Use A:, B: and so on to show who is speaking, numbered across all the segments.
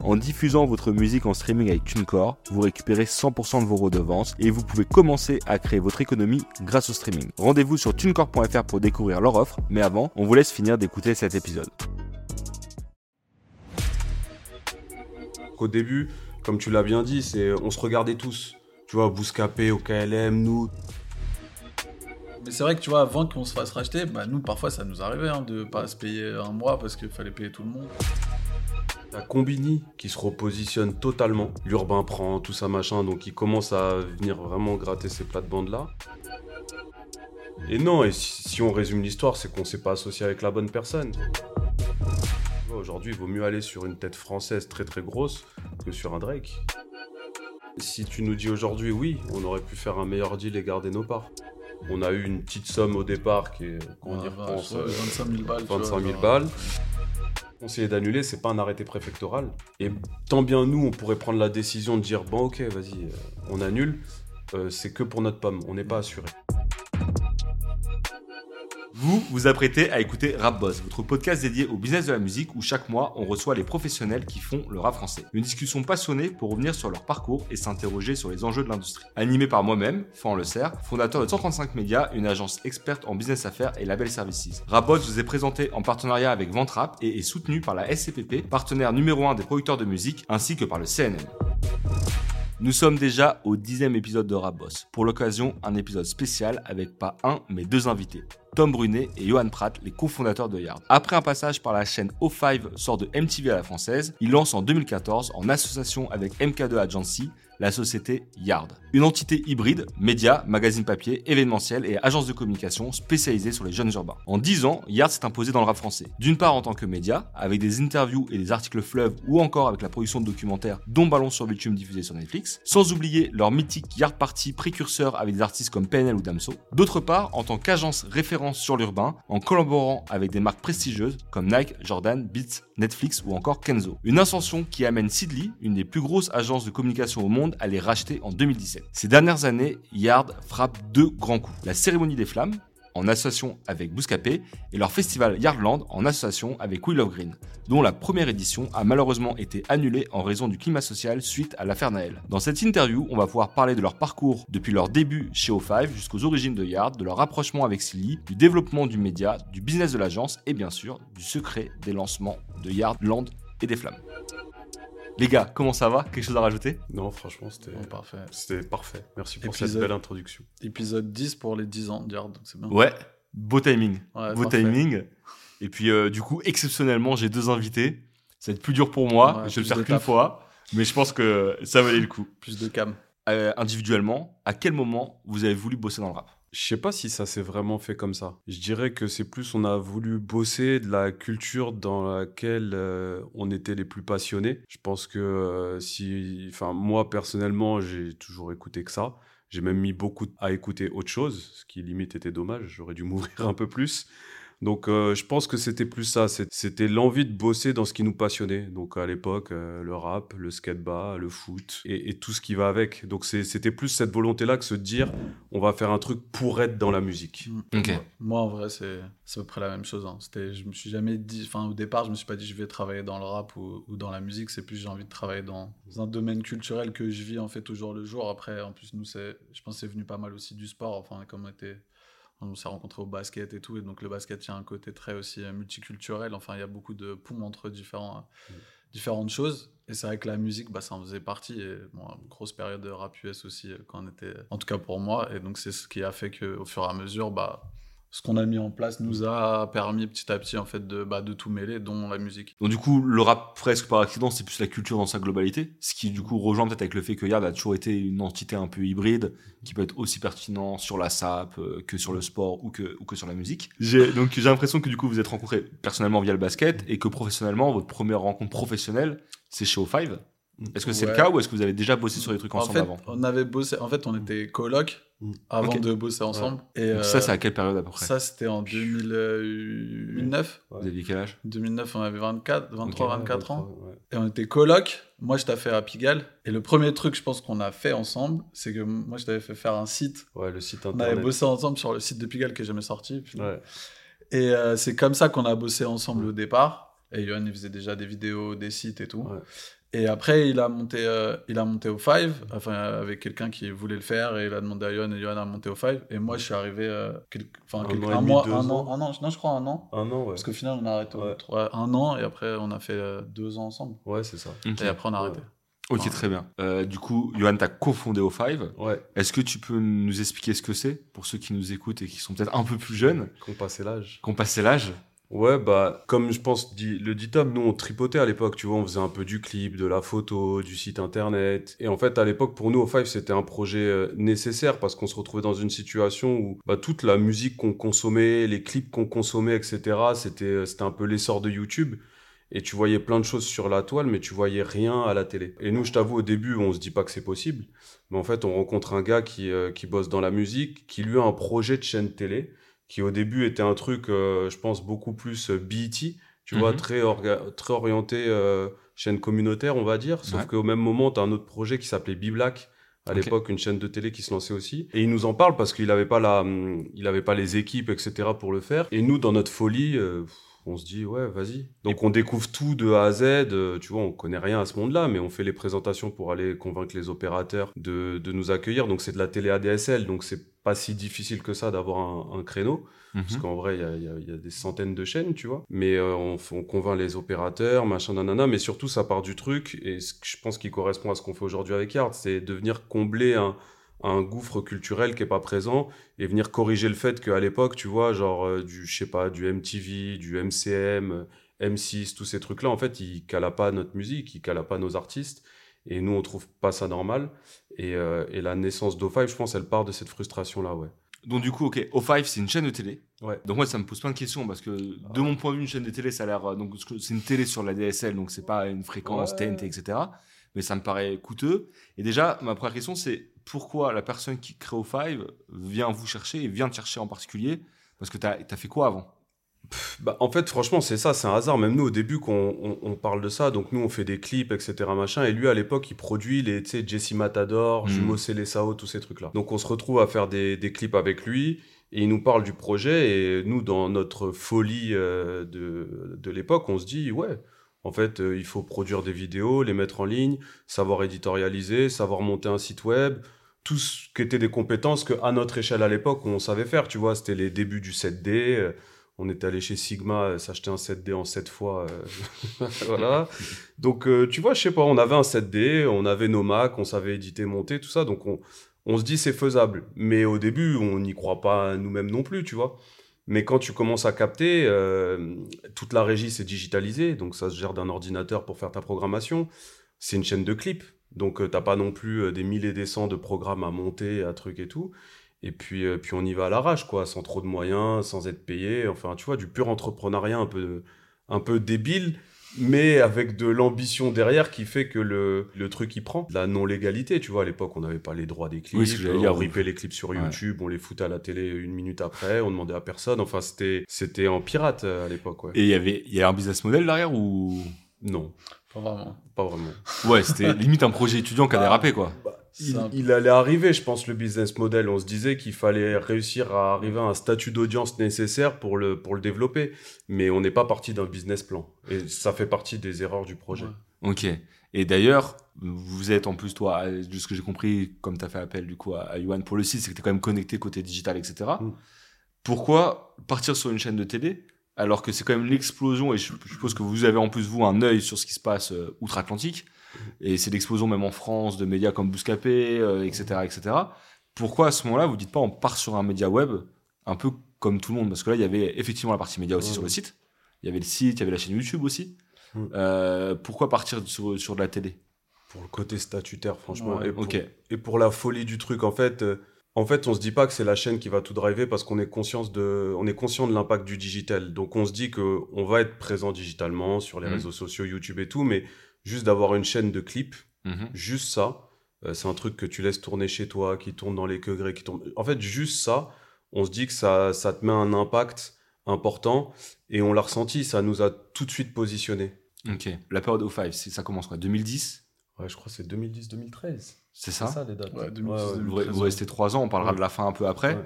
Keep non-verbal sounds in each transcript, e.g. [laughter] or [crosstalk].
A: en diffusant votre musique en streaming avec TuneCore, vous récupérez 100% de vos redevances et vous pouvez commencer à créer votre économie grâce au streaming. Rendez-vous sur tunecore.fr pour découvrir leur offre, mais avant, on vous laisse finir d'écouter cet épisode.
B: Au début, comme tu l'as bien dit, c'est on se regardait tous. Tu vois, Bouscapé, au KLM, nous.
C: Mais c'est vrai que tu vois, avant qu'on se fasse racheter, bah, nous parfois ça nous arrivait hein, de pas se payer un mois parce qu'il fallait payer tout le monde.
B: La Combini qui se repositionne totalement. L'urbain prend tout ça machin, donc il commence à venir vraiment gratter ces plates-bandes là. Et non, et si, on résume l'histoire, c'est qu'on s'est pas associé avec la bonne personne. Aujourd'hui, il vaut mieux aller sur une tête française très très grosse que sur un Drake. Si tu nous dis aujourd'hui oui, on aurait pu faire un meilleur deal et garder nos parts. On a eu une petite somme au départ qui est, quand on y
C: Ouais,
B: repense,
C: ouais,
B: euh,
C: 25 000 balles. tu
B: 25
C: vois,
B: 000
C: genre,
B: balles. Conseiller d'annuler, c'est pas un arrêté préfectoral. Et tant bien nous, on pourrait prendre la décision de dire bon, ok, vas-y, euh, on annule. euh, c'est que pour notre pomme, on n'est pas assuré.
A: Vous vous apprêtez à écouter Rap votre podcast dédié au business de la musique où chaque mois on reçoit les professionnels qui font le rap français. Une discussion passionnée pour revenir sur leur parcours et s'interroger sur les enjeux de l'industrie. Animé par moi-même, Fan Le Serre, fondateur de 135 Médias, une agence experte en business affaires et label services. Rap vous est présenté en partenariat avec Ventrap et est soutenu par la SCPP, partenaire numéro 1 des producteurs de musique, ainsi que par le CNM. Nous sommes déjà au dixième épisode de Rap Boss. Pour l'occasion, un épisode spécial avec pas un, mais deux invités. Tom Brunet et Johan Pratt, les cofondateurs de Yard. Après un passage par la chaîne O5, sort de MTV à la française, ils lancent en 2014, en association avec MK2 Agency, la société Yard. Une entité hybride, média, magazine papier, événementiel et agence de communication spécialisée sur les jeunes urbains. En 10 ans, Yard s'est imposé dans le rap français. D'une part en tant que média, avec des interviews et des articles fleuves, ou encore avec la production de documentaires dont Ballon sur Bitume diffusé sur Netflix, sans oublier leur mythique Yard Party précurseur avec des artistes comme PNL ou Damso. D'autre part, en tant qu'agence référence sur l'urbain, en collaborant avec des marques prestigieuses comme Nike, Jordan, Beats, Netflix ou encore Kenzo. Une ascension qui amène Sidley, une des plus grosses agences de communication au monde, à les racheter en 2017. Ces dernières années, Yard frappe deux grands coups. La cérémonie des flammes, en association avec Bouscapé, et leur festival Yardland en association avec Will of Green, dont la première édition a malheureusement été annulée en raison du climat social suite à l'affaire Naël. Dans cette interview, on va pouvoir parler de leur parcours depuis leur début chez O5 jusqu'aux origines de Yard, de leur rapprochement avec Silly, du développement du média, du business de l'agence et bien sûr du secret des lancements de Yardland et des flammes. Les gars, comment ça va? Quelque chose à rajouter?
B: Non, franchement, c'était
C: parfait.
B: c'était parfait. Merci pour
C: Épisode.
B: cette belle introduction.
C: Épisode 10 pour les 10 ans de Yard, donc c'est bien.
A: Ouais, beau timing.
C: Ouais,
A: beau
C: parfait.
A: timing. Et puis, euh, du coup, exceptionnellement, j'ai deux invités. Ça va être plus dur pour moi.
C: Ouais,
A: je vais le faire qu'une fois. Mais je pense que ça valait le coup.
C: Plus de cam.
A: Euh, individuellement, à quel moment vous avez voulu bosser dans le rap?
B: Je sais pas si ça s'est vraiment fait comme ça. Je dirais que c'est plus on a voulu bosser de la culture dans laquelle euh, on était les plus passionnés. Je pense que euh, si, enfin moi personnellement, j'ai toujours écouté que ça. J'ai même mis beaucoup à écouter autre chose, ce qui limite était dommage. J'aurais dû [laughs] mourir un peu plus. Donc euh, je pense que c'était plus ça. C'était l'envie de bosser dans ce qui nous passionnait. Donc à l'époque, euh, le rap, le skateba, le foot et, et tout ce qui va avec. Donc c'était plus cette volonté-là que se dire on va faire un truc pour être dans la musique.
C: Ouais. Moi, en vrai, c'est à peu près la même chose. hein. C'était, je me suis jamais dit, enfin, au départ, je me suis pas dit je vais travailler dans le rap ou, ou dans la musique. C'est plus j'ai envie de travailler dans un domaine culturel que je vis en fait au jour le jour. Après, en plus, nous, c'est, je pense, que c'est venu pas mal aussi du sport. Enfin, comme on était, on s'est rencontrés au basket et tout, et donc le basket, il y a un côté très aussi euh, multiculturel. Enfin, il y a beaucoup de ponts entre différents, euh, différentes choses. Et c'est vrai que la musique, bah, ça en faisait partie. Et bon, une grosse période de rap US aussi, euh, quand on était, en tout cas pour moi. Et donc, c'est ce qui a fait qu'au fur et à mesure, bah, ce qu'on a mis en place nous a permis petit à petit en fait de, bah, de tout mêler, dont la musique.
A: Donc du coup, le rap presque par accident, c'est plus la culture dans sa globalité, ce qui du coup rejoint peut-être avec le fait que Yard a toujours été une entité un peu hybride, qui peut être aussi pertinent sur la SAP euh, que sur le sport ou que, ou que sur la musique. J'ai, donc j'ai l'impression que du coup vous êtes rencontrés personnellement via le basket et que professionnellement, votre première rencontre professionnelle, c'est chez O5. Est-ce que c'est le cas ou est-ce que vous avez déjà bossé sur des trucs
C: En
A: ensemble
C: fait,
A: avant
C: on avait bossé, en fait, on était coloc
B: Mm.
C: avant de bosser ensemble. Et
A: Donc
C: euh,
A: Ça, c'est à quelle période à peu près
C: ça, c'était en 2009.
B: Ouais.
A: Vous aviez quel âge
C: 2009, on avait 24, 23,
B: Ouais,
C: 24 ans.
B: ouais.
C: Et on était coloc. Moi, je t'ai fait à Pigalle. Et le premier truc, je pense, qu'on a fait ensemble, c'est que moi, je t'avais fait faire un site.
B: Ouais, le site
C: On avait
B: internet.
C: bossé ensemble sur le site de Pigalle qui est jamais sorti. Puis-
B: Ouais.
C: Et euh, c'est comme ça qu'on a bossé ensemble au départ. Et Yohan, il faisait déjà des vidéos, des sites et tout. Et après, il a monté, euh, il a monté au Five, enfin, avec quelqu'un qui voulait le faire, et il a demandé à Yohan, et Yohan a monté au Five. Et moi, je suis arrivé, euh, quel- enfin,
B: Un
C: quel-
B: an et
C: un,
B: demi,
C: mois,
B: deux
C: un
B: ans.
C: an, un an, non, je crois un an.
B: Un an, ouais.
C: Parce qu'au final, on a arrêté au-
B: Ouais.
C: ouais, un an, et après, on a fait euh, deux ans ensemble.
B: Ouais, c'est ça.
C: Et après, on a arrêté.
A: Ok, très bien. Euh, du coup, Johan, t'as cofondé O5.
B: Ouais,
A: Est-ce que tu peux nous expliquer ce que c'est pour ceux qui nous écoutent et qui sont peut-être un peu plus jeunes,
B: qu'on passait l'âge.
A: qui ont passé l'âge
B: Ouais, bah, comme je pense, le dit Tom, nous, on tripotait à l'époque, tu vois, on faisait un peu du clip, de la photo, du site internet. Et en fait, à l'époque, pour nous, au Five, c'était un projet euh, nécessaire parce qu'on se retrouvait dans une situation où bah, toute la musique qu'on consommait, les clips qu'on consommait, etc., c'était, euh, c'était un peu l'essor de YouTube. Et tu voyais plein de choses sur la toile, mais tu voyais rien à la télé. Et nous, je t'avoue, au début, on se dit pas que c'est possible. Mais en fait, on rencontre un gars qui, euh, qui bosse dans la musique, qui lui a un projet de chaîne télé qui au début était un truc, euh, je pense, beaucoup plus euh, BET, tu vois,
A: Mhm.
B: très, orga- très orienté euh, chaîne communautaire, on va dire. Sauf
A: Ouais.
B: qu'au même moment, tu as un autre projet qui s'appelait B-Black, à l'époque, une chaîne de télé qui se lançait aussi. Et il nous en parle parce qu'il n'avait pas, la, hum, il avait pas les équipes, etc. pour le faire. Et nous, dans notre folie, euh, on se dit, ouais, vas-y. Donc on découvre tout de A à Z. euh, tu vois, on connaît rien à ce monde-là, mais on fait les présentations pour aller convaincre les opérateurs de, de nous accueillir. Donc c'est de la télé ADSL, donc c'est pas si difficile que ça d'avoir un, un créneau. Parce
A: Mhm.
B: qu'en vrai, il y y a- il y a des centaines de chaînes, tu vois. Mais euh, on, on convainc les opérateurs, machin, nanana. Mais surtout, ça part du truc, et ce que je pense qui correspond à ce qu'on fait aujourd'hui avec Yard, c'est de venir combler un, un gouffre culturel qui est pas présent et venir corriger le fait qu'à l'époque, tu vois, genre euh, du, je sais pas, du MTV, du MCM, euh, M6, tous ces trucs-là, en fait, ils calaient pas notre musique, ils calaient pas nos artistes. Et nous, on trouve pas ça normal. Et, euh, et la naissance d'O5, je pense, elle part de cette frustration-là, ouais.
A: Donc du coup, ok, O5, c'est une chaîne de télé.
B: Ouais.
A: Donc moi, ça me pose plein de questions parce que de mon point de vue, une chaîne de télé, ça a l'air... euh, Donc c'est une télé sur la DSL, donc c'est pas une fréquence
B: Ouais.
A: TNT, etc. Mais ça me paraît coûteux. Et déjà, ma première question, c'est pourquoi la personne qui crée O5 vient vous chercher et vient te chercher en particulier? Parce que t'as as fait quoi avant?
B: Bah, en fait, franchement, c'est ça, c'est un hasard. Même nous, au début, qu'on on, on parle de ça, donc nous, on fait des clips, etc. Machin, et lui, à l'époque, il produit les, tu sais, Jesse Matador,
A: Mhm.
B: Jumo Célessao, tous ces trucs-là. Donc, on se retrouve à faire des, des clips avec lui, et il nous parle du projet, et nous, dans notre folie euh, de, de l'époque, on se dit, ouais, en fait, euh, il faut produire des vidéos, les mettre en ligne, savoir éditorialiser, savoir monter un site web, tout ce qui était des compétences qu'à notre échelle à l'époque, on savait faire, tu vois, c'était les débuts du 7D. euh, on était allé chez Sigma euh, s'acheter un 7D en 7 fois. [laughs] voilà. Donc, tu vois, je sais pas, on avait un 7D, on avait nos Mac, on savait éditer, monter, tout ça. Donc, on, on se dit c'est faisable. Mais au début, on n'y croit pas nous-mêmes non plus, tu vois. Mais quand tu commences à capter, euh, toute la régie c'est digitalisé, donc ça se gère d'un ordinateur pour faire ta programmation. C'est une chaîne de clips, donc euh, t'as pas non plus euh, des milliers et des cents de programmes à monter, à trucs et tout. Et puis, euh, puis on y va à l'arrache, quoi, sans trop de moyens, sans être payé. Enfin, tu vois, du pur entrepreneuriat un peu, un peu débile, mais avec de l'ambition derrière qui fait que le, le truc il prend. La non-légalité, tu vois, à l'époque, on n'avait pas les droits des clips.
A: Oui, ce que j'allais dire,
B: on ripait les clips sur
A: Ouais.
B: YouTube, on les foutait à la télé une minute après, on demandait à personne. Enfin, c'était, c'était en pirate euh, à l'époque, ouais.
A: Et il y avait il y a un business model derrière ou?
B: Non,
C: Pas vraiment.
B: pas vraiment.
A: Ouais, c'était limite un projet étudiant qui a
C: Bah,
A: dérapé quoi.
C: C'est
B: Il, allait arriver, je pense, le business model. On se disait qu'il fallait réussir à arriver à un statut d'audience nécessaire pour le, pour le développer. Mais on n'est pas parti d'un business plan. Et ça fait partie des erreurs du projet.
C: Ouais.
A: Ok. Et d'ailleurs, vous êtes en plus, toi, de ce que j'ai compris, comme tu as fait appel du coup à, à Yuan pour le site, c'est que tu es quand même connecté côté digital, etc.
B: Mm.
A: Pourquoi partir sur une chaîne de télé alors que c'est quand même l'explosion, et je, je suppose que vous avez en plus, vous, un œil sur ce qui se passe euh, outre-Atlantique, et c'est l'explosion même en France de médias comme Bouscapé, euh, etc., etc. Pourquoi à ce moment-là, vous dites pas on part sur un média web un peu comme tout le monde? Parce que là, il y avait effectivement la partie média aussi
B: Ouais.
A: sur le site. Il y avait le site, il y avait la chaîne YouTube aussi. Euh, pourquoi partir sur, sur de la télé?
B: Pour le côté statutaire, franchement.
C: Ouais,
B: et, pour,
A: ok.
B: et pour la folie du truc, en fait, euh, en fait, on se dit pas que c'est la chaîne qui va tout driver parce qu'on est conscient de, on est conscient de l'impact du digital. Donc on se dit que on va être présent digitalement sur les
A: Mhm.
B: réseaux sociaux, YouTube et tout, mais juste d'avoir une chaîne de clips,
A: Mhm.
B: juste ça, euh, c'est un truc que tu laisses tourner chez toi, qui tourne dans les queugrés, qui tourne. En fait, juste ça, on se dit que ça, ça te met un impact important et on l'a ressenti, ça nous a tout de suite positionné.
A: Ok. La période O5, c'est- ça commence quoi 2010
B: Ouais, je crois que c'est 2010-2013.
A: C'est ça,
B: les dates.
C: Ouais, 2010,
B: Ouais, ouais.
A: vous, vous restez trois ans, on parlera
B: Ouais.
A: de la fin un peu après.
B: Ouais.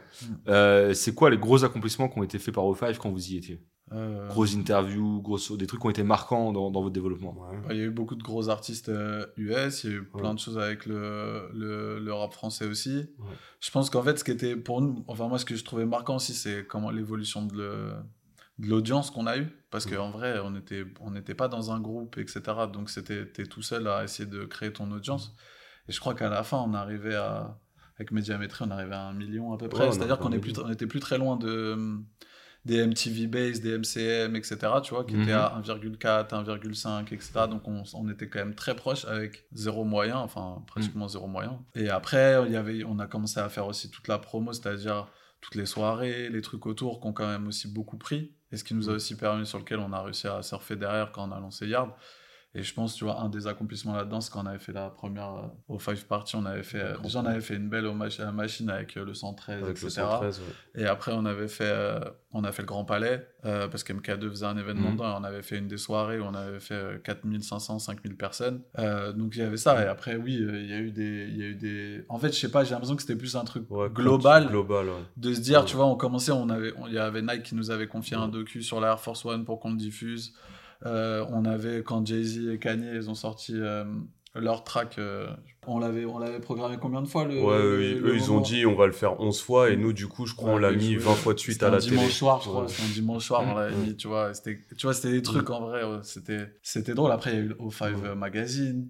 A: Euh, c'est quoi les gros accomplissements qui ont été faits par O5 quand vous y étiez?
C: Euh,
A: Grosses interviews, grosses, des trucs qui ont été marquants dans, dans votre développement.
B: Ouais.
C: bah, Il y a eu beaucoup de gros artistes euh, US, il y a eu plein
B: Ouais.
C: de choses avec le, le, le rap français aussi. Je pense qu'en fait, ce qui était pour nous, enfin moi, ce que je trouvais marquant aussi, c'est comment l'évolution de le- de l'audience qu'on a eue. Parce qu'en vrai, on n'était on n'était pas dans un groupe, etc. Donc, c'était t'es tout seul à essayer de créer ton audience. Et je crois qu'à la fin, on arrivait à. Avec Médiamétrie, on arrivait à un million à peu près. C'est-à-dire qu'on plus, on était plus très loin de, des MTV Base, des MCM, etc. Tu vois, qui
A: Mhm.
C: étaient à 1,4, 1,5, etc. Donc, on, on était quand même très proche avec zéro moyen, enfin, pratiquement
B: Mhm.
C: zéro moyen. Et après, il y avait, on a commencé à faire aussi toute la promo, c'est-à-dire toutes les soirées, les trucs autour qui ont quand même aussi beaucoup pris. Et ce qui nous a aussi permis, sur lequel on a réussi à surfer derrière quand on a lancé Yard. Et je pense, tu vois, un des accomplissements là-dedans, c'est quand on avait fait la première euh, au Five Party, on avait fait, euh, déjà on avait fait une belle hommage à la machine avec euh, le 113,
B: Avec le
C: etc.
B: 113, ouais.
C: Et après, on avait fait, on a fait le Grand Palais, parce qu'MK2 faisait un événement
A: Mhm.
C: dedans, et on avait fait une des soirées où on avait fait euh, 4500, 5000 personnes. Donc il y avait ça, et après, oui, il y a eu des, il y a eu des... En fait, je sais pas, j'ai l'impression que c'était plus un truc
B: Ouais,
C: global,
B: Global, ouais.
C: de se dire, tu vois, on commençait, on avait, il y avait Nike qui nous avait confié un docu sur la Air Force One pour qu'on le diffuse. Euh, on avait, quand Jay-Z et Kanye, ils ont sorti euh, leur track, euh, on l'avait on l'avait programmé combien de fois le,
B: Ouais, eux,
C: le-
B: ils-
C: le
B: eux, ils ont dit on va le faire 11 fois et nous, du coup, je crois,
C: Ouais,
B: on l'a mis
C: je-
B: 20 fois de suite à la
C: un
B: télé.
C: dimanche soir, je crois.
B: Ouais.
C: C'était un dimanche soir, on
B: Mm.
C: mis, tu vois. C'était, tu vois, c'était des trucs en vrai. C'était, c'était drôle. Après, il y a eu le O5
B: Ouais.
C: euh, Magazine,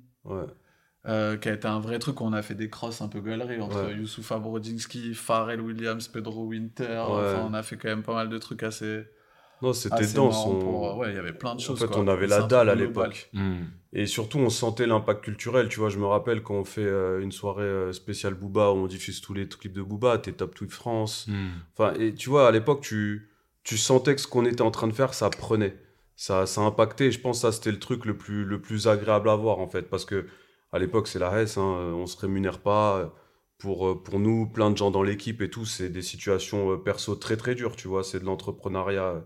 C: euh, qui a été un vrai truc on a fait des crosses un peu galeries entre. Youssoufa Brodzinski, Pharrell Williams, Pedro Winter. Enfin, on a fait quand même pas mal de trucs assez.
B: Non, c'était
C: assez
B: dense.
C: marrants
B: on-
C: pour- Ouais, il y avait plein de
B: En
C: choses.
B: fait,
C: quoi.
B: on avait la dalle à l'époque.
A: Hmm.
B: Et surtout, on sentait l'impact culturel. Tu vois, je me rappelle quand on fait euh, une soirée euh, spéciale Booba où on diffuse tous les clips de Booba, t'es Top Tweet France.
A: Hmm.
B: Enfin, et tu vois, à l'époque, tu, tu sentais que ce qu'on était en train de faire, ça prenait. Ça, ça impactait. Je pense que ça, c'était le truc le plus, le plus agréable à voir, en fait. Parce que à l'époque, c'est la Hesse, hein, on se rémunère pas. Pour, euh, pour nous, plein de gens dans l'équipe et tout, c'est des situations euh, perso très, très dures, tu vois. C'est de l'entrepreneuriat euh,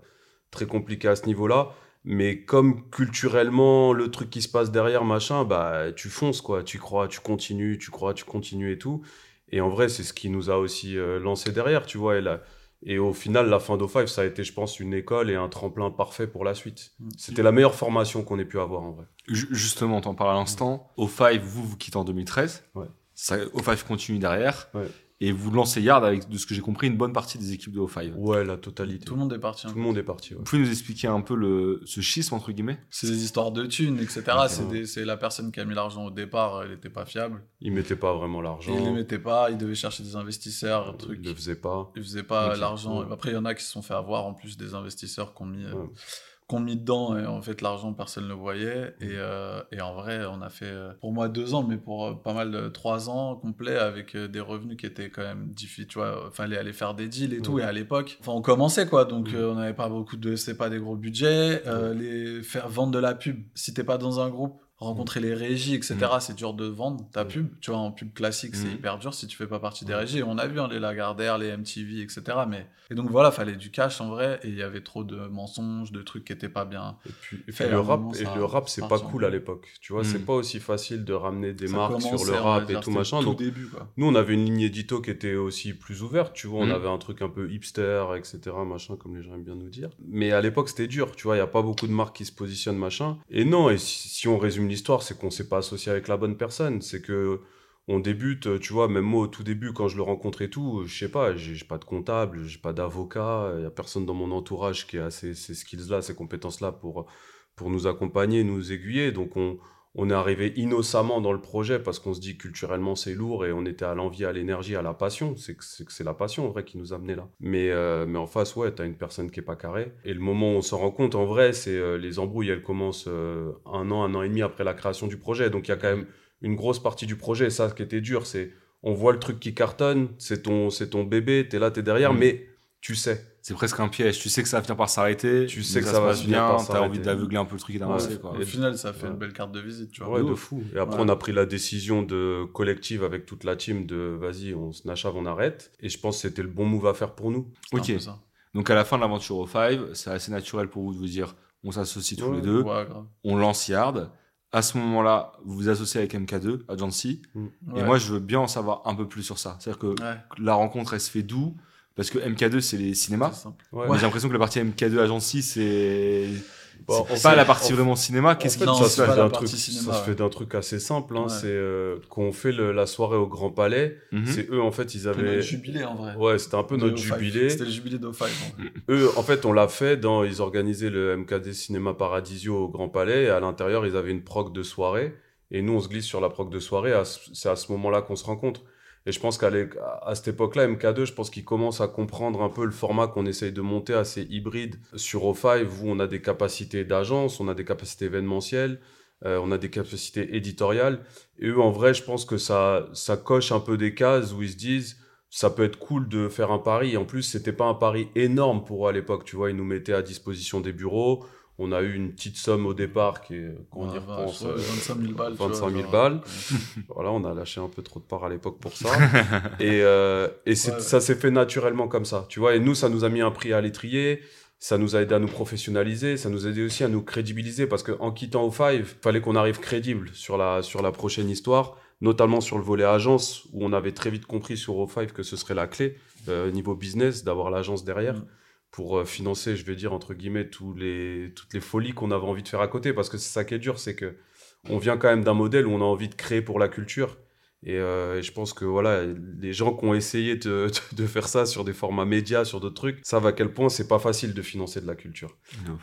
B: très compliqué à ce niveau-là. Mais comme culturellement, le truc qui se passe derrière, machin, bah, tu fonces, quoi. Tu crois, tu continues, tu crois, tu continues et tout. Et en vrai, c'est ce qui nous a aussi euh, lancé derrière, tu vois. Et, la- et au final, la fin d'O5, ça a été, je pense, une école et un tremplin parfait pour la suite.
C: Mm.
B: C'était la meilleure formation qu'on ait pu avoir, en vrai.
A: Ju- Justement, t'en parles à l'instant. O5, vous, vous quittez en 2013.
B: Ouais.
A: Ça, O5 continue derrière.
B: Ouais.
A: Et vous lancez Yard avec, de ce que j'ai compris, une bonne partie des équipes de O5.
B: Ouais, la totalité.
C: Tout le monde est parti. hein.
B: Tout le monde est parti, ouais.
A: Vous pouvez nous expliquer un peu le, ce schisme, entre guillemets?
C: C'est des histoires de thunes, etc. C'est, la personne qui a mis l'argent au départ, elle n'était pas fiable.
B: Ils mettaient pas vraiment l'argent.
C: Il ne mettait pas, il devait chercher des investisseurs, un
B: Ils
C: truc.
B: le faisaient pas.
C: Ils faisaient pas
B: Ok,
C: l'argent.
B: ouais.
C: Après, il y en a qui se sont fait avoir en plus des investisseurs qui ont mis, euh,
B: Ouais.
C: Ont mis dedans. Et en fait, l'argent, personne ne le voyait. Et, euh, et en vrai, on a fait, euh, pour moi, deux ans, mais pour euh, pas mal de trois ans complets avec des revenus qui étaient quand même difficiles. Tu vois, fallait aller faire des deals et tout.
B: Ouais.
C: Et à l'époque, enfin, on commençait quoi. Donc,
B: Ouais.
C: euh, on n'avait pas beaucoup de. C'était pas des gros budgets. Euh, les, faire vendre de la pub, si t'es pas dans un groupe, rencontrer les régies, etc. C'est dur de vendre ta
B: Mm.
C: pub. Tu vois, en pub classique, c'est
A: Mm.
C: hyper dur si tu fais pas partie des régies. On a vu hein, les Lagardère, les MTV, etc. Mais et donc voilà, fallait du cash en vrai. Et il y avait trop de mensonges, de trucs qui étaient pas bien.
B: Et puis, et puis le rap,
C: moment,
B: et le rap, c'est pas cool à l'époque. Tu vois,
A: Mm.
B: c'est pas aussi facile de ramener des
C: Ça
B: marques sur le rap et tout machin.
C: Tout
B: Donc,
C: début quoi.
B: nous, on avait une ligne édito qui était aussi plus ouverte, tu vois. On
A: Mm.
B: avait un truc un peu hipster, etc., machin, comme les gens aiment bien nous dire. Mais à l'époque, c'était dur, tu vois. Il y a pas beaucoup de marques qui se positionnent, machin. Et non, et si, si on résume c'est qu'on s'est pas associé avec la bonne personne. C'est que on débute, tu vois, même moi au tout début, quand je le rencontre et tout, je sais pas, j'ai j'ai pas de comptable, j'ai pas d'avocat, il y a personne dans mon entourage qui a ces, ces skills-là, ces compétences-là pour, pour nous accompagner, nous aiguiller. Donc on, on est arrivé innocemment dans le projet parce qu'on se dit culturellement c'est lourd et on était à l'envie, à l'énergie, à la passion. C'est que c'est la passion en vrai qui nous a amené là. Mais, euh, mais en face, ouais, t'as une personne qui est pas carrée. Et le moment où on se rend compte, en vrai, c'est euh, les embrouilles, elles commencent euh, un an, un an et demi après la création du projet. Donc il y a quand même une grosse partie du projet. Et ça, ce qui était dur, c'est on voit le truc qui cartonne, c'est ton, c'est ton bébé, t'es là, t'es derrière, mmh. mais tu sais
A: c'est presque un piège. Tu sais que ça va finir par s'arrêter.
B: Tu sais que ça, va finir par
A: s'arrêter. T'as envie d'aveugler un peu le truc et d'avancer.
C: Au final, ça fait une belle carte de visite, tu
B: vois. Ouais, de fou. Et après, on a pris la décision de collective avec toute la team de vas-y, on se nachave, on arrête. Et je pense que c'était le bon move à faire pour nous.
A: Ok. Donc à la fin de l'aventure au Five, c'est assez naturel pour vous de vous dire on s'associe tous les deux, on lance Yard. À ce moment-là, vous vous associez avec MK2, Agency. Mm. Et moi, je veux bien en savoir un peu plus sur ça. C'est-à-dire que la rencontre, elle se fait d'où? Parce que MK2, c'est les cinémas. Ouais. J'ai l'impression que la partie MK2 Agency, c'est. Bon, pas la partie vraiment cinéma. Qu'est-ce qui
B: se fait d'un truc Ça se fait d'un truc assez simple. Hein, C'est euh, quand on fait la soirée au Grand Palais. Mhm. C'est eux en fait, ils avaient.
C: Notre jubilé en vrai.
B: Ouais, c'était un peu notre jubilé.
C: C'était le jubilé d'O5.
B: eux, en fait, on l'a fait dans. Ils organisaient le MKD Cinéma Paradisio au Grand Palais. Et à l'intérieur, ils avaient une proc de soirée. Et nous, on se glisse sur la proc de soirée. C'est à ce moment-là qu'on se rencontre. Et je pense qu'à cette époque-là, MK2, je pense qu'il commence à comprendre un peu le format qu'on essaye de monter assez hybride sur O5, où on a des capacités d'agence, on a des capacités événementielles, euh, on a des capacités éditoriales. Et eux, en vrai, je pense que ça, ça coche un peu des cases où ils se disent ça peut être cool de faire un pari. En plus, c'était pas un pari énorme pour eux à l'époque. Tu vois, ils nous mettaient à disposition des bureaux. On a eu une petite somme au départ qui est, quand on y repense,
C: 25 000 balles.
B: 25 000 balles. voilà, on a lâché un peu trop de part à l'époque pour ça. [laughs] et euh, et ça s'est fait naturellement comme ça. Tu vois, et nous, ça nous a mis un prix à l'étrier. Ça nous a aidé à nous professionnaliser, ça nous a aidé aussi à nous crédibiliser parce qu'en quittant O5, il fallait qu'on arrive crédible sur la, sur la prochaine histoire, notamment sur le volet agence où on avait très vite compris sur O5 que ce serait la clé euh, niveau business d'avoir l'agence derrière. Mm pour euh, financer, je vais dire, entre guillemets, tous les, toutes les folies qu'on avait envie de faire à côté. Parce que c'est ça qui est dur, c'est que on vient quand même d'un modèle où on a envie de créer pour la culture. Et, euh, je pense que voilà, les gens qui ont essayé [laughs] de, de, faire ça sur des formats médias, sur d'autres trucs, savent à quel point c'est pas facile de financer de la culture.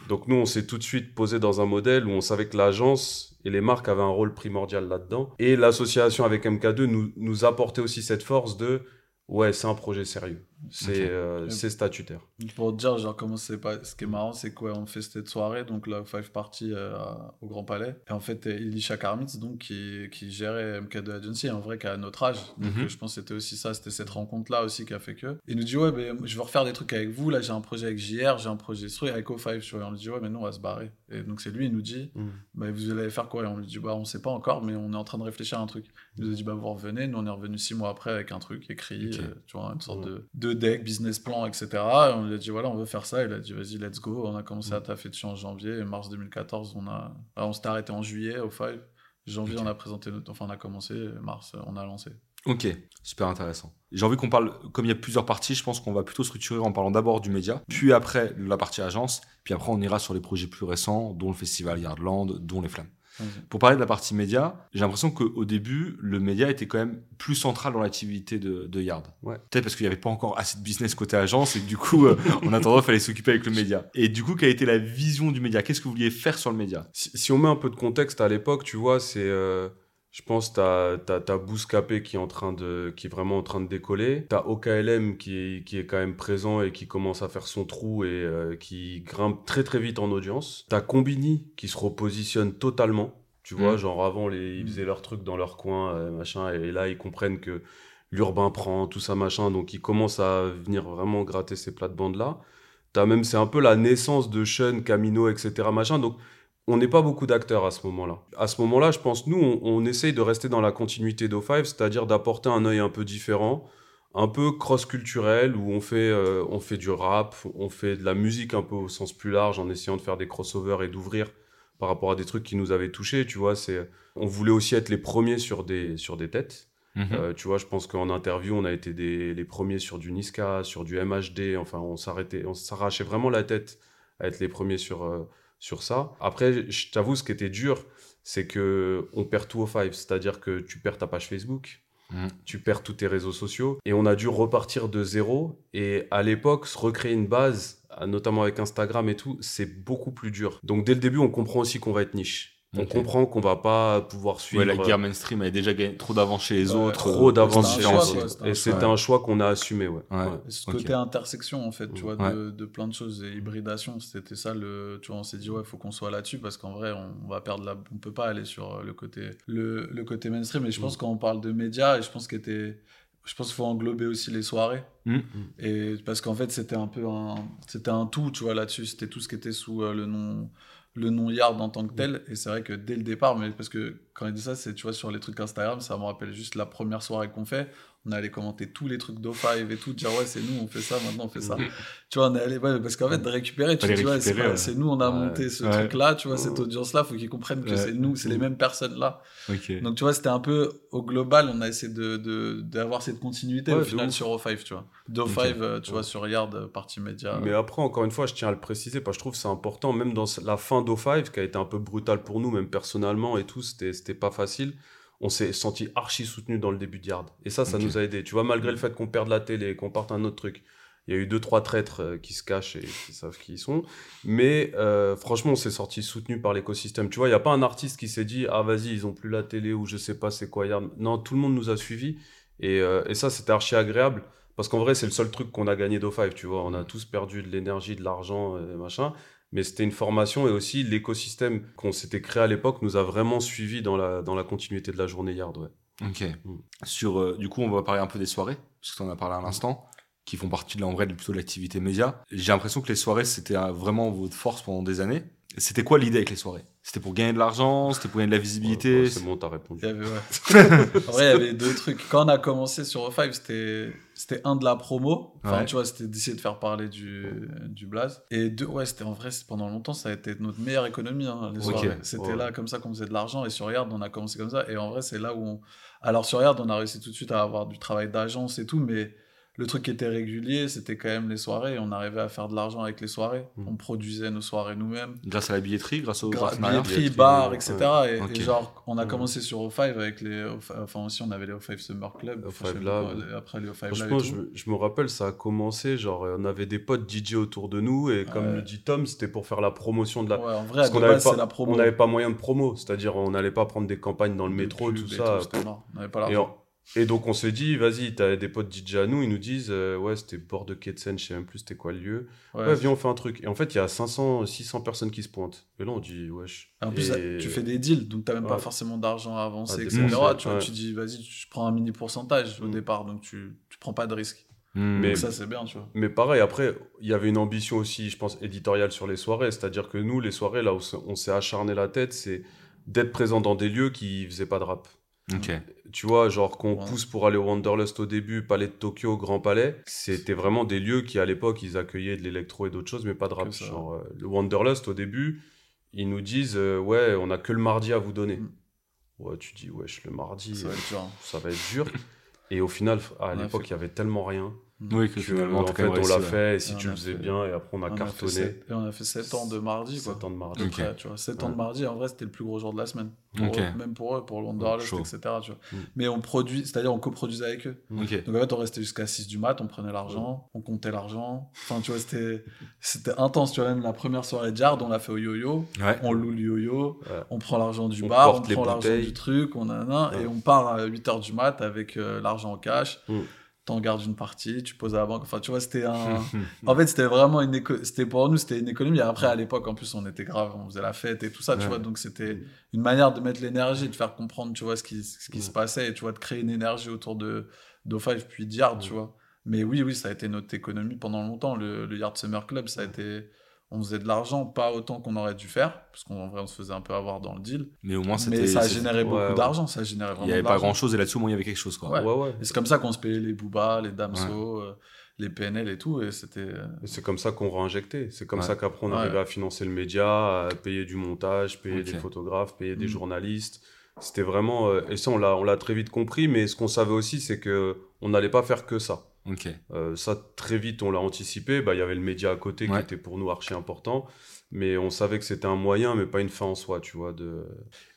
B: Donc nous, on s'est tout de suite posé dans un modèle où on savait que l'agence et les marques avaient un rôle primordial là-dedans. Et l'association avec MK2 nous, nous apportait aussi cette force de ouais, c'est un projet sérieux. Euh, c'est statutaire.
C: Pour dire, genre, comment c'est pas. Ce qui est marrant, c'est quoi On fait cette soirée, donc la Five Party euh, au Grand Palais. Et en fait, Elisha Karmitz, donc, qui, qui gérait MK2 Agency, en vrai, qui a notre âge. Donc, mhm. je pense que c'était aussi ça, c'était cette rencontre-là aussi qui a fait que. Il nous dit, ouais, mais je veux refaire des trucs avec vous. Là, j'ai un projet avec JR, j'ai un projet sur avec O5. Tu vois. on lui dit, ouais, mais nous, on va se barrer. Et donc, c'est lui, il nous dit, bah, vous allez faire quoi? Et on lui dit, bah, on sait pas encore, mais on est en train de réfléchir à un truc. Il nous a dit, bah, vous revenez. Nous, on est revenu six mois après avec un truc écrit, euh, tu vois, une sorte de, de deck, business plan, etc. Et on lui a dit, voilà, on veut faire ça. Il a dit, vas-y, let's go. On a commencé à taffer dessus en janvier. Et mars 2014, on, a... on s'était arrêté en juillet au Five. Janvier, on a présenté notre... Enfin, on a commencé. Mars, on a lancé.
A: Ok, super intéressant. J'ai envie qu'on parle, comme il y a plusieurs parties, je pense qu'on va plutôt structurer en parlant d'abord du média, puis après la partie agence, puis après on ira sur les projets plus récents, dont le festival Yardland, dont les Flammes. Pour parler de la partie média, j'ai l'impression qu'au début, le média était quand même plus central dans l'activité de, Yard. Peut-être parce qu'il n'y avait pas encore assez de business côté agence et que du coup, euh, [laughs] en attendant, il fallait s'occuper avec le média. Et du coup, quelle a été la vision du média? Qu'est-ce que vous vouliez faire sur le média?
B: Si, on met un peu de contexte à l'époque, tu vois, c'est. Euh, je pense que tu as, Bouscapé qui est, en train de, qui est vraiment en train de décoller. Tu as OKLM qui, qui est quand même présent et qui commence à faire son trou et euh, qui grimpe très très vite en audience. Tu as Combini qui se repositionne totalement. Tu vois, mm. genre avant, les, ils faisaient leur truc dans leur coin, euh, machin, et là, ils comprennent que l'urbain prend, tout ça, machin, donc ils commencent à venir vraiment gratter ces plates-bandes-là. T'as même, c'est un peu la naissance de Sean, Camino, etc., machin, donc on n'est pas beaucoup d'acteurs à ce moment-là. À ce moment-là, je pense, nous, on, essaye de rester dans la continuité d'O5, c'est-à-dire d'apporter un œil un peu différent, un peu cross-culturel, où on fait, euh, on fait du rap, on fait de la musique un peu au sens plus large, en essayant de faire des crossovers et d'ouvrir par rapport à des trucs qui nous avaient touchés, tu vois. C'est, on voulait aussi être les premiers sur des, sur des têtes. Mhm. Euh, tu vois, je pense qu'en interview, on a été des, les premiers sur du Niska, sur du MHD. Enfin, on s'arrêtait, on s'arrachait vraiment la tête à être les premiers sur, euh, sur ça. Après, je t'avoue, ce qui était dur, c'est que on perd tout au five. C'est-à-dire que tu perds ta page Facebook, mhm. tu perds tous tes réseaux sociaux, et on a dû repartir de zéro. Et à l'époque, se recréer une base notamment avec Instagram et tout, c'est beaucoup plus dur. Donc dès le début, on comprend aussi qu'on va être niche. On comprend qu'on va pas pouvoir suivre
A: Ouais, la guerre mainstream avait déjà gagné trop d'avance chez les
C: Ouais,
A: autres.
B: trop
A: euh,
B: d'avance
C: un
B: Et c'était un choix qu'on a assumé, ouais.
A: Ouais.
B: Ouais.
C: Et ce côté intersection, en fait, tu vois, de, de plein de choses et hybridation, c'était ça le. Tu vois, on s'est dit, ouais, faut qu'on soit là-dessus parce qu'en vrai, on, va perdre la. On peut pas aller sur euh, le côté, le, le côté mainstream. Et je pense
B: Mm.
C: quand on parle de médias, et je pense qu'il était. Je pense qu'il faut englober aussi les soirées.
A: Mm.
C: Et parce qu'en fait, c'était un peu un. C'était un tout, tu vois, là-dessus. C'était tout ce qui était sous euh, le nom le nom Yard en tant que tel. Et c'est vrai que dès le départ mais parce que quand il dit ça c'est tu vois sur les trucs Instagram ça me rappelle juste la première soirée qu'on fait on allait commenter tous les trucs d'O5 et tout dire ouais c'est nous on fait ça maintenant on fait ça [laughs] tu vois on est allé ouais, parce qu'en fait de récupérer tu ouais, c'est
A: ouais.
C: nous on a
B: Ouais.
C: monté ce
A: Ouais.
C: truc là tu vois cette audience là faut qu'ils comprennent que
A: Ouais.
C: c'est nous c'est les mêmes personnes là
A: Ok.
C: donc tu vois c'était un peu au global on a essayé de de- d'avoir cette continuité
B: Ouais,
C: au
B: de
C: final
B: ouf.
C: sur O5 tu vois d'O5
A: Ok.
C: euh, tu
B: Ouais.
C: vois sur Yard euh, partie média
B: Mais après, encore une fois, je tiens à le préciser parce que je trouve que c'est important, même dans la fin d'O5, qui a été un peu brutale pour nous, même personnellement et tout, c'était c'était pas facile. On s'est senti archi soutenu dans le début de Yard. Et ça, ça nous a aidé. Tu vois, malgré le fait qu'on perde la télé, qu'on parte un autre truc, il y a eu deux, trois traîtres euh, qui se cachent et qui savent qui ils sont. Mais euh, franchement, on s'est sorti soutenu par l'écosystème. Tu vois, il n'y a pas un artiste qui s'est dit Ah, vas-y, ils ont plus la télé ou je sais pas c'est quoi Yard. Non, tout le monde nous a suivis. Et, euh, et ça, c'était archi agréable. Parce qu'en vrai, c'est le seul truc qu'on a gagné d'O5, tu vois. On a tous perdu de l'énergie, de l'argent, euh, machin. Mais c'était une formation et aussi l'écosystème qu'on s'était créé à l'époque nous a vraiment suivis dans la, dans la continuité de la journée Yard, ouais.
A: Ok.
B: Mm.
A: Sur, euh, du coup, on va parler un peu des soirées, parce que tu en as parlé à l'instant, qui font partie de, en vrai, plutôt de l'activité média. J'ai l'impression que les soirées, c'était euh, vraiment votre force pendant des années. C'était quoi l'idée avec les soirées? C'était pour gagner de l'argent? C'était pour gagner de la visibilité
B: Ouais, c'est bon, t'as répondu.
C: Il y avait, ouais. [laughs] en vrai, il y avait deux trucs. Quand on a commencé sur O5, c'était, c'était un de la promo. Enfin,
A: Ouais.
C: tu vois, c'était d'essayer de faire parler du, du blaze. Et deux, ouais, c'était en vrai, c'est- pendant longtemps, ça a été notre meilleure économie, hein, les
A: Ok.
C: soirées. C'était
B: Ouais.
C: là, comme ça, qu'on faisait de l'argent. Et sur Yard, on a commencé comme ça. Et en vrai, c'est là où on. Alors, sur Yard, on a réussi tout de suite à avoir du travail d'agence et tout, mais. Le truc qui était régulier, c'était quand même les soirées. On arrivait à faire de l'argent avec les soirées.
B: Mm.
C: On produisait nos soirées nous-mêmes.
A: Grâce à la billetterie, grâce au
C: Gra- billetterie,
B: billetterie,
C: bar,
B: ouais.
C: etc. Et, genre, on a commencé sur O5 avec les. O5 Enfin, aussi, on avait les O5 Summer Club.
B: O5
C: Enfin, je sais
B: Lab.
C: Après, les O5 Lab.
B: Franchement, je,
C: tout.
B: me- je me rappelle, ça a commencé, genre, on avait des potes DJ autour de nous, et comme
C: Ouais.
B: le dit Tom, c'était pour faire la promotion de la...
C: Ouais, en vrai,
B: Parce qu'on n'avait pas,
C: c'est la promo.
B: on n'avait pas moyen de promo, c'est-à-dire on n'allait pas prendre des campagnes dans le
C: De
B: métro, tout ça.
C: mort. On n'avait pas l'argent.
B: Et donc on s'est dit, vas-y, t'as des potes DJ à nous, ils nous disent, euh, ouais, c'était bord de quai de Seine, je sais même plus c'était quoi le lieu.
C: Ouais.
B: Ouais, viens, on fait un truc. Et en fait, il y a 500, 600 personnes qui se pointent. Et là, on dit, wesh.
C: En plus,
B: Et-
C: tu fais des deals, donc t'as même pas forcément d'argent à avancer,
B: Ah,
C: etc. tu vois,
B: ouais.
C: tu dis, vas-y, je prends un mini pourcentage au
B: Mm.
C: départ, donc tu, tu prends pas de risque.
A: Mm.
B: Mais-
C: Donc ça, c'est bien, tu vois.
B: Mais pareil, après, il y avait une ambition aussi, je pense, éditoriale sur les soirées. C'est-à-dire que nous, les soirées, là où on s'est acharné la tête, c'est d'être présent dans des lieux qui faisaient pas de rap. Tu vois, genre qu'on
C: Ouais.
B: pousse pour aller au Wanderlust au début, Palais de Tokyo, Grand Palais, c'était vraiment des lieux qui à l'époque ils accueillaient de l'électro et d'autres choses, mais pas de rap. Genre euh, le Wanderlust au début, ils nous disent euh, ouais, on a que le mardi à vous donner.
C: Mm.
B: Ouais, tu dis wesh le mardi,
C: Ça va
B: euh,
C: être dur. hein.
B: ça va être dur. et au final, à l'époque, il y avait tellement rien
A: Oui, que finalement,
B: en fait on l'a fait et si
C: Et
B: tu
C: on
B: le faisais
C: fait-
B: bien et après on a
C: On a fait
B: cartonné.
C: sept- et on a fait 7 ans de mardi, quoi.
B: Sept ans de mardi.
C: à peu
A: Ok.
C: près, tu vois. 7 ans de mardi, en vrai, c'était le plus gros jour de la semaine. Pour
A: Ok.
C: eux, même pour eux, pour le Wanderlust,
A: chaud.
C: etc. Tu vois.
B: Mm.
C: Mais on produit, c'est-à-dire on coproduisait avec eux.
A: Ok.
C: Donc en fait, on restait jusqu'à 6 du mat, on prenait l'argent, on comptait l'argent. Enfin, tu vois, c'était, c'était intense. Tu vois, même la première soirée de Yard, on l'a fait au yo-yo.
A: Ouais.
C: On loue le yo-yo,
B: Ouais.
C: on prend l'argent du
B: On
C: bar, on prend l'argent du truc, on a un, et on part à 8h du mat avec euh, l'argent en cash. T'en gardes une partie, tu poses à la banque. Enfin, tu vois, c'était un. [laughs] En fait, c'était vraiment une éco... c'était pour nous, c'était une économie. Et après, à l'époque, en plus, on était grave, on faisait la fête et tout ça, tu vois. Donc, c'était une manière de mettre l'énergie, de faire comprendre, tu vois, ce qui, ce qui
B: Ouais.
C: se passait et tu vois, de créer une énergie autour de d'O5 puis d'Yard, tu
B: Ouais.
C: vois. Mais oui, oui, ça a été notre économie pendant longtemps. Le, le Yard Summer Club, ça a été. On faisait de l'argent, pas autant qu'on aurait dû faire, parce qu'en vrai, on se faisait un peu avoir dans le deal.
A: Mais au moins, c'était.
C: Mais ça généré beaucoup
B: ouais, ouais.
C: d'argent, ça générait vraiment
A: Il n'y avait
C: de
A: pas grand chose et là-dessus, au moins, il y avait quelque chose, quoi.
C: Ouais.
B: Ouais, ouais.
C: Et c'est comme ça qu'on se payait les Booba, les Damso, euh, les PNL et tout. Et c'était. euh,
B: C'est comme ça qu'on réinjectait. C'est comme
A: Ouais.
B: ça qu'après on
C: Ouais.
B: arrivait à financer le média, à payer du montage, payer des photographes, payer des
C: Mm.
B: journalistes. C'était vraiment. euh, et ça, on l'a, on l'a très vite compris. Mais ce qu'on savait aussi, c'est que on n'allait pas faire que ça. Euh, ça, très vite, on l'a anticipé. Bah, Il y avait le média à côté
A: Ouais.
B: qui était pour nous archi important. Mais on savait que c'était un moyen, mais pas une fin en soi, tu vois. De...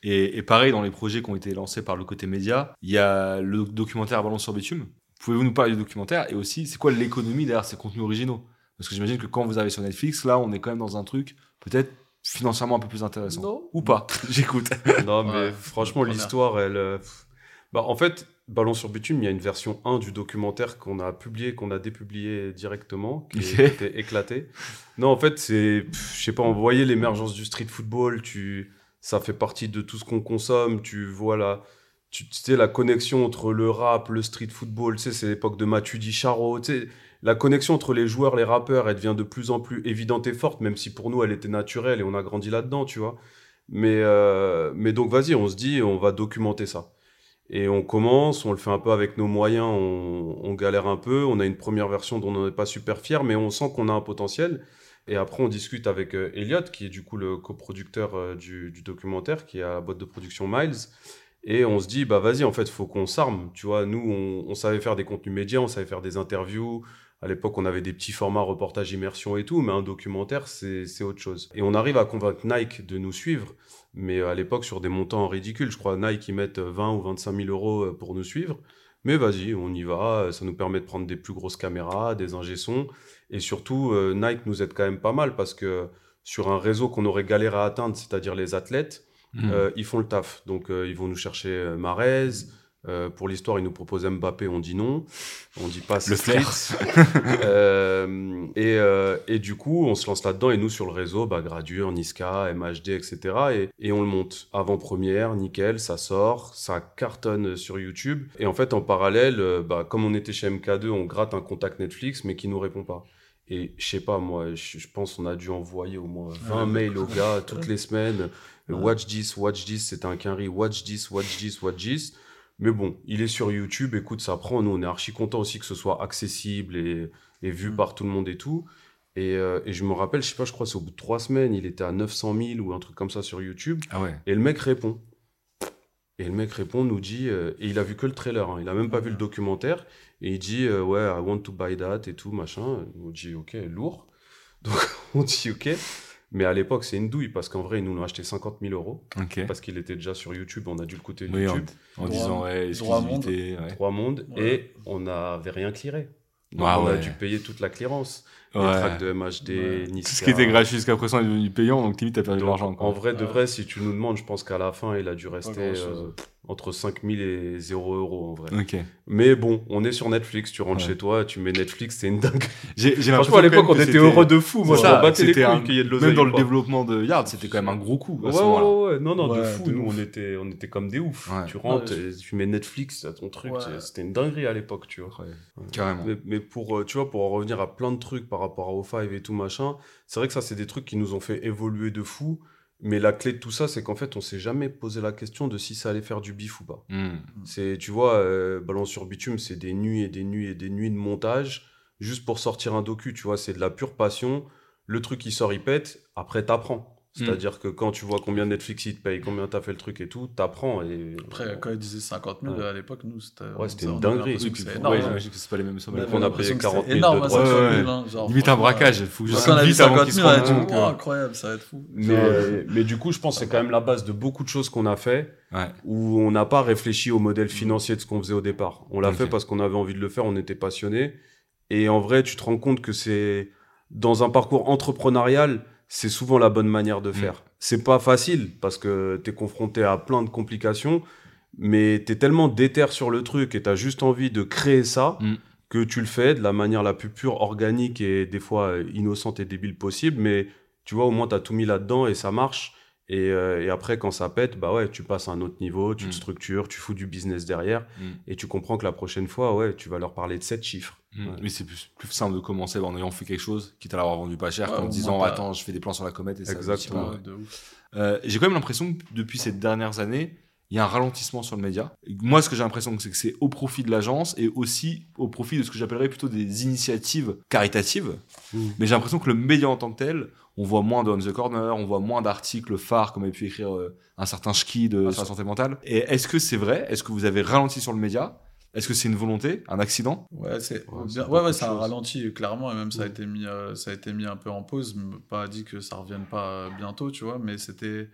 A: Et, et pareil, dans les projets qui ont été lancés par le côté média, il y a le documentaire Ballon sur Bitume. Pouvez-vous nous parler du documentaire Et aussi, c'est quoi l'économie derrière ces contenus originaux? Parce que j'imagine que quand vous arrivez sur Netflix, là, on est quand même dans un truc peut-être financièrement un peu plus intéressant
B: Non.
A: Ou pas? [laughs] J'écoute.
B: Non, mais
C: Ouais,
B: franchement, l'histoire, elle. euh. Bah, en fait, Ballon sur bitume, il y a une version 1 du documentaire qu'on a publié, qu'on a dépublié directement, qui [laughs] était éclatée. Non, en fait, c'est. Je sais pas, on voyait l'émergence du street football, tu, ça fait partie de tout ce qu'on consomme, tu vois la. Tu tu sais, la connexion entre le rap, le street football, tu sais, c'est l'époque de Matuidi Charo, tu sais, la connexion entre les joueurs, les rappeurs, elle devient de plus en plus évidente et forte, même si pour nous, elle était naturelle et on a grandi là-dedans, tu vois. Mais, euh, mais donc, vas-y, on se dit, on va documenter ça. Et on commence, on le fait un peu avec nos moyens, on, galère un peu, on a une première version dont on n'est pas super fier, mais on sent qu'on a un potentiel. Et après, on discute avec euh, Elliot, qui est du coup le coproducteur euh, du, documentaire, qui est à la boîte de production Miles. Et on se dit, bah vas-y, en fait, faut qu'on s'arme. Tu vois, nous, on, on savait faire des contenus médias, on savait faire des interviews. À l'époque, on avait des petits formats reportage immersion et tout, mais un documentaire, c'est autre chose. Et on arrive à convaincre Nike de nous suivre, mais à l'époque, sur des montants ridicules. Je crois Nike, ils mettent 20 ou 25 000 euros euh, pour nous suivre. Mais vas-y, on y va. Ça nous permet de prendre des plus grosses caméras, des ingé-sons. Et surtout, euh, Nike nous aide quand même pas mal parce que sur un réseau qu'on aurait galéré à atteindre, c'est-à-dire les athlètes, euh, ils font le taf. Donc, euh, ils vont nous chercher euh, Marez. Euh, pour l'histoire, ils nous proposent Mbappé, on dit non. On dit pas
A: Le flair. [laughs]
B: Euh, et, euh, et du coup, on se lance là-dedans. Et nous, sur le réseau, bah, Gradure, Niska, MHD, etc. Et, et on le monte. Avant-première, nickel, ça sort. Ça cartonne sur YouTube. Et en fait, en parallèle, euh, bah, comme on était chez MK2, on gratte un contact Netflix, mais qui nous répond pas. Et je sais pas, moi, je pense qu'on a dû envoyer au moins 20
C: Ouais.
B: mails aux gars toutes les semaines.
C: Ouais.
B: Watch this, watch this, c'était un quinri. Watch this, watch this, watch this. Mais bon, il est sur YouTube, écoute, ça prend. Nous, on est archi content aussi que ce soit accessible et, et vu
C: Mm.
B: par tout le monde et tout. Et, euh, et je me rappelle, je sais pas, je crois c'est au bout de trois semaines, il était à 900 000 ou un truc comme ça sur YouTube.
A: Ah ouais.
B: Et le mec répond. Et le mec répond, nous dit, euh, et il a vu que le trailer, hein, il a même pas vu le documentaire. Et il dit, euh, ouais, I want to buy that et tout, machin. On dit, ok, lourd. Donc [laughs] on dit, ok. Mais à l'époque, c'est une douille parce qu'en vrai, ils nous l'ont acheté 50 000 euros parce qu'il était déjà sur YouTube. On a dû le coûter
A: Oui,
B: YouTube.
A: en disant, ouais, exclusivité. Ouais.
B: Trois mondes
C: Ouais.
B: et on n'avait rien clearé. Donc
A: Ah
B: on a dû payer toute la clearance. Les tracks de MHD,
C: Ouais.
B: Niska.
A: Tout ce qui était gratuit jusqu'à présent est devenu payant, donc limite, t'as perdu de l'argent. quoi.
B: En vrai, de
C: Ouais.
B: vrai, si tu nous demandes, je pense qu'à la fin, il a dû rester entre 5000 et 0 euros en vrai.
A: Ok.
B: Mais bon, on est sur Netflix, tu rentres
A: Ouais.
B: chez toi, tu mets Netflix, c'est une dingue.
A: J'ai j'ai
B: Franchement, à l'époque, on était heureux de fou. Moi,
A: ça,
B: m'en battais les
A: c'était
B: couilles
A: un-
B: qu'il y ait de l'oseille.
A: Même dans le développement de Yard, c'était quand même un gros coup à
B: Ouais, ouais, ouais, non, non, de fou.
C: de
B: Nous,
C: ouf.
B: on était, on était comme des oufs.
A: Ouais.
B: Tu rentres, et tu mets Netflix, t'as ton truc. C'était une dinguerie à l'époque, tu vois.
A: Ouais, Carrément.
B: Mais, mais pour, euh, tu vois, pour en revenir à plein de trucs par rapport à O5 et tout machin, c'est vrai que ça, c'est des trucs qui nous ont fait évoluer de fou. Mais la clé de tout ça, c'est qu'en fait, on s'est jamais posé la question de si ça allait faire du bif ou pas.
A: Hmm.
B: C'est, tu vois, euh, Balance sur bitume, c'est des nuits et des nuits et des nuits de montage juste pour sortir un docu, tu vois, c'est de la pure passion. Le truc, il sort, il pète, après, t'apprends. C'est-à-dire que quand tu vois combien Netflix il te paye, combien t'as fait le truc et tout, t'apprends. Et...
C: Après, quand ils disaient 50 000
B: Ouais.
C: à l'époque, nous, c'était.
B: Ouais, c'était une dinguerie.
A: pour-
C: énorme.
A: ouais, j'imagine que c'est pas les mêmes sommes.
C: On
B: a payé
C: que c'était
B: 40 000
C: énorme,
B: de
C: à
B: droits.
C: 50 000,
A: Ouais,
C: hein, genre,
A: Limite un braquage, il faut juste
C: Quand on a vu
A: vite avant
C: 50
A: qu'ils se
C: 000, on a
A: rendent
C: dit,
A: compte.
C: oh, incroyable, ça va être fou.
B: Mais, mais du coup, je pense que c'est quand même la base de beaucoup de choses qu'on a fait
A: Ouais.
B: où on n'a pas réfléchi au modèle financier de ce qu'on faisait au départ. On l'a fait parce qu'on avait envie de le faire, on était passionné. Et en vrai, tu te rends compte que c'est dans un parcours entrepreneurial, c'est souvent la bonne manière de faire. C'est pas facile parce que tu es confronté à plein de complications, mais tu es tellement déter sur le truc et tu as juste envie de créer ça
A: Mm.
B: que tu le fais de la manière la plus pure, organique et des fois innocente et débile possible. Mais tu vois, au moins, tu as tout mis là-dedans et ça marche. Et, euh, et après, quand ça pète, bah ouais, tu passes à un autre niveau, tu
A: Mm.
B: te structures, tu fous du business derrière,
A: Mm.
B: et tu comprends que la prochaine fois, ouais, tu vas leur parler de 7 chiffres. Ouais.
A: Mais c'est plus, plus simple de commencer en ayant fait quelque chose, quitte à l'avoir vendu pas cher,
C: Ouais,
A: qu'en disant attends, je fais des plans sur la comète et ça
B: Exactement.
C: Ouais.
A: Euh, J'ai quand même l'impression que depuis ces dernières années, il y a un ralentissement sur le média. Moi, ce que j'ai l'impression, c'est que c'est au profit de l'agence et aussi au profit de ce que j'appellerais plutôt des initiatives caritatives.
B: Mm.
A: Mais j'ai l'impression que le média en tant que tel, on voit moins de On the Corner, on voit moins d'articles phares comme avait pu écrire euh, un certain Schki de sur la santé mentale. Et est-ce que c'est vrai? Est-ce que vous avez ralenti sur le média? Est-ce que c'est une volonté? Un accident?
C: Ouais, c'est
B: Ouais,
C: bien- ouais, ça a ralenti clairement et même ça a
B: Mm.
C: été mis, euh, ça a été mis un peu en pause. Pas dit que ça revienne pas euh, bientôt, tu vois, mais c'était.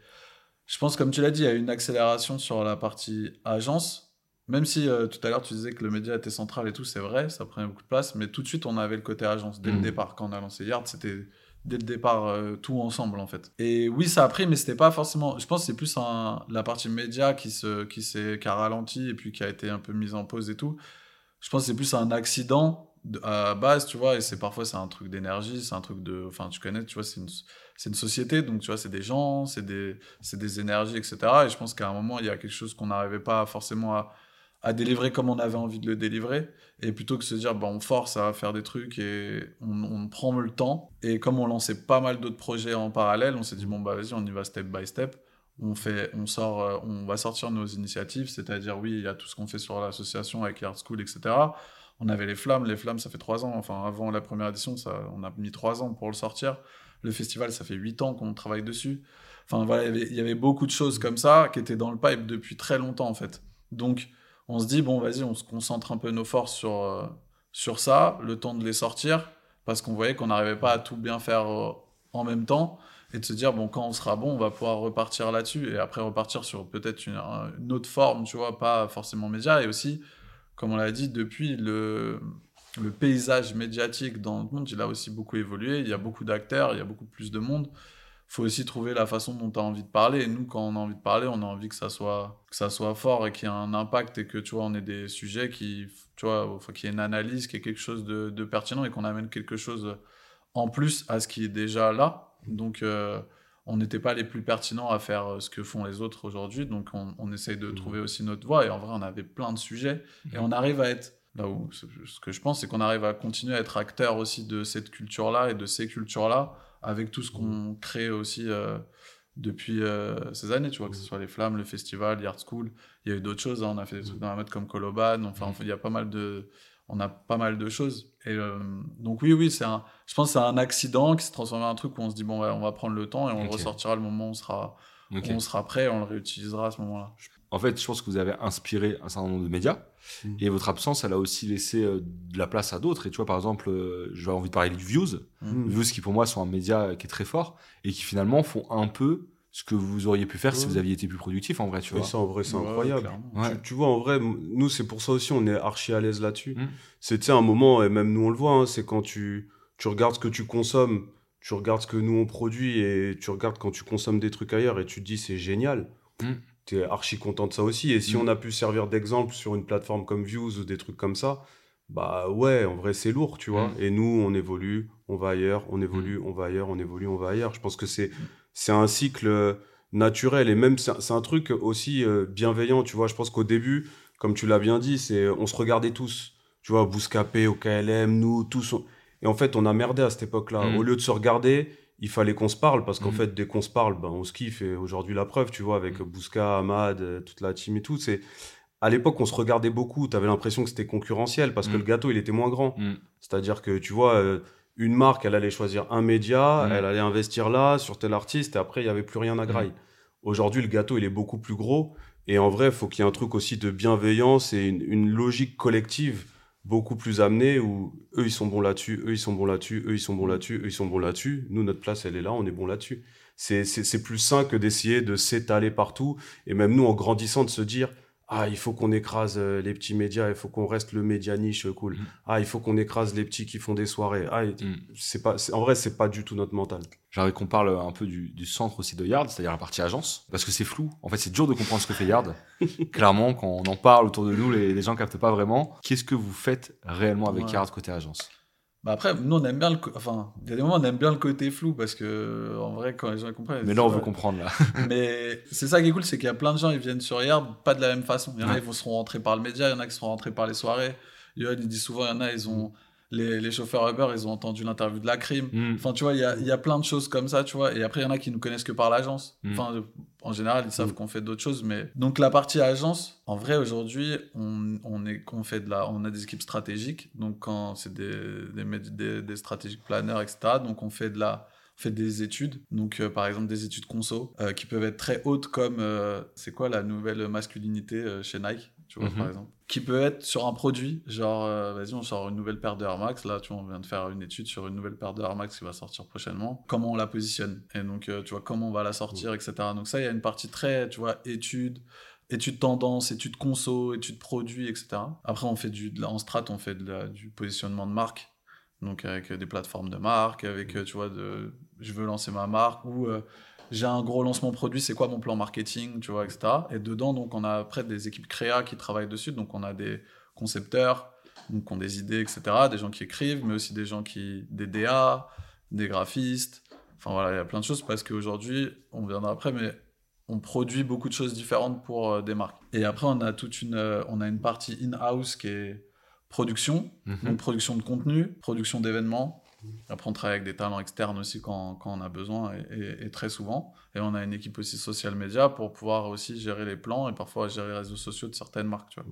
C: Je pense, comme tu l'as dit, il y a eu une accélération sur la partie agence. Même si euh, tout à l'heure tu disais que le média était central et tout, c'est vrai, ça prenait beaucoup de place, mais tout de suite on avait le côté agence dès
A: Mm.
C: le départ. Quand on a lancé Yard, c'était dès le départ euh, tout ensemble en fait. Et oui, ça a pris, mais c'était pas forcément. Je pense que c'est plus la partie média qui se qui s'est qui a ralenti et puis qui a été un peu mise en pause et tout. Je pense que c'est plus un accident de- à base, tu vois. Et c'est parfois c'est un truc d'énergie, c'est un truc de. Enfin, tu connais, tu vois, c'est une c'est une société, donc tu vois, c'est des gens, c'est des c'est des énergies, etc. Et je pense qu'à un moment il y a quelque chose qu'on n'arrivait pas forcément à à délivrer comme on avait envie de le délivrer. Et plutôt que de se dire, bah, on force à faire des trucs et on, on prend le temps. Et comme on lançait pas mal d'autres projets en parallèle, on s'est dit, bon, bah, vas-y, on y va step by step. On, fait, on, sort, euh, on va sortir nos initiatives, c'est-à-dire, oui, il y a tout ce qu'on fait sur l'association avec Art School, etc. On avait les flammes. Les flammes, ça fait trois ans. Enfin, avant la première édition, ça, on a mis trois ans pour le sortir. Le festival, ça fait huit ans qu'on travaille dessus. Enfin, voilà, il y avait- il y avait beaucoup de choses comme ça qui étaient dans le pipe depuis très longtemps, en fait. Donc, on se dit, bon, vas-y, on se concentre un peu nos forces sur, euh, sur ça, le temps de les sortir, parce qu'on voyait qu'on n'arrivait pas à tout bien faire euh, en même temps, et de se dire, bon, quand on sera bon, on va pouvoir repartir là-dessus, et après repartir sur peut-être une, un- une autre forme, tu vois, pas forcément média, et aussi, comme on l'a dit, depuis le, le paysage médiatique dans le monde, il a aussi beaucoup évolué, il y a beaucoup d'acteurs, il y a beaucoup plus de monde faut aussi trouver la façon dont tu as envie de parler. Et nous, quand on a envie de parler, on a envie que ça soit, que ça soit fort et qu'il y ait un impact et que, tu vois, on ait des sujets qui, tu vois, enfin, qu'il y ait une analyse, qu'il y ait quelque chose de, de pertinent et qu'on amène quelque chose en plus à ce qui est déjà là. Donc, euh, on n'était pas les plus pertinents à faire euh, ce que font les autres aujourd'hui. Donc, on, on essaye de
B: Mhm.
C: trouver aussi notre voie. Et en vrai, on avait plein de sujets. Et on arrive à être là où ce que je pense, c'est qu'on arrive à continuer à être acteur aussi de cette culture-là et de ces cultures-là avec tout ce qu'on crée aussi euh, depuis euh, ces années, tu vois, que ce soit les Flammes, le festival, l'Art School. Il y a eu d'autres choses, hein, on a fait des trucs dans la mode comme Koloban, enfin, enfin, il y a pas mal de... On a pas mal de choses. Et euh, donc oui, oui, c'est un... Je pense que c'est un accident qui s'est transformé en un truc où on se dit, bon, ouais, on va prendre le temps et on le ressortira le moment où on sera, On sera prêt on le réutilisera à ce moment-là.
A: En fait, je pense que vous avez inspiré un certain nombre de médias
B: Mm.
A: et votre absence, elle a aussi laissé euh, de la place à d'autres. Et tu vois, par exemple, euh, j'ai envie de parler du Views.
B: Mm.
A: Views qui, pour moi, sont un média qui est très fort et qui finalement font un peu ce que vous auriez pu faire si vous aviez été plus productif, en vrai, tu
B: Oui,
A: vois.
B: ça, en vrai, c'est
C: Ouais,
B: incroyable.
A: Ouais.
B: Tu, tu vois, en vrai, nous, c'est pour ça aussi, on est archi à l'aise là-dessus.
A: Mm.
B: C'est, un moment, et même nous, on le voit, hein, c'est quand tu, tu regardes ce que tu consommes, tu regardes ce que nous, on produit, et tu regardes quand tu consommes des trucs ailleurs, et tu te dis, c'est génial.
A: Mm.
B: Tu es archi content de ça aussi. Et si
A: Mm.
B: on a pu servir d'exemple sur une plateforme comme Views ou des trucs comme ça, bah ouais, en vrai, c'est lourd, tu vois.
A: Mm.
B: Et nous, on évolue, on va ailleurs, on évolue, on va ailleurs, on évolue, on va ailleurs. Je pense que c'est, c'est un cycle euh, naturel et même c'est un- truc aussi euh, bienveillant, tu vois. Je pense qu'au début, comme tu l'as bien dit, c'est on se regardait tous, tu vois, Bouscapé, au KLM, nous, tous. on- Et en fait, on a merdé à cette époque-là.
A: Mm.
B: Au lieu de se regarder, il fallait qu'on se parle parce qu'en
A: Mm.
B: fait, dès qu'on se parle, ben, on se kiffe. Et aujourd'hui, la preuve, tu vois, avec
A: Mm.
B: Bousca, Ahmad, euh, toute la team et tout, c'est. À l'époque, on se regardait beaucoup. Tu avais l'impression que c'était concurrentiel parce que le gâteau, il était moins grand. C'est-à-dire que, tu vois, euh, une marque, elle allait choisir un média, elle allait investir là, sur tel artiste, et après, il n'y avait plus rien à graille. Aujourd'hui, le gâteau, il est beaucoup plus gros. Et en vrai, il faut qu'il y ait un truc aussi de bienveillance et une, une logique collective beaucoup plus amenée où eux, ils sont bons là-dessus, eux, ils sont bons là-dessus, eux, ils sont bons là-dessus, eux, ils sont bons là-dessus. Nous, notre place, elle est là, on est bon là-dessus. C'est- C'est c'est plus sain que d'essayer de s'étaler partout. Et même nous, en grandissant, de se dire Ah, il faut qu'on écrase euh, les petits médias, il faut qu'on reste le média niche euh, cool.
A: Mhm.
B: Ah, il faut qu'on écrase les petits qui font des soirées. Ah, et-
A: Mm.
B: c'est pas, c'est- en vrai, c'est pas du tout notre mental.
A: J'aimerais qu'on parle un peu du, du centre aussi de Yard, c'est-à-dire la partie agence, parce que c'est flou. En fait, c'est dur de comprendre ce que fait Yard. [laughs] Clairement, quand on en parle autour de nous, les, les gens captent pas vraiment. Qu'est-ce que vous faites réellement avec
C: Ouais.
A: Yard côté agence?
C: Bah après, nous, on aime bien le. Enfin, il y a des moments, on aime bien le côté flou parce que, en vrai, quand les gens comprennent.
A: Mais là, on veut comprendre, là. [laughs]
C: Mais c'est ça qui est cool, c'est qu'il y a plein de gens, ils viennent sur Yard, pas de la même façon. Il y en a,
A: Ouais.
C: ils seront rentrés par le média, il y en a qui seront rentrés par les soirées. Yoann, il dit souvent, il y en a, ils ont. Les, les chauffeurs Uber, ils ont entendu l'interview de la crime.
A: Mm.
C: Enfin, tu vois, il y a, y a plein de choses comme ça, tu vois. Et après, il y en a qui nous connaissent que par l'agence.
A: Mm.
C: Enfin, en général, ils savent
B: Mm.
C: qu'on fait d'autres choses. Mais donc, la partie agence, en vrai, aujourd'hui, on, on, est, qu'on fait de la, on a des équipes stratégiques. Donc, quand c'est des, des, des, des stratégiques planners, etc. Donc, on fait de la. on fait des études, donc euh, par exemple des études conso, euh, qui peuvent être très hautes comme euh, c'est quoi la nouvelle masculinité chez Nike, tu vois
A: Mhm.
C: par exemple, qui peut être sur un produit, genre euh, vas-y on sort une nouvelle paire de Air Max, là tu vois on vient de faire une étude sur une nouvelle paire de Air Max qui va sortir prochainement, comment on la positionne et donc euh, tu vois comment on va la sortir, etc. Donc ça il y a une partie très tu vois études, études tendance, études conso, études produits, etc. Après on fait du de la- en strat on fait de la- du positionnement de marque. Donc avec des plateformes de marque, avec, tu vois, de, je veux lancer ma marque ou j'ai un gros lancement produit, c'est quoi mon plan marketing, tu vois, etc. Et dedans, donc, on a après des équipes créa qui travaillent dessus. Donc, on a des concepteurs, donc, qui ont des idées, etc. Des gens qui écrivent, mais aussi des gens qui, des DA, des graphistes. Enfin, voilà, il y a plein de choses parce qu'aujourd'hui, on viendra après, mais on produit beaucoup de choses différentes pour euh, des marques. Et après, on a toute une, euh, on a une partie in-house qui est production, mhm. donc production de contenu, production d'événements, après, on travaille avec des talents externes aussi quand, quand on a besoin et, très souvent. Et on a une équipe aussi social media pour pouvoir aussi gérer les plans et parfois gérer les réseaux sociaux de certaines marques. Tu vois.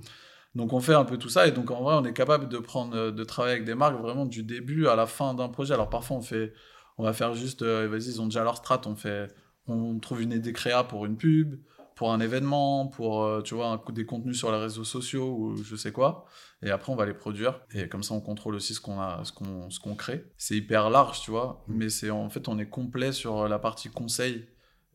C: Donc on fait un peu tout ça et donc en vrai on est capable de prendre de travailler avec des marques vraiment du début à la fin d'un projet. Alors parfois on fait on va faire juste euh, vas-y ils ont déjà leur strat, on fait on trouve une idée créa pour une pub, pour un événement, pour euh, tu vois un, des contenus sur les réseaux sociaux ou je sais quoi. Et après on va les produire et comme ça on contrôle aussi ce qu'on a, ce qu'on ce qu'on crée. C'est hyper large, tu vois, mm. mais c'est en fait on est complet sur la partie conseil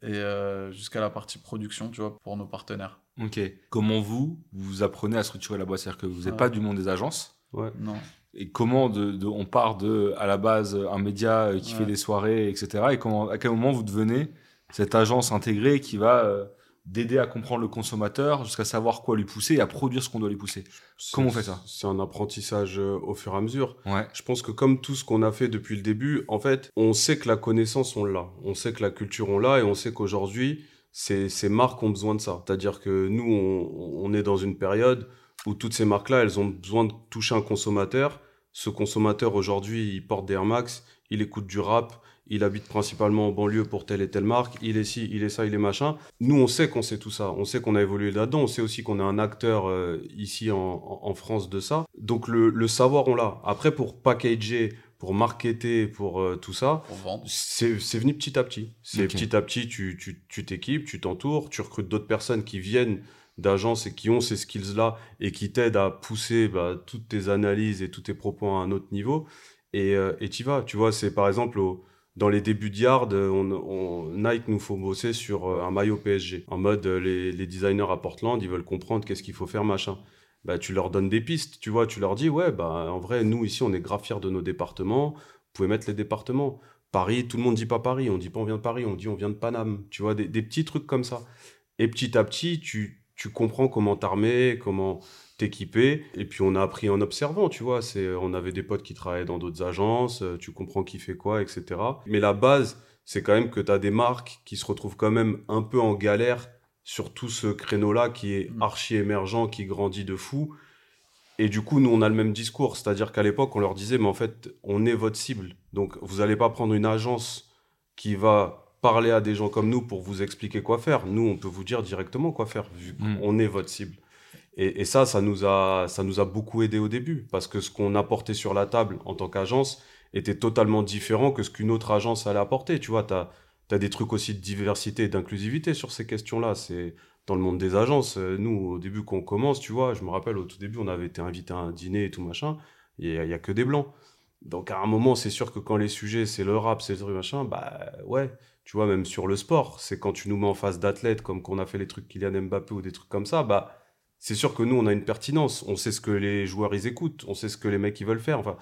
C: et euh, jusqu'à la partie production, tu vois, pour nos partenaires.
A: Ok. Comment vous vous apprenez à structurer la boîte? C'est-à-dire que vous n'êtes pas du monde des agences?
C: Ouais. Non.
A: Et comment de, on part de à la base un média euh, qui fait des soirées, etc. Et comment à quel moment vous devenez cette agence intégrée qui va d'aider à comprendre le consommateur jusqu'à savoir quoi lui pousser et à produire ce qu'on doit lui pousser. Comment on fait ça
B: C'est un apprentissage euh, au fur et à mesure. Je pense que comme tout ce qu'on a fait depuis le début, en fait, on sait que la connaissance, on l'a. On sait que la culture, on l'a et on sait qu'aujourd'hui, ces, ces marques ont besoin de ça. C'est-à-dire que nous, on, on est dans une période où toutes ces marques-là, elles ont besoin de toucher un consommateur. Ce consommateur, aujourd'hui, il porte des Air Max, il écoute du rap, il habite principalement en banlieue pour telle et telle marque, il est ci, il est ça, il est machin. Nous, on sait qu'on sait tout ça, on sait qu'on a évolué là-dedans, on sait aussi qu'on est un acteur euh, ici en, France de ça. Donc le, savoir, on l'a. Après, pour packager, pour marketer, pour euh, tout ça, c'est venu petit à petit. C'est petit à petit, tu t'équipes, tu t'entoures, tu, recrutes d'autres personnes qui viennent d'agences et qui ont ces skills-là et qui t'aident à pousser bah, toutes tes analyses et tous tes propos à un autre niveau. Et euh, tu vas. Tu vois, c'est par exemple au dans les débuts de Yard, on, Nike nous faut bosser sur euh, un maillot PSG. En mode, euh, les, designers à Portland, ils veulent comprendre qu'est-ce qu'il faut faire, machin. Bah, tu leur donnes des pistes, tu vois, tu leur dis, ouais, bah, en vrai, nous, ici, on est grave fiers de nos départements. Vous pouvez mettre les départements. Paris, tout le monde dit pas Paris. On dit pas on vient de Paris, on dit on vient de Paname. Tu vois, des, petits trucs comme ça. Et petit à petit, tu, tu comprends comment t'armer, comment équipé. Et puis on a appris en observant, tu vois. C'est, on avait des potes qui travaillaient dans d'autres agences, euh, tu comprends qui fait quoi, etc. Mais la base, c'est quand même que tu as des marques qui se retrouvent quand même un peu en galère sur tout ce créneau-là qui est mm. archi émergent, qui grandit de fou. Et du coup, nous, on a le même discours. C'est-à-dire qu'à l'époque, on leur disait, mais en fait, on est votre cible. Donc, vous n'allez pas prendre une agence qui va parler à des gens comme nous pour vous expliquer quoi faire. Nous, on peut vous dire directement quoi faire, vu mm. qu'on est votre cible. Et, ça, ça nous, a, ça nous a beaucoup aidé au début, parce que ce qu'on apportait sur la table en tant qu'agence était totalement différent que ce qu'une autre agence allait apporter. Tu vois, tu as, des trucs aussi de diversité et d'inclusivité sur ces questions-là. C'est dans le monde des agences. Euh, nous, au début, qu'on commence, tu vois, je me rappelle, au tout début, on avait été invité à un dîner et tout machin, il n'y a, que des blancs. Donc à un moment, c'est sûr que quand les sujets, c'est le rap, c'est le truc machin, bah ouais, tu vois, même sur le sport, c'est quand tu nous mets en face d'athlètes, comme qu'on a fait les trucs Kylian Mbappé ou des trucs comme ça, bah c'est sûr que nous, on a une pertinence. On sait ce que les joueurs, ils écoutent. On sait ce que les mecs, ils veulent faire. Enfin,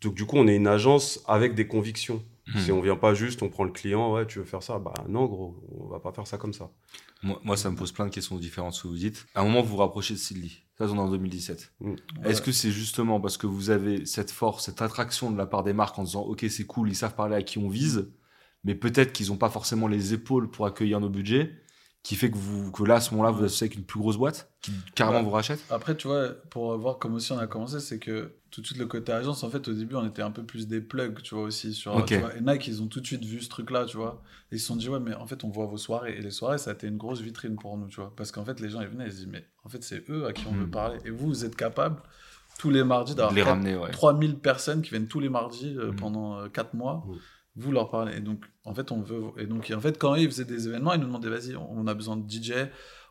B: donc, du coup, on est une agence avec des convictions. Hmm. Si on vient pas juste, on prend le client, ouais, tu veux faire ça? Bah non, gros, on va pas faire ça comme ça.
A: Moi, ça me pose plein de questions différentes, ce que vous dites. À un moment, vous vous rapprochez de Sidley. Ça, on est en 2017. Hmm. Est-ce que c'est justement parce que vous avez cette force, cette attraction de la part des marques en disant, OK, c'est cool, ils savent parler à qui on vise, mais peut-être qu'ils n'ont pas forcément les épaules pour accueillir nos budgets? Qui fait que, vous, que là, à ce moment-là, vous associez avec une plus grosse boîte qui carrément vous rachète
C: Après, tu vois, pour voir comment aussi on a commencé, c'est que tout de suite, le côté agence, en fait, au début, on était un peu plus des plugs, tu vois, aussi. Sur, et Nike, ils ont tout de suite vu ce truc-là, tu vois. Et ils se sont dit, ouais, mais en fait, on voit vos soirées. Et les soirées, ça a été une grosse vitrine pour nous, tu vois. Parce qu'en fait, les gens, ils venaient, ils se disent, mais en fait, c'est eux à qui on veut hmm. parler. Et vous, vous êtes capable, tous les mardis, d'avoir 3000 personnes qui viennent tous les mardis euh, hmm. pendant 4 euh, mois. Hmm vous leur parlez. Et donc, en fait, on veut. Et donc, en fait, quand ils faisaient des événements, ils nous demandaient vas-y, on a besoin de DJ.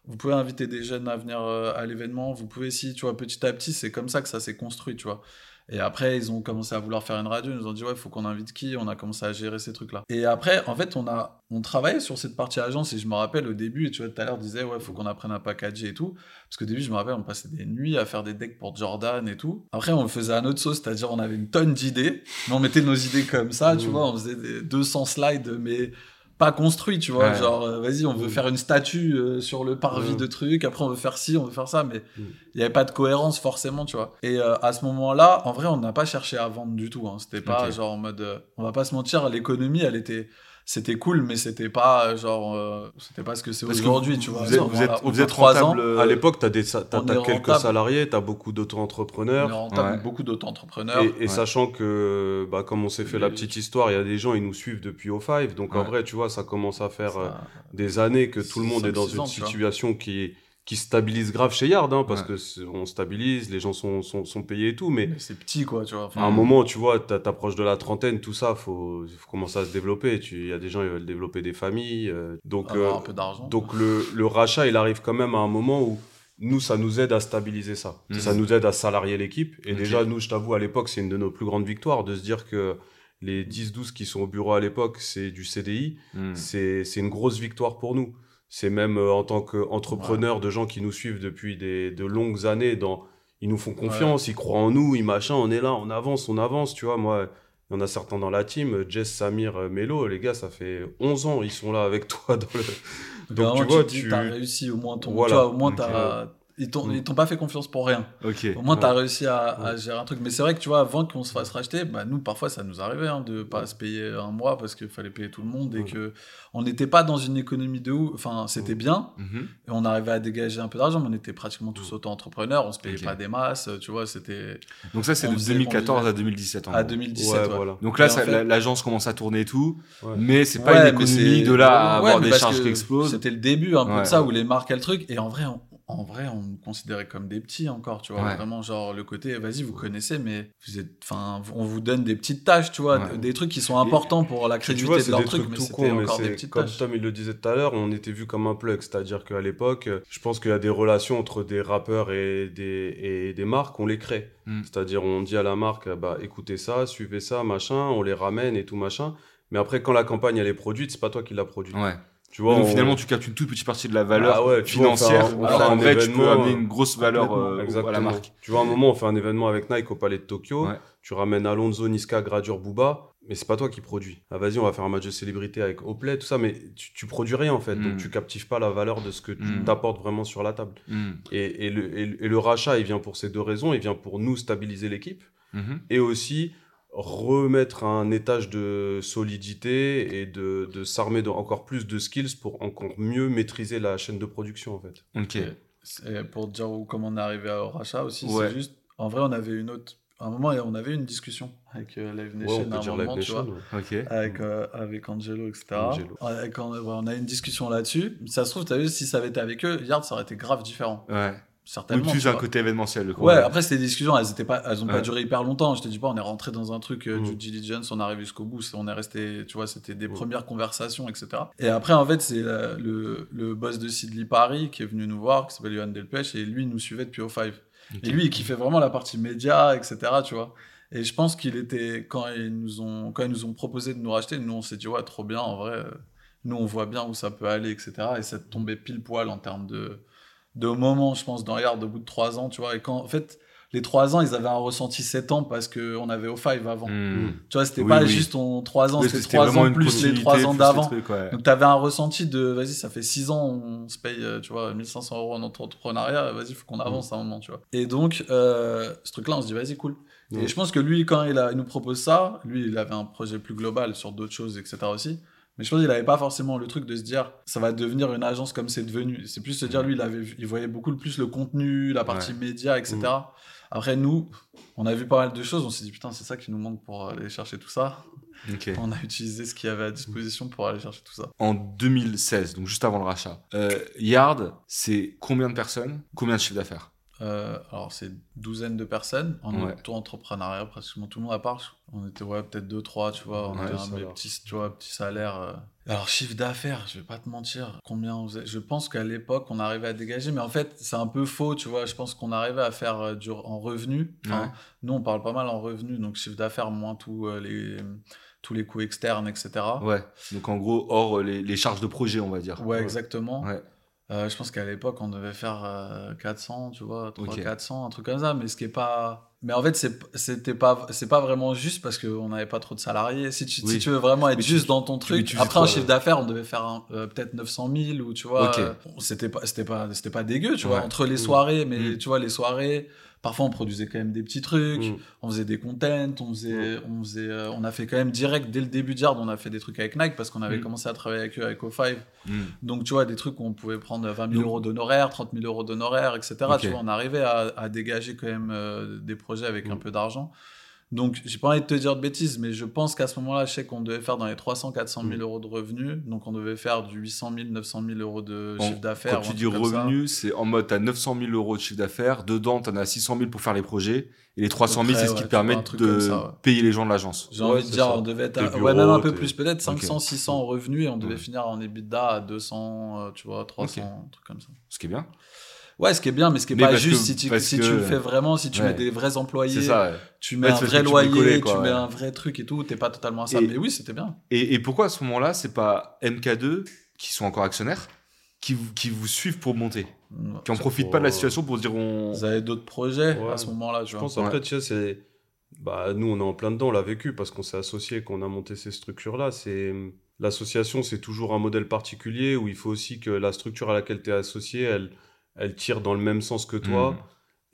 C: Vous pouvez inviter des jeunes à venir euh, à l'événement. Vous pouvez, si, tu vois, petit à petit, c'est comme ça que ça s'est construit, tu vois. Et après, ils ont commencé à vouloir faire une radio. Ils nous ont dit, ouais, faut qu'on invite qui? On a commencé à gérer ces trucs-là. Et après, en fait, on a on travaillait sur cette partie agence. Et je me rappelle au début, tu vois, tout à l'heure, disait, ouais, faut qu'on apprenne à packager et tout. Parce qu'au début, je me rappelle, on passait des nuits à faire des decks pour Jordan et tout. Après, on le faisait à notre sauce, c'est-à-dire, on avait une tonne d'idées. Mais on mettait nos idées comme ça, tu
B: Mmh.
C: vois. On faisait des 200 slides, mais pas construits, tu vois.
A: Ouais.
C: Genre, euh, vas-y, on veut
B: Mmh.
C: faire une statue euh, sur le parvis
B: Ouais.
C: de trucs. Après, on veut faire ci, on veut faire ça. Mais
B: Mmh.
C: il n'y avait pas de cohérence forcément, tu vois. Et euh, à ce moment-là, en vrai, on n'a pas cherché à vendre du tout. Hein. C'était pas genre en mode, on va pas se mentir, l'économie, elle était, c'était cool, mais c'était pas euh, genre, euh, c'était pas ce que c'est aujourd'hui, tu vois.
A: vous êtes- vous êtes-
C: voilà,
A: êtes rentable,
C: ans,
B: À l'époque, tu as, des, t'as- t'as quelques
C: rentable.
B: salariés, tu as beaucoup d'auto-entrepreneurs.
A: Ouais.
C: beaucoup d'auto-entrepreneurs.
B: Et, et
A: Ouais.
B: sachant que, bah, comme on s'est fait la petite histoire, il y a des gens, ils nous suivent depuis O5. Donc en vrai, tu vois, ça commence à faire euh,
C: Ça-
B: des années que tout le monde est dans une situation qui, qui stabilise grave chez Yard, hein, parce
A: Ouais.
B: que on stabilise, les gens sont, sont, sont payés et tout. Mais
C: mais c'est petit, quoi, tu vois. Enfin,
B: à un moment, tu vois, t'a- t'approches de la trentaine, tout ça, faut, faut commencer à se développer. Il y a des gens, ils veulent développer des familles. euh, donc,
C: avoir
B: euh,
C: un peu d'argent.
B: donc le, le rachat, il arrive quand même à un moment où nous, ça nous aide à stabiliser ça.
A: Mhm.
B: Ça nous aide à salarier l'équipe. Et déjà, nous, je t'avoue, à l'époque, c'est une de nos plus grandes victoires de se dire que les 10-12 qui sont au bureau à l'époque, c'est du CDI. C'est c'est une grosse victoire pour nous. C'est même euh, en tant qu'entrepreneur de gens qui nous suivent depuis des, de longues années, dans, ils nous font confiance, ils croient en nous, ils machin, on est là, on avance, on avance, tu vois. Moi, il y en a certains dans la team, Jess, Samir, euh, Melo, les gars, ça fait 11 ans, ils sont là avec [laughs] toi dans le, donc, tu vois, tu-
C: t'as réussi au moins ton.
B: Voilà.
C: Tu vois, au moins. T'as. Ils t'ont,
B: Mm.
C: ils t'ont pas fait confiance pour rien. Au moins,
B: Ouais.
C: tu as réussi à, gérer un truc. Mais c'est vrai que tu vois, avant qu'on se fasse racheter, bah, nous, parfois, ça nous arrivait hein, de pas se payer un mois parce qu'il fallait payer tout le monde et
B: Ouais.
C: que on n'était pas dans une économie de ouf. Enfin, c'était
B: Ouais.
C: bien
A: Mhm.
C: et on arrivait à dégager un peu d'argent, mais on était pratiquement tous auto-entrepreneurs. On se payait pas des masses, tu vois, c'était
A: Donc ça, c'est de
C: faisait-
A: 2014
C: on
A: à 2017. En
C: à
A: gros.
C: 2017.
B: Ouais, voilà.
A: Donc là,
C: en fait-
A: l'agence commence à tourner et tout, mais c'est pas une économie de là à avoir des charges qui explosent.
C: C'était le début un peu de ça où les marques, elles truc. Et en vrai, en vrai, on nous considérait comme des petits encore, tu vois.
A: Ouais.
C: Vraiment, genre, le côté, vas-y, vous connaissez, mais vous êtes, enfin, on vous donne des petites tâches, tu vois,
A: Ouais.
C: des trucs qui sont importants pour la crédibilité
B: vois,
C: de
B: c'est
C: leur
B: des
C: truc,
B: trucs
C: mais
B: tout
C: c'était
B: mais
C: encore des petites
B: comme
C: tâches.
B: Tom il le disait tout à l'heure, on était vu comme un plug, c'est-à-dire qu'à l'époque, je pense qu'il y a des relations entre des rappeurs et des, et des marques, on les crée.
A: Mm.
B: C'est-à-dire on dit à la marque, bah écoutez ça, suivez ça, machin, on les ramène et tout machin. Mais après, quand la campagne elle est produite, c'est pas toi qui l'a produite.
A: Ouais.
B: Tu vois,
A: Donc
B: on-
A: finalement, tu captes une toute petite partie de la valeur
B: Ah ouais, vois,
A: financière, alors
B: un
A: vrai, tu peux amener une grosse valeur euh, à la marque.
B: Tu vois, à un moment, on fait un événement avec Nike au Palais de Tokyo.
A: Ouais.
B: Tu ramènes Alonso, Niska, Gradure, Booba. Mais c'est pas toi qui produis. Ah, vas-y, on va faire un match de célébrité avec Oplay, tout ça. Mais tu, tu produis rien, en fait.
A: Mm.
B: Donc, tu captives pas la valeur de ce que tu
A: Mm.
B: t'apportes vraiment sur la table.
A: Hmm.
B: Et, et le, et le- et le rachat, il vient pour ces deux raisons. Il vient pour nous stabiliser l'équipe.
A: Mhm.
B: Et aussi remettre un étage de solidité et de, de s'armer encore plus de skills pour encore mieux maîtriser la chaîne de production, en fait.
A: Ok.
C: Et c'est- pour dire où- comment on est arrivé au rachat aussi,
A: Ouais.
C: c'est juste, en vrai, on avait une autre, à un moment, on avait une discussion avec euh, Live
B: Ouais,
C: Nation,
B: on
C: à
B: peut
C: un
B: dire
C: moment,
B: Live
C: tu vois.
B: Ouais.
C: Avec, euh, avec Angelo, etc.
B: Angelo.
C: Ouais, on a eu une discussion là-dessus. Ça se trouve, tu as vu, si ça avait été avec eux, Yard, ça aurait été grave différent.
A: Ouais. Ou
C: Certainement.
A: plus
C: tu
A: un côté événementiel. coup.
C: Ouais, après, des discussions, elles, étaient pas, elles ont pas
A: Ouais.
C: duré hyper longtemps. Je te dis pas, on est rentré dans un truc euh,
B: Mm.
C: due diligence, on arrive jusqu'au bout, on est resté, tu vois, c'était des premières conversations, etc. Et après, en fait, c'est euh, le, le boss de Sidley Paris qui est venu nous voir, qui s'appelle Johan Delpech, et lui, il nous suivait depuis O5.
A: Ok.
C: Et lui, il kiffait vraiment la partie média, etc., tu vois. Et je pense qu'il était, quand ils nous ont, quand ils nous ont proposé de nous racheter, nous, on s'est dit, ouais, trop bien, en vrai, euh, nous, on voit bien où ça peut aller, etc. Et ça tombait pile poil en termes de, de moment, je pense, dans Yard, au bout de trois ans, tu vois. Et quand, en fait, les trois ans, ils avaient un ressenti sept ans parce qu'on avait O5 avant.
A: Hmm.
C: Tu vois, c'était
A: Oui,
C: pas
A: oui.
C: juste on, trois ans,
A: Oui,
C: c'était trois ans plus les trois ans d'avant.
A: ouais.
C: Donc, tu avais un ressenti de, vas-y, ça fait 6 ans, on se paye, euh, tu vois, 1500 euros en entrepreneuriat, vas-y, faut qu'on avance à un moment, tu vois. Et donc, euh, ce truc-là, on se dit, vas-y, cool. Et je pense que lui, quand il, a, il nous propose ça, lui, il avait un projet plus global sur d'autres choses, etc. aussi. Mais je pense qu'il n'avait pas forcément le truc de se dire, ça va devenir une agence comme c'est devenu. C'est plus se dire, lui, il, avait, il voyait beaucoup plus le contenu, la partie
A: Ouais.
C: média, etc.
B: Mm.
C: Après, nous, on a vu pas mal de choses, on s'est dit, putain, c'est ça qui nous manque pour aller chercher tout ça. On a utilisé ce qu'il y avait à disposition pour aller chercher tout ça.
A: En 2016, donc juste avant le rachat, euh, Yard, c'est combien de personnes, combien de chiffre d'affaires?
C: Euh, alors, c'est douzaine de personnes en
A: Ouais.
C: auto-entrepreneuriat, pratiquement tout le monde à part. On était, ouais, peut-être deux, trois, tu vois. On
A: Ouais,
C: était un
B: salaire.
C: des petits, tu vois, petits salaires. euh. Alors, chiffre d'affaires, je vais pas te mentir. Combien on faisait? Je pense qu'à l'époque, on arrivait à dégager, mais en fait, c'est un peu faux, tu vois. Je pense qu'on arrivait à faire euh, du, en revenus. Enfin,
A: Ouais.
C: Nous, on parle pas mal en revenus, donc chiffre d'affaires moins tous euh, les, tous les coûts externes, etc.
A: Ouais. Donc en gros, hors les, les charges de projet, on va dire.
C: Ouais, exactement.
A: Ouais.
C: Euh, je pense qu'à l'époque, on devait faire euh, 400, tu vois, 300,
A: Ok.
C: 400, un truc comme ça, mais ce qui est pas. Mais en fait, c'était pas, c'est pas vraiment juste parce qu'on n'avait pas trop de salariés. Si tu, si
A: Oui.
C: tu veux vraiment être
A: Mais tu-
C: juste dans ton truc,
A: tu
C: après
A: quoi,
C: un chiffre
A: ouais.
C: d'affaires, on devait faire euh, peut-être 900 000 ou tu vois,
A: Ok.
C: euh, c'était pas, c'était pas, c'était pas dégueu, tu vois, entre les
B: Mm.
C: soirées, mais
A: Mm.
C: tu vois, les soirées, parfois on produisait quand même des petits trucs,
B: Mm.
C: on faisait des contents, on faisait, on faisait, euh, on a fait quand même direct dès le début de Yard, on a fait des trucs avec Nike parce qu'on avait
A: Mm.
C: commencé à travailler avec eux avec O5.
A: Mm.
C: Donc, tu vois, des trucs où on pouvait prendre 20 000
A: Donc-
C: euros d'honoraires, 30 000 euros d'honoraires, etc.
A: Ok.
C: Tu vois, on arrivait à, à dégager quand même euh, des projets avec un
B: Mm.
C: peu d'argent. Donc, j'ai pas envie de te dire de bêtises, mais je pense qu'à ce moment-là, je sais qu'on devait faire dans les 300 400 000
B: Mm.
C: euros de revenus. Donc, on devait faire du 800 000, 900 000 euros de chiffre d'affaires.
A: Quand tu dis revenus, c'est en mode, tu as 900 000 euros de chiffre d'affaires, dedans, tu en as 600 000 pour faire les projets, et les 300 000,
C: près,
A: c'est ce
C: ouais,
A: qui te permet de
C: comme ça, ouais.
A: payer les gens de l'agence.
C: J'ai
B: Ouais,
C: envie de dire,
B: ça.
C: on devait être à-
B: bureaux,
C: ouais, même un peu plus, peut-être 500, 600 en revenus, et on devait
A: Ouais.
C: finir en EBITDA à 200, euh, tu vois, 300, un truc comme ça.
A: Ce qui est bien.
C: Ouais, ce qui est bien, mais ce qui est
A: Mais
C: pas juste
A: que-
C: si, tu, si
A: que-
C: tu le fais vraiment, si tu
A: Ouais.
C: mets des vrais employés,
A: C'est ça, ouais.
C: tu mets
A: Ouais,
C: un vrai
A: tu
C: loyer,
A: quoi,
C: tu mets
A: ouais.
C: un vrai truc et tout, t'es pas totalement à ça.
A: Et-
C: Mais oui, c'était bien.
A: Et, et pourquoi à ce moment-là, c'est pas MK2 qui sont encore actionnaires qui vous, qui vous suivent pour monter Qui en profitent pas de la situation pour se dire on.
C: Vous avez d'autres projets
B: Ouais.
C: à ce moment-là,
B: Je pense après, tu sais, c'est. Bah, nous, on est en plein dedans, on l'a vécu parce qu'on s'est associé, qu'on a monté ces structures-là. C'est L'association, c'est toujours un modèle particulier où il faut aussi que la structure à laquelle tu es associé, elle, elle tire dans le même sens que toi.
A: Mm.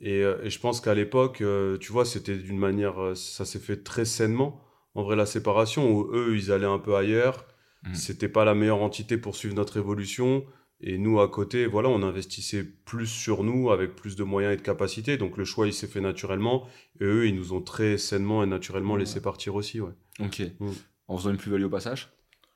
B: Et, euh, et je pense qu'à l'époque, euh, tu vois, c'était d'une manière. euh, ça s'est fait très sainement. En vrai, la séparation, où eux, ils allaient un peu ailleurs.
A: Mm.
B: C'était pas la meilleure entité pour suivre notre évolution. Et nous, à côté, voilà, on investissait plus sur nous avec plus de moyens et de capacités. Donc le choix, il s'est fait naturellement. Et eux, ils nous ont très sainement et naturellement
C: Ouais.
B: laissé partir aussi, ouais.
A: Ok.
B: Mm.
A: En faisant une plus-value au passage.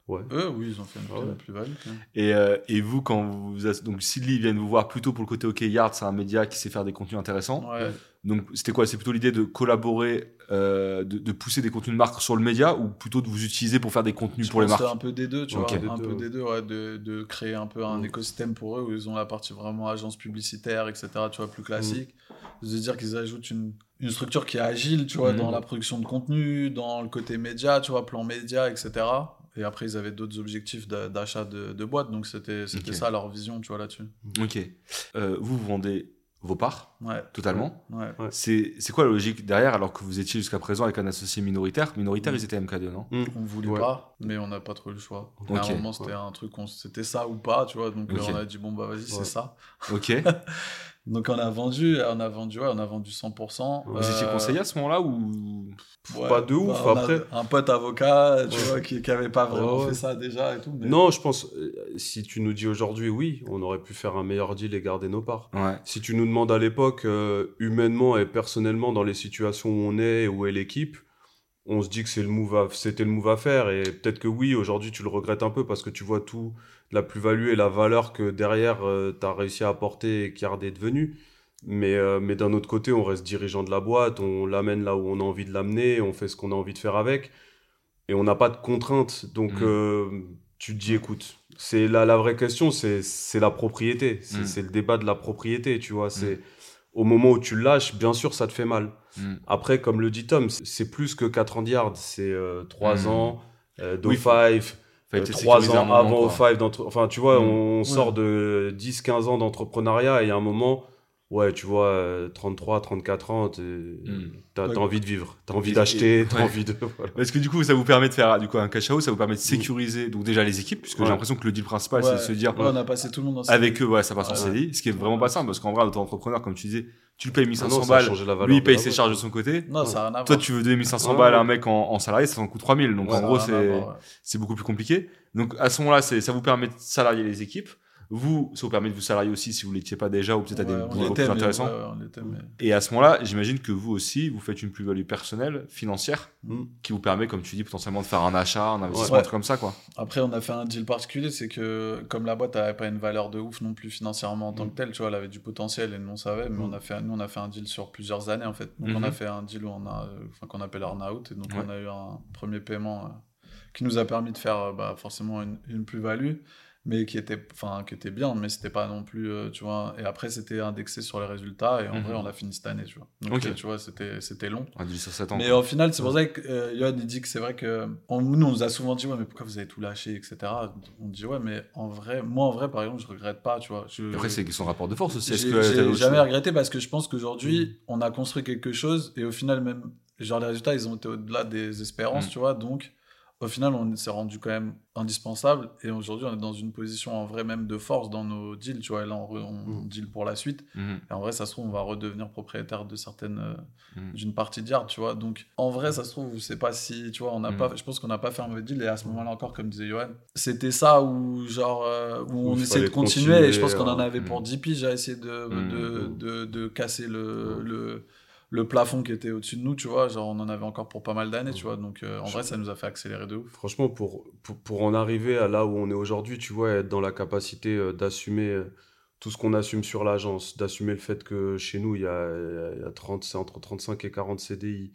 B: Ouais.
C: Eux, oui, ils ont fait une
B: Ah ouais.
C: plus-value. quand même.
A: Et, euh, et vous, quand vous. Donc, Sidley vient vous voir plutôt pour le côté OK Yard, c'est un média qui sait faire des contenus intéressants.
C: Ouais.
A: Donc, c'était quoi? C'est plutôt l'idée de collaborer, euh, de, de pousser des contenus de marque sur le média ou plutôt de vous utiliser pour faire des contenus
C: Je
A: pour les marques?
C: Un peu des deux, tu vois. Un peu des deux, ouais, de, de créer un peu un
B: Mm.
C: écosystème pour eux où ils ont la partie vraiment agence publicitaire, etc., tu vois, plus classique.
B: Mm.
C: De dire qu'ils ajoutent une, une structure qui est agile, tu vois,
A: Mm.
C: dans la production de contenu, dans le côté média, tu vois, plan média, etc. Et après, ils avaient d'autres objectifs d'a- d'achat de, de boîtes, donc c'était c'était
A: Ok.
C: ça leur vision, tu vois, là-dessus.
A: Ok. Euh, vous, vous vendez vos parts
C: Ouais,
A: totalement.
C: ouais.
A: C'est c'est quoi la logique derrière alors que vous étiez jusqu'à présent avec un associé minoritaire? Minoritaire,
C: Mm.
A: ils étaient MK2, non?
B: Mm.
C: On voulait
B: Ouais.
C: pas, mais on n'a pas trop eu le choix.
A: Ok.
C: À un moment, c'était un truc, on- c'était ça ou pas, tu vois. Donc euh,
A: Ok.
C: on a dit, bon, bah vas-y, c'est
B: Ouais.
C: ça.
A: Ok. [laughs]
C: Donc on a vendu, on a vendu, ouais, on a vendu 100%.
B: Vous
A: étiez
C: Euh,
A: conseillé à ce moment-là ou
C: ouais,
B: Pas de ouf,
C: bah,
B: après.
C: Un pote avocat, tu
B: Ouais.
C: vois, qui, qui avait pas vraiment fait ça déjà et tout. mais-
B: Non, je pense, euh, si tu nous dis aujourd'hui oui, on aurait pu faire un meilleur deal et garder nos parts.
A: Ouais.
B: Si tu nous demandes à l'époque, euh, humainement et personnellement, dans les situations où on est et où est l'équipe, on se dit que c'est le move c'était le move à faire. Et peut-être que oui, aujourd'hui, tu le regrettes un peu parce que tu vois tout la plus-value et la valeur que derrière, tu as réussi à apporter et qu'Yard est devenu. Mais, euh, mais d'un autre côté, on reste dirigeant de la boîte, on l'amène là où on a envie de l'amener, on fait ce qu'on a envie de faire avec. Et on n'a pas de contraintes. Donc,
A: Mm.
B: euh, tu te dis, écoute, c'est la, la vraie question, c'est la propriété. C'est
A: Mm.
B: c'est le débat de la propriété, tu vois. C'est au moment où tu lâches, bien sûr, ça te fait mal.
A: Mm.
B: Après, comme le dit Tom, c'est- plus que 4 ans de yard. C'est 3
A: Mm.
B: ans euh,
A: Oui,
B: d'O5,
A: Fallait peut-être
B: 3
A: sécuriser un
B: ans avant. O5. d'entre- Enfin, tu vois,
A: Mm.
B: on
C: Ouais.
B: sort de 10-15 ans d'entrepreneuriat et il y a un moment, ouais, tu vois, euh, 33, 34 ans, t'es- t'as
C: Ouais.
B: envie de vivre, t'as envie
A: Et-
B: d'acheter, t'as
A: ouais.
B: envie de. [laughs] voilà.
A: Parce que du coup, ça vous permet de faire du coup un cash out, ça vous permet de sécuriser donc déjà les équipes, puisque
B: Ouais.
A: j'ai l'impression que le deal principal,
C: Ouais.
A: c'est de se dire
C: Ouais, on a passé tout le monde dans
A: avec eux, ouais, ça passe en
C: Ouais.
A: CDI, ce qui est vraiment pas simple, parce qu'en vrai, auto-entrepreneur, comme tu disais, tu le payes
B: Ah
A: 1500
B: non, ça a
A: balles,
B: valeur
A: lui il paye ses charges de son côté.
C: Non, ça n'a rien à
A: Toi, tu veux donner 1500
B: Ouais,
A: balles à un mec en, en salarié, ça en coûte 3000. Donc
C: Ouais,
A: en gros, c'est beaucoup plus compliqué. Donc à ce moment-là, c'est- ça vous permet de salarier les équipes. Vous, ça vous permet de vous salarier aussi si vous ne l'étiez pas déjà ou peut-être à des
C: l'était,
A: plus intéressants.
C: ouais, mais-
A: Et à ce moment-là, j'imagine que vous aussi, vous faites une plus-value personnelle, financière,
B: Mm.
A: qui vous permet, comme tu dis, potentiellement de faire un achat, un investissement,
C: Ouais.
A: un truc comme ça, quoi.
C: Après, on a fait un deal particulier, c'est que comme la boîte n'avait pas une valeur de ouf non plus financièrement en tant
B: Mm.
C: que telle, tu vois, elle avait du potentiel et nous on savait, mais
B: Mm.
C: on a fait, nous on a fait un deal sur plusieurs années en fait. Donc
A: Mhm.
C: on a fait un deal euh, qu'on appelle earn-out, et donc on a eu un premier paiement euh, qui nous a permis de faire euh, bah, forcément une, une plus-value, mais qui était, enfin, qui était bien, mais c'était pas non plus, euh, tu vois. Et après c'était indexé sur les résultats et en
A: Mhm.
C: vrai on a fini cette année, tu vois. Donc euh, tu vois, c'était, c'était long.
A: Un deal sur 7 ans.
C: Mais
A: quoi.
C: au final, c'est pour ça que euh, Yoann, il dit que c'est vrai que. On, nous, on nous a souvent dit, ouais, mais pourquoi vous avez tout lâché, etc. On dit, ouais, mais en vrai, moi, en vrai, par exemple, je regrette pas, tu vois. Je,
A: Après, c'est son rapport de force aussi.
C: J'ai jamais regretté parce que je pense qu'aujourd'hui, on a construit quelque chose et au final, même, genre, les résultats, ils ont été au-delà des espérances,
A: Mm.
C: tu vois. Donc, au final, on s'est rendu quand même indispensable et aujourd'hui, on est dans une position en vrai même de force dans nos deals, tu vois. Et là, on, re- on
B: Mm.
C: deal pour la suite.
A: Mhm.
C: Et en vrai, ça se trouve, on va redevenir propriétaire de certaines, euh,
A: Mhm.
C: d'une partie de yard, tu vois. Donc, en vrai, ça se trouve, c'est pas si, tu vois, on n'a
A: Mhm.
C: pas, je pense qu'on n'a pas fait un mauvais deal. Et à ce moment-là encore, comme disait Johan, c'était ça où, genre, euh, où on essayait de continuer.
B: continuer,
C: et je pense qu'on en
B: euh,
C: avait pour
A: mhm.
C: 10 piges à essayer de, de, de, de casser le, le, le plafond qui était au-dessus de nous, tu vois. Genre, on en avait encore pour pas mal d'années, tu vois. Donc, euh, en
B: Je-
C: vrai, ça nous a fait accélérer de ouf.
B: Franchement, pour, pour, pour en arriver à là où on est aujourd'hui, tu vois, être dans la capacité euh, d'assumer euh, tout ce qu'on assume sur l'agence, d'assumer le fait que chez nous, il y a, il y a 30, c'est entre 35 et 40 CDI,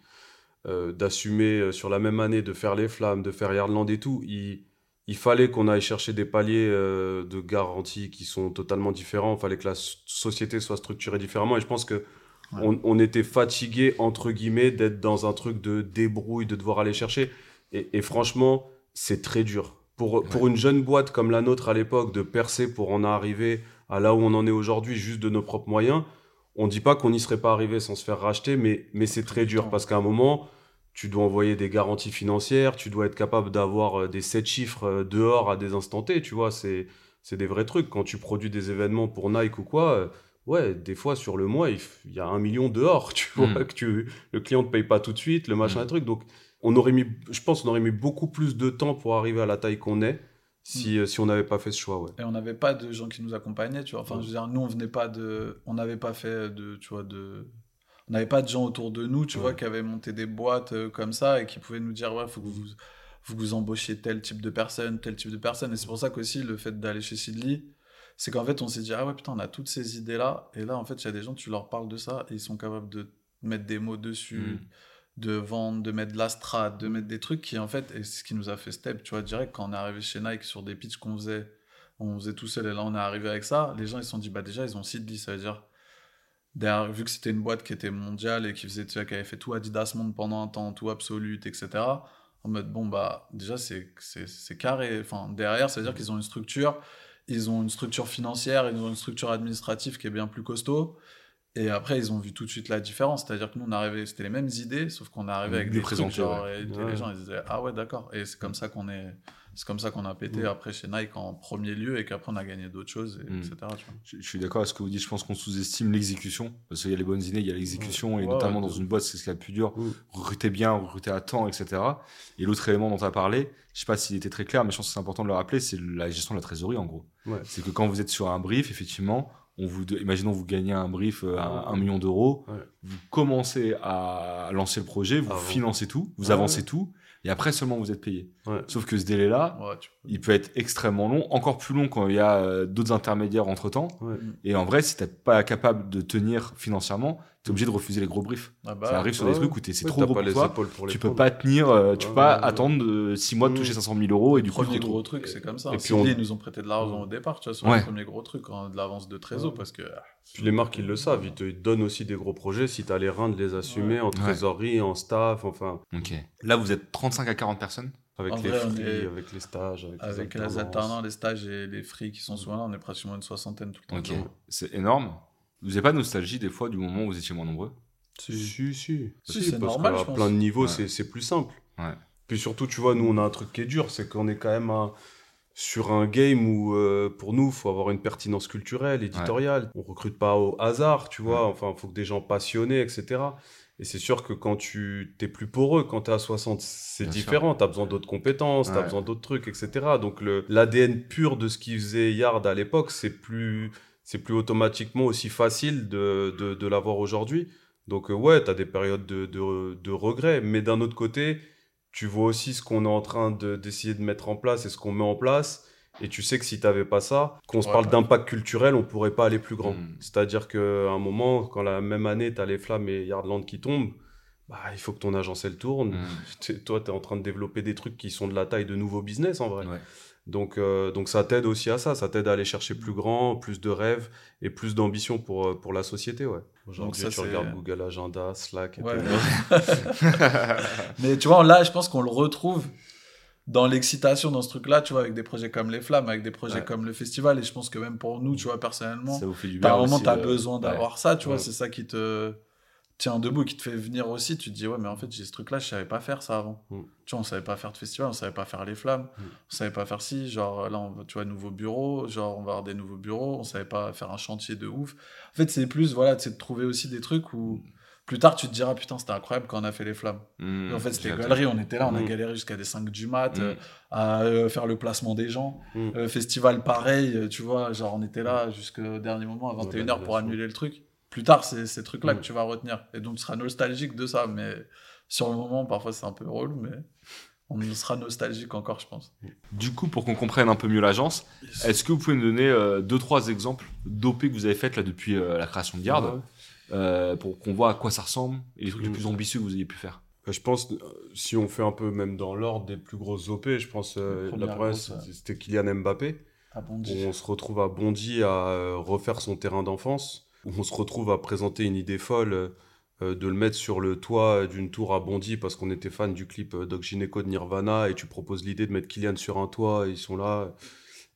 B: euh, d'assumer sur la même année de faire les flammes, de faire Yardland et tout, il, il fallait qu'on aille chercher des paliers euh, de garantie qui sont totalement différents, il fallait que la société soit structurée différemment, et je pense que
C: Ouais.
B: on, on était fatigué, entre guillemets, d'être dans un truc de débrouille, de devoir aller chercher. Et, et franchement, c'est très dur. Pour, pour une jeune boîte comme la nôtre à l'époque, de percer pour en arriver à là où on en est aujourd'hui, juste de nos propres moyens, on ne dit pas qu'on n'y serait pas arrivé sans se faire racheter, mais, mais c'est très
C: du
B: dur parce qu'à un moment, tu dois envoyer des garanties financières, tu dois être capable d'avoir euh, des 7 chiffres euh, dehors à des instants T, tu vois, c'est c'est des vrais trucs. Quand tu produis des événements pour Nike ou quoi, euh, ouais, des fois sur le mois, il, y a un million dehors, [laughs] tu vois,
A: Mm.
B: que tu, le client ne paye pas tout de suite, le machin,
A: Mm.
B: le truc. Donc, on aurait mis, je pense, on aurait mis beaucoup plus de temps pour arriver à la taille qu'on est si, euh, si on n'avait pas fait ce choix, ouais.
C: Et on n'avait pas de gens qui nous accompagnaient, tu vois. Enfin, je veux dire, nous, on venait pas de. On n'avait pas fait de. Tu vois, de. On n'avait pas de gens autour de nous, tu
B: Ouais.
C: vois, qui avaient monté des boîtes euh, comme ça et qui pouvaient nous dire, ouais, faut que vous. Faut que vous embauchiez tel type de personne, tel type de personne. Et c'est pour ça qu'aussi, le fait d'aller chez Sidley, c'est qu'en fait, on s'est dit, ah ouais, putain, on a toutes ces idées-là. Et là, en fait, il y a des gens, tu leur parles de ça et ils sont capables de mettre des mots dessus,
A: Mm.
C: de vendre, de mettre de la strat, de mettre des trucs qui, en fait, et c'est ce qui nous a fait step, tu vois, direct, quand on est arrivé chez Nike sur des pitchs qu'on faisait, on faisait tout seul et là, on est arrivé avec ça, les gens, ils se sont dit, bah déjà, ils ont Sidley, ça veut dire, derrière, vu que c'était une boîte qui était mondiale et qui faisait, tu vois, qui avait fait tout Adidas Monde pendant un temps, tout Absolute, etc., en mode, bon, bah, déjà, c'est c'est- c'est carré. Enfin, derrière, ça veut dire qu'ils ont une structure, ils ont une structure financière, ils ont une structure administrative qui est bien plus costaud. Et après, ils ont vu tout de suite la différence. C'est-à-dire que nous, on arrivait, c'était les mêmes idées, sauf qu'on est arrivé avec
A: Mieux
C: des trucs, genre,
A: ouais.
C: et les
B: Ouais.
C: gens, ils disaient, ah ouais, d'accord. Et c'est comme ça qu'on est, c'est comme ça qu'on a pété
B: Mm.
C: après chez Nike en premier lieu et qu'après, on a gagné d'autres choses, et
A: Mm.
C: etc. tu vois.
A: Je, je suis d'accord avec ce que vous dites. Je pense qu'on sous-estime l'exécution. Parce qu'il y a les bonnes idées, il y a l'exécution. Et
C: Ouais,
A: notamment
C: ouais,
A: dans une boîte, c'est ce qu'il y a de plus dur.
B: Mm.
A: Recruter bien, recruter à temps, etc. Et l'autre élément dont tu as parlé, je sais pas s'il était très clair, mais je pense que c'est important de le rappeler, c'est la gestion de la trésorerie, en gros.
B: Ouais.
A: C'est que quand vous êtes sur un brief, effectivement, on vous, imaginons vous gagnez un brief euh, à 1 million d'euros,
B: Ouais.
A: vous commencez à lancer le projet, vous
B: Avant.
A: financez tout, vous
B: Ouais,
A: avancez
B: ouais.
A: tout, et après seulement vous êtes payé. Sauf que ce délai-là,
C: tu-
A: il peut être extrêmement long, encore plus long quand il y a euh, d'autres intermédiaires entre temps. Et en vrai, si t'es pas capable de tenir financièrement, t'es obligé de refuser les gros briefs.
C: Ah bah,
A: ça arrive sur
B: ouais,
A: des trucs où c'est
B: Ouais,
A: trop
B: t'as
A: gros
B: pas
A: pour
B: les
A: toi.
B: pour les
A: Tu peux pas tenir, euh, tu peux pas
B: ouais, ouais.
A: attendre 6 mois de
B: Mm.
A: toucher 500 000 euros et du coup,
C: premier gros truc, c'est comme ça.
B: et puis on-
C: ils nous ont prêté de l'argent au départ, tu vois, sur
A: Ouais.
C: le premier gros truc, hein, de l'avance de trésor,
B: Ouais.
C: parce que. ah,
B: Puis les marques, ils le savent, ils te donnent aussi des gros projets si tu as les reins de les assumer
C: Ouais.
B: en trésorerie, en staff, enfin,
A: Ok. Là, vous êtes 35 à 40 personnes.
B: avec
C: En
B: les
C: vrai, est-
B: avec les stages, avec,
C: Avec
B: les
C: les alternants, les stages et les free qui sont souvent là, on est pratiquement une soixantaine tout le temps.
A: Ok. C'est énorme. Vous n'avez pas de nostalgie des fois du moment où vous étiez moins nombreux?
B: Si, si.
C: Si,
B: Si,
C: c'est
B: parce
C: normal,
B: qu'à
C: je pense.
B: plein de niveaux,
A: Ouais.
B: c'est- plus simple.
A: Ouais.
B: Puis surtout, tu vois, nous, on a un truc qui est dur, c'est qu'on est quand même un- sur un game où, euh, pour nous, il faut avoir une pertinence culturelle, éditoriale. On recrute pas au hasard, tu vois. Enfin, il faut que des gens passionnés, etc. Et c'est sûr que quand tu t'es plus poreux, quand tu es à 60, c'est différent. Tu as besoin d'autres compétences, tu as
A: Ouais.
B: besoin d'autres trucs, etc. Donc le- l'ADN pur de ce qu'il faisait Yard à l'époque, c'est plus, c'est plus automatiquement aussi facile de, de, de l'avoir aujourd'hui. Donc euh, ouais, tu as des périodes de, de, de regret. Mais d'un autre côté, tu vois aussi ce qu'on est en train de- d'essayer de mettre en place et ce qu'on met en place. Et tu sais que si tu n'avais pas ça, qu'on se
C: Ouais,
B: parle
C: ouais.
B: d'impact culturel, on pourrait pas aller plus grand.
A: Mm.
B: C'est-à-dire qu'à un moment, quand la même année, tu as les flammes et Yardland qui tombent, bah, il faut que ton agence elle tourne. [laughs]
A: Mm.
B: T'es- Toi, tu es en train de développer des trucs qui sont de la taille de nouveaux business en vrai.
A: Ouais.
B: Donc, euh, donc ça t'aide aussi à ça. Ça t'aide à aller chercher plus grand, plus de rêves et plus d'ambition pour, euh, pour la société. Ouais. Aujourd'hui,
C: ça,
B: tu regardes Google Agenda, Slack, et
C: Ouais.
B: tout. [laughs]
C: Mais tu vois, là, je pense qu'on le retrouve dans l'excitation dans ce truc-là, tu vois, avec des projets comme Les Flammes, avec des projets
A: Ouais.
C: comme le festival. Et je pense que même pour nous, tu vois, personnellement,
A: Ça vous fait du
C: Par
A: bien.
C: un moment, tu as
A: euh,
C: besoin
A: ouais.
C: d'avoir ça, tu vois, c'est ça qui te tient debout, qui te fait venir aussi. Tu te dis, ouais, mais en fait, j'ai ce truc-là, je savais pas faire ça avant.
B: Mm.
C: Tu vois, on savait pas faire de festival, on savait pas faire les flammes,
B: Mm.
C: on savait pas faire ci, genre là, on, tu vois, nouveau bureau, genre on va avoir des nouveaux bureaux, on savait pas faire un chantier de ouf. En fait, c'est plus, voilà, c'est de trouver aussi des trucs où plus tard, tu te diras, putain, c'était incroyable quand on a fait les flammes.
A: Mm.
C: En fait, c'était galerie, on était là, on a
B: Mm.
C: galéré jusqu'à des 5 du mat,
A: Mm.
C: euh, à euh, faire le placement des gens.
B: Mm.
C: Euh, festival pareil, tu vois, genre on était là jusqu'au dernier moment à 21h pour annuler le truc. Plus tard, c'est ces trucs-là
B: Mm.
C: que tu vas retenir. Et donc tu seras nostalgique de ça, mais sur le moment, parfois c'est un peu relou, mais on sera nostalgique encore, je pense.
A: Du coup, pour qu'on comprenne un peu mieux l'agence, est-ce que vous pouvez me donner euh, deux, trois exemples d'OP que vous avez faites là depuis euh, la création de Garde
B: Ouais.
A: euh, pour qu'on voit à quoi ça ressemble et les trucs les
B: Mm.
A: plus ambitieux que vous ayez pu faire?
B: Bah, Je pense, euh, si on fait un peu même dans l'ordre des plus grosses OP, je pense euh,
C: La première
B: c'était- Kylian Mbappé. On se retrouve à Bondy à euh, refaire son terrain d'enfance, où on se retrouve à présenter une idée folle euh, de le mettre sur le toit d'une tour à Bondy parce qu'on était fan du clip euh, Doc Gineco de Nirvana et tu proposes l'idée de mettre Kylian sur un toit, ils sont là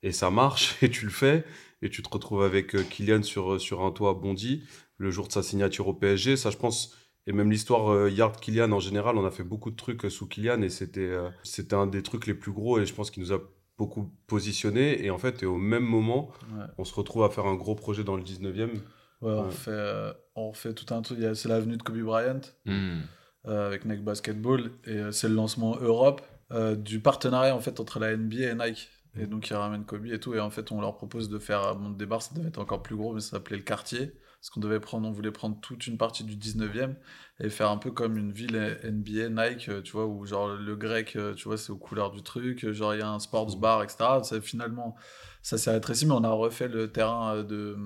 B: et ça marche [laughs] et tu le fais et tu te retrouves avec euh, Kylian sur, sur un toit à Bondy le jour de sa signature au PSG, ça je pense et même l'histoire euh, Yard Kylian en général, on a fait beaucoup de trucs sous Kylian et c'était euh, c'était un des trucs les plus gros et je pense qu'il nous a beaucoup positionné et en fait et au même moment
C: Ouais.
B: on se retrouve à faire un gros projet dans le 19e.
C: Ouais, on,
B: Ouais.
C: fait, euh, on fait tout un truc. C'est l'avenue de Kobe Bryant
A: Mm.
C: euh, avec Nike Basketball et euh, c'est le lancement Europe du partenariat en fait entre la NBA et Nike. Et donc ils ramènent Kobe et tout et en fait on leur propose de faire à Mont Débar, ça devait être encore plus gros mais ça s'appelait le quartier parce qu'on devait prendre, on voulait prendre toute une partie du 19e et faire un peu comme une ville NBA Nike, tu vois où genre le grec, tu vois c'est aux couleurs du truc, genre il y a un sports bar etc. Ça, finalement ça s'est rétréci mais on a refait le terrain euh, de,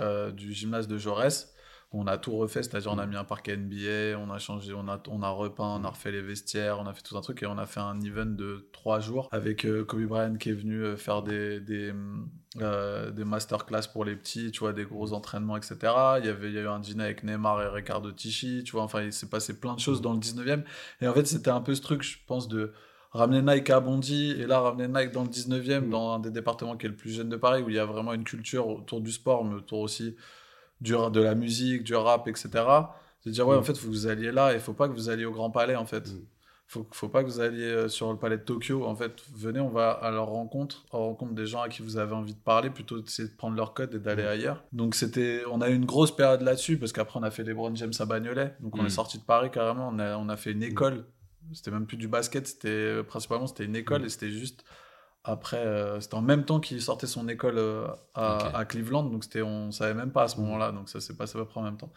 C: euh, du gymnase de Jaurès. On a tout refait, c'est-à-dire on a mis un parquet NBA, on a changé, on a, on a repeint, on a refait les vestiaires, on a fait tout un truc et on a fait un event de trois jours avec euh, Kobe Bryant qui est venu faire des, des, euh, des masterclass pour les petits, tu vois, des gros entraînements, etc. Il y, avait, il y a eu un dîner avec Neymar et Ricardo Tichy, tu vois, enfin il s'est passé plein de choses dans le 19e. Et en fait c'était un peu ce truc, je pense, de ramener Nike à Bondy et là ramener Nike dans le 19e,
B: Mm.
C: dans un des départements qui est le plus jeune de Paris, où il y a vraiment une culture autour du sport, mais autour aussi du, de la musique, du rap, etc. De dire, ouais,
B: Mm.
C: en fait, vous alliez là, et faut pas que vous alliez au Grand Palais, en fait.
B: Mm.
C: Faut, faut pas que vous alliez euh, sur le palais de Tokyo. En fait, venez, on va à leur rencontre, à la rencontre des gens à qui vous avez envie de parler, plutôt d'essayer de prendre leur code et d'aller
B: Mm.
C: ailleurs. Donc, c'était, on a eu une grosse période là-dessus, parce qu'après, on a fait les Brown James à Bagnolet. Donc, on est sorti de Paris carrément. On a, on a fait une école. C'était même plus du basket, c'était euh, principalement c'était une école
B: Mm.
C: et c'était juste après, euh, c'était en même temps qu'il sortait son école euh, à, à Cleveland, donc c'était, on savait même pas à ce
B: Mm.
C: moment-là, donc ça s'est passé à peu près en même temps.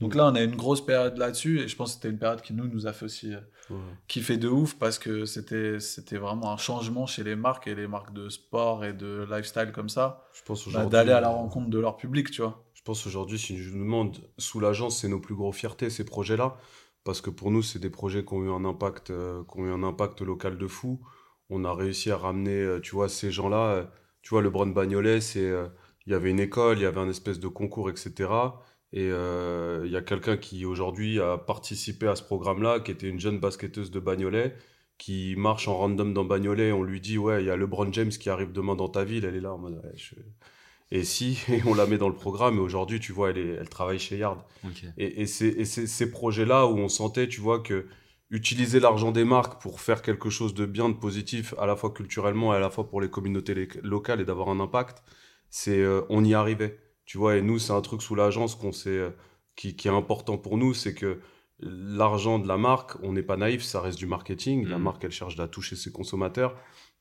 C: Donc
B: Mm.
C: là, on a une grosse période là-dessus, et je pense que c'était une période qui nous, nous a fait aussi euh,
B: Ouais.
C: kiffer de ouf, parce que c'était, c'était vraiment un changement chez les marques, et les marques de sport et de lifestyle comme ça,
B: Je pense
C: bah, d'aller à la rencontre de leur public, tu vois.
B: Je pense aujourd'hui, si je nous demande, sous l'agence, c'est nos plus gros fiertés, ces projets-là. Parce que pour nous, c'est des projets qui ont eu un impact, euh, qui ont eu un impact local de fou. On a réussi à ramener, euh, tu vois, ces gens-là. euh, tu vois, le Brun Bagnolet, c'est, euh, il y avait une école, il y avait un espèce de concours, etc. Et il y a quelqu'un qui aujourd'hui a participé à ce programme-là, qui était une jeune basketteuse de Bagnolet, qui marche en random dans Bagnolet. On lui dit, ouais, il y a LeBron James qui arrive demain dans ta ville. Elle est là en mode, ouais, je- Et si, [laughs] et on la met dans le programme, et aujourd'hui, tu vois, elle, est, elle travaille chez Yard. Et, et c'est ces projets-là où on sentait, tu vois, que utiliser l'argent des marques pour faire quelque chose de bien, de positif, à la fois culturellement et à la fois pour les communautés locales et d'avoir un impact, c'est euh, on y arrivait. Tu vois, et nous, c'est un truc sous l'agence qu'on sait, euh, qui, qui est important pour nous, c'est que l'argent de la marque, on n'est pas naïf, ça reste du marketing. La
A: Mhm.
B: marque, elle cherche à toucher ses consommateurs,